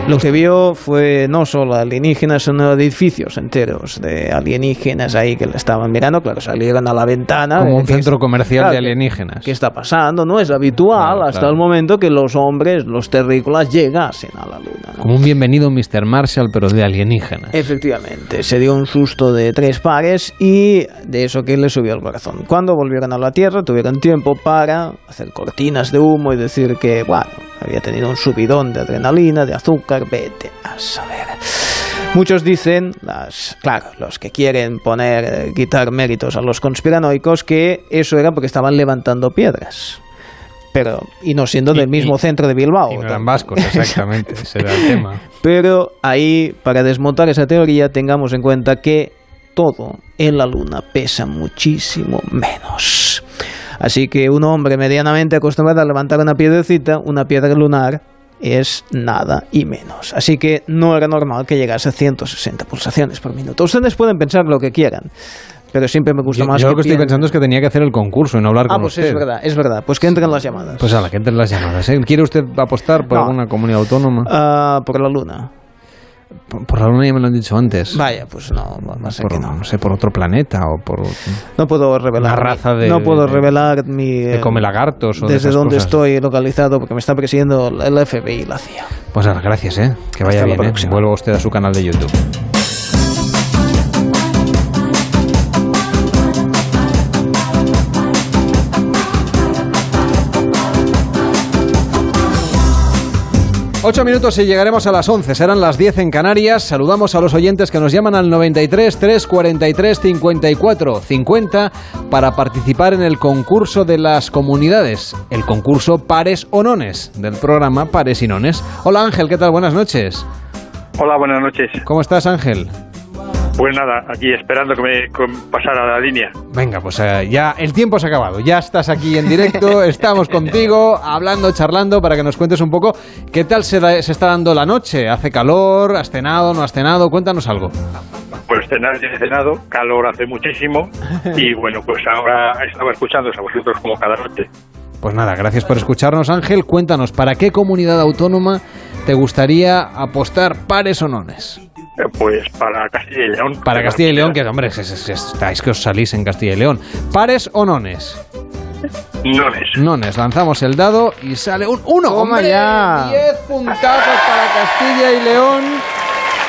Lo que vio fue no solo alienígenas, sino edificios enteros de alienígenas ahí que le estaban mirando. Claro, salieron a la ventana. Como un centro es- comercial claro, de alienígenas. ¿Qué está pasando? No es habitual Claro, hasta claro. el momento que los hombres, los terrícolas, llegasen a la luna. ¿no? Como un bienvenido Mr. Marshall, pero de alienígenas. Efectivamente, se dio un susto de tres pares y de eso que le subió el corazón. Cuando volvieron a la Tierra tuvieron tiempo para hacer cortinas de humo y decir que, bueno, había tenido un subidón de adrenalina, de azúcar, vete a saber. Muchos dicen, las, claro, los que quieren poner, eh, quitar méritos a los conspiranoicos, que eso era porque estaban levantando piedras. Pero, y no siendo del mismo centro de Bilbao. Y no eran vascos, exactamente. ese era el tema. Pero ahí, para desmontar esa teoría, tengamos en cuenta que todo en la Luna pesa muchísimo menos. Así que un hombre medianamente acostumbrado a levantar una piedrecita, una piedra lunar, es nada y menos. Así que no era normal que llegase a 160 pulsaciones por minuto. Ustedes pueden pensar lo que quieran, pero siempre me gusta Yo, más yo que lo que estoy pensando es que tenía que hacer el concurso y no hablar Ah, con pues usted. es verdad, es verdad. Pues que entren las llamadas. Pues a la gente las llamadas. ¿eh? ¿Quiere usted apostar por No. alguna comunidad autónoma? Ah, por la Luna. Por, por la luna ya me lo han dicho antes. Vaya, pues no, a ser por, que no. sé, por otro planeta o por... No puedo revelar. Una raza de- No puedo de- revelar mi. eh, come lagartos o de Desde donde cosas. estoy localizado porque me está persiguiendo el FBI y la CIA. Pues gracias, ¿eh? Que vaya Hasta bien, ¿eh? Vuelva usted a su canal de YouTube. Ocho minutos y llegaremos a las 11. Serán las 10 en Canarias. Saludamos a los oyentes que nos llaman al 93 343 54 50 para participar en el concurso de las comunidades, el concurso Pares o Nones del programa Pares y Nones. Hola Ángel, ¿qué tal? Buenas noches. Hola, buenas noches. ¿Cómo estás Ángel? Pues nada, aquí esperando que me pasara la línea. Venga, pues eh, ya el tiempo se ha acabado. Ya estás aquí en directo, estamos contigo, hablando, charlando, para que nos cuentes un poco qué tal se, da- se está dando la noche. ¿Hace calor? ¿Has cenado? ¿No has cenado? Cuéntanos algo. Pues cenar ya he cenado, calor hace muchísimo y bueno, pues ahora estaba escuchándoos a vosotros como cada noche. Pues nada, gracias por escucharnos, Ángel. Cuéntanos, ¿para qué comunidad autónoma te gustaría apostar pares o nones? Eh, Pues para Castilla y León. Para Castilla y León, que hombre, es- es- es- estáis que os salís en Castilla y León. ¿Pares o nones? Nones. Nones, lanzamos el dado y sale un 1. Toma ya. 10 puntazos para Castilla y León.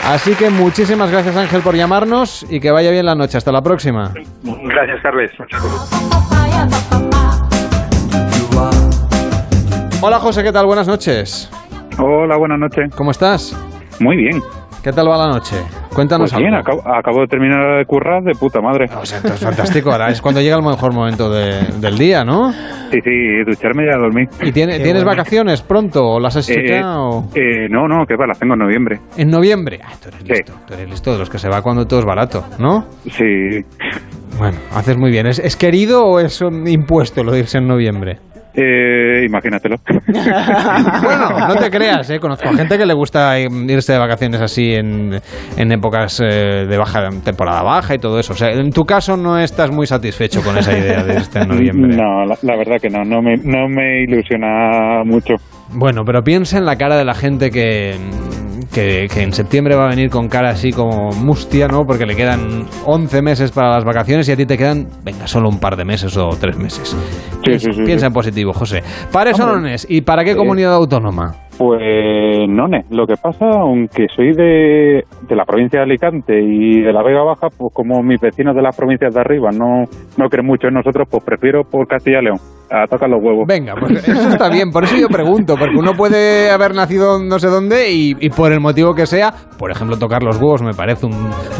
Así que muchísimas gracias Ángel por llamarnos y que vaya bien la noche. Hasta la próxima. Gracias, Carles. Hola José, ¿qué tal? Buenas noches. Hola, buenas noches. ¿Cómo estás? Muy bien. ¿Qué tal va la noche? Cuéntanos Pues bien, algo. acabo, acabo de terminar de currar de puta madre. O sea, entonces fantástico. Ahora es cuando llega el mejor momento de- del día, ¿no? Sí, sí, ducharme y a dormir. ¿Y tiene- tienes bueno. vacaciones pronto o las has hecho Eh, ya o- eh, no, no, que va, las tengo en noviembre. En noviembre. Ah, tú eres listo. Tú eres listo de los que se va cuando todo es barato, ¿no? Sí. Bueno, haces muy bien. ¿Es, es querido o es un impuesto lo de irse en noviembre? Eh, imagínatelo. Bueno, no te creas, ¿eh? Conozco a gente que le gusta irse de vacaciones así en, en épocas eh, de baja, temporada baja y todo eso. O sea, en tu caso no estás muy satisfecho con esa idea de en noviembre. No, la, la verdad que no, no me, no me ilusiona mucho. Bueno, pero piensa en la cara de la gente que, que, que en septiembre va a venir con cara así como mustia, ¿no? Porque le quedan 11 meses para las vacaciones y a ti te quedan, venga, solo un par de meses o tres meses. piensa, sí, sí, piensa sí. en positivo, José. ¿Pares o Hombre. nones? ¿Y para qué comunidad autónoma? Pues no, lo que pasa, aunque soy de, de la provincia de Alicante y de la Vega Baja, pues como mis vecinos de las provincias de arriba no, no creen mucho en nosotros, pues prefiero por Castilla y León. A tocar los huevos. Venga, pues eso está bien, por eso yo pregunto, porque uno puede haber nacido no sé dónde y, y por el motivo que sea, por ejemplo, tocar los huevos me parece un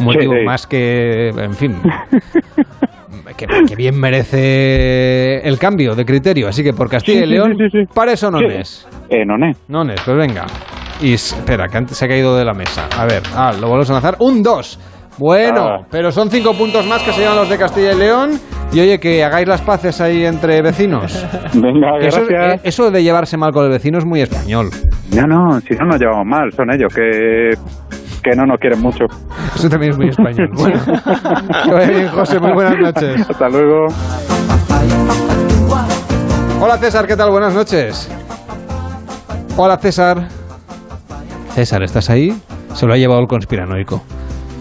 motivo Sí, sí. más que, en fin, que, que bien merece el cambio de criterio. Así que por Castilla Sí, y León, sí, sí, sí. ¿pares o nones? Eh, nones. Nones, pues venga. Y espera, que antes se ha caído de la mesa. A ver, ah, lo volvemos a lanzar. Un 2. Bueno, Ah. pero son cinco puntos más que se llevan los de Castilla y León. Y oye, que hagáis las paces ahí entre vecinos. Venga, eso, gracias. eh, eso de llevarse mal con el vecino es muy español. No, no, si no nos llevamos mal, son ellos que, que no nos quieren mucho. Eso también es muy español. Bueno, bien, José, muy buenas noches. Hasta luego. Hola César, ¿qué tal? Buenas noches. Hola César. César, ¿estás ahí? Se lo ha llevado el conspiranoico.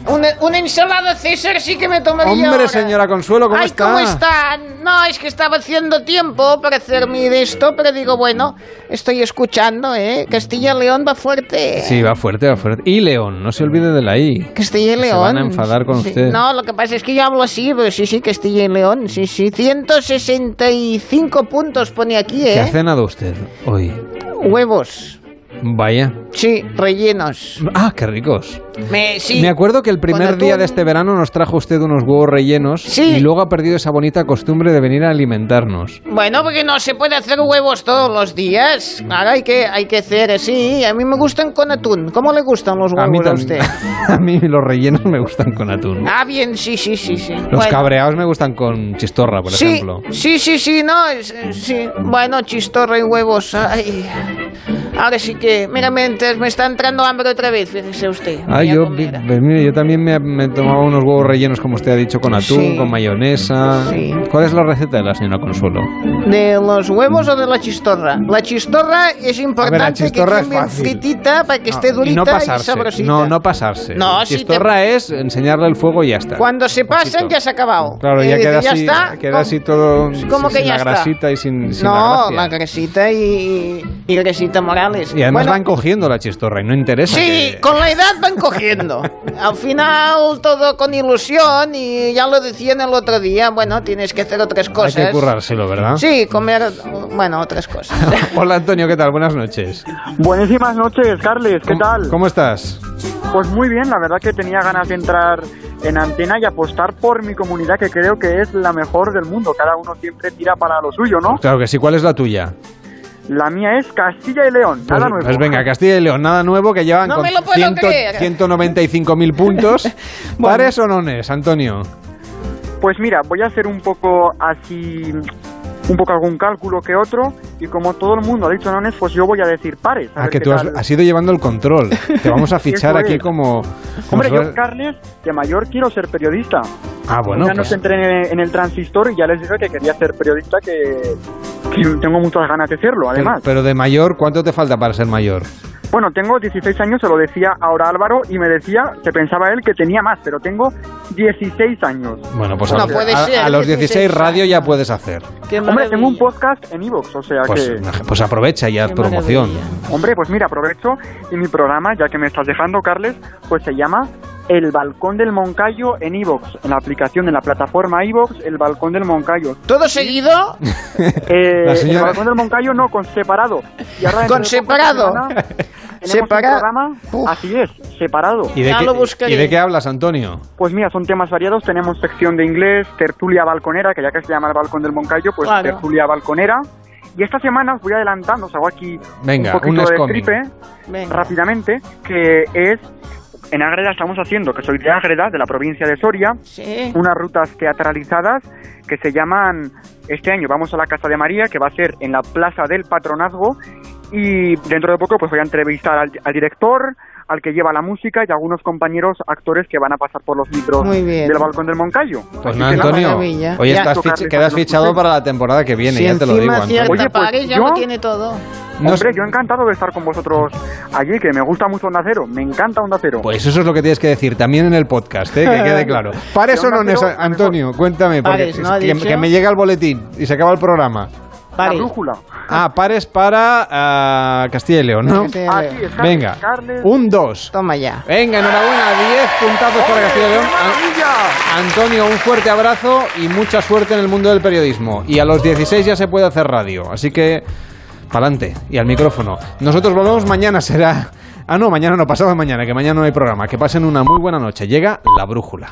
Una, una ensalada César sí que me tomaría Hombre, ahora. señora Consuelo, ¿cómo Ay, está? ¿cómo está? No, es que estaba haciendo tiempo para hacerme de esto, pero digo, bueno, estoy escuchando, ¿eh? Castilla-León va fuerte. Sí, va fuerte, va fuerte. Y León, no se olvide de la I. Castilla y León. Se van a enfadar con Sí. usted. No, lo que pasa es que yo hablo así, pero sí, sí, Castilla y León, sí, sí. 165 puntos pone aquí, ¿Qué ha ¿eh? cenado usted hoy? Huevos. Vaya. Sí, rellenos. Ah, qué ricos. Me, sí, Me acuerdo que el primer día de este verano nos trajo usted unos huevos rellenos Sí. y luego ha perdido esa bonita costumbre de venir a alimentarnos. Bueno, porque no se puede hacer huevos todos los días. Ahora hay que, hay que hacer así. A mí me gustan con atún. ¿Cómo le gustan los A mí, huevos a, usted? a mí los rellenos me gustan con atún. Ah, bien, sí, sí, sí, sí. Los Bueno. cabreados me gustan con chistorra, por sí, ejemplo. Sí, sí, sí, no, eh, sí. Bueno, chistorra y huevos. Ay. Ahora sí que, mira, me, ent- me está entrando hambre otra vez, fíjese usted. Ah, yo, pues mire, yo también me, me tomaba unos huevos rellenos, como usted ha dicho, con atún, Sí. con mayonesa. ¿Cuál es la receta de la señora Consuelo? ¿De los huevos o de la chistorra? La chistorra es importante chistorra que esté fácil. fritita para que esté y durita no y, pasarse. sabrosita. no, no pasarse. No, si Chistorra es enseñarle el fuego y ya está. Cuando se pasan ya se ha acabado. Claro, Y ya dice, queda ya así, está. queda ¿Cómo- así todo ¿Cómo sin que ya la está? grasita y sin, sin no, la la grasita y, y grasita Morales. Y además Bueno, van cogiendo la chistorra y no interesa. Sí, que- con la edad van cogiendo. Al final todo con ilusión y ya lo decían el otro día, bueno, tienes que hacer otras Hay cosas. que currárselo, ¿verdad? Sí, comer, bueno, otras cosas. Hola Antonio, ¿qué tal? Buenas noches. Buenísimas noches, Carles, ¿qué tal? ¿Cómo estás? Pues muy bien, la verdad que tenía ganas de entrar en antena y apostar por mi comunidad, que creo que es la mejor del mundo. Cada uno siempre tira para lo suyo, ¿no? Claro que sí, ¿cuál es la tuya? La mía es Castilla y León, Pues, nada nuevo. pues venga, Castilla y León, nada nuevo, que llevan No con me lo puedo creer. 195.000 puntos. ¿Pares o nones, Antonio? Pues mira, voy a hacer un poco así, un poco algún cálculo que otro, y como todo el mundo ha dicho nones, pues yo voy a decir pares. a Ah, que tú has, has ido llevando el control. Te vamos a fichar aquí como... como Hombre, yo, Carles, de mayor quiero ser periodista. Ah, bueno, ya pues- entré en, en el transistor y ya les dije que quería ser periodista, que, que tengo muchas ganas de serlo, Pero, además. pero de mayor, ¿cuánto te falta para ser mayor? Bueno, tengo 16 años, se lo decía ahora Álvaro, y me decía que pensaba él que tenía más, pero tengo 16 años. Bueno, pues No a, puede a- ser, a los 16 16 radio ya puedes hacer. Hombre, tengo un podcast en Evox, o sea Pues, que... pues aprovecha y haz promoción. Hombre, pues mira, aprovecho y mi programa, ya que me estás dejando, Carles, pues se llama El Balcón del Moncayo en Evox, en la aplicación, en la plataforma Evox, El Balcón del Moncayo. ¿Todo seguido? Eh, La El Balcón del Moncayo no, con separado. Y ahora ¿Con separado? semana Tenemos Separa- un programa, así es, separado. ¿Y de, qué, ¿Y de qué hablas, Antonio? Pues mira, son temas variados. Tenemos sección de inglés, tertulia balconera, que ya que se llama el balcón del Moncayo, pues Claro. tertulia balconera. Y esta semana os voy adelantando, os hago aquí Venga, un poquito un de tripe rápidamente, que es en Ágreda estamos haciendo, que soy de Ágreda, de la provincia de Soria, unas rutas teatralizadas que se llaman, este año vamos a la Casa de María, que va a ser en la Plaza del Patronazgo, y dentro de poco pues voy a entrevistar al, al director, al que lleva la música y a algunos compañeros actores que van a pasar por los micros del balcón del Moncayo. Pues que nada, Antonio. Hoy estás Tocarles fich- a quedas fichado para la temporada que viene, Si ya te lo digo, Antonio. Oye, pues pague, ya yo- lo tiene todo. Hombre, yo encantado de estar con vosotros allí, que me gusta mucho Onda Cero, me encanta Onda Cero. Pues eso es lo que tienes que decir también en el podcast, ¿eh? que quede claro. ¿Pares o no, Antonio? Cuéntame, porque Pares, ¿no? ¿Ha que, que me llega el boletín y se acaba el programa. La brújula. Ah, pares para ah, Castilla y León, ¿no? Castilla y León. Así es, Carles, Venga, Carles. un 2. Toma ya. Venga, enhorabuena, 10 puntazos para Castilla y León. An- Antonio, un fuerte abrazo y mucha suerte en el mundo del periodismo. Y a los 16 ya se puede hacer radio, así que pa'lante y al micrófono. Nosotros volvemos mañana, será... Ah, no, mañana no, pasado mañana, que mañana no hay programa. Que pasen una muy buena noche. Llega La Brújula.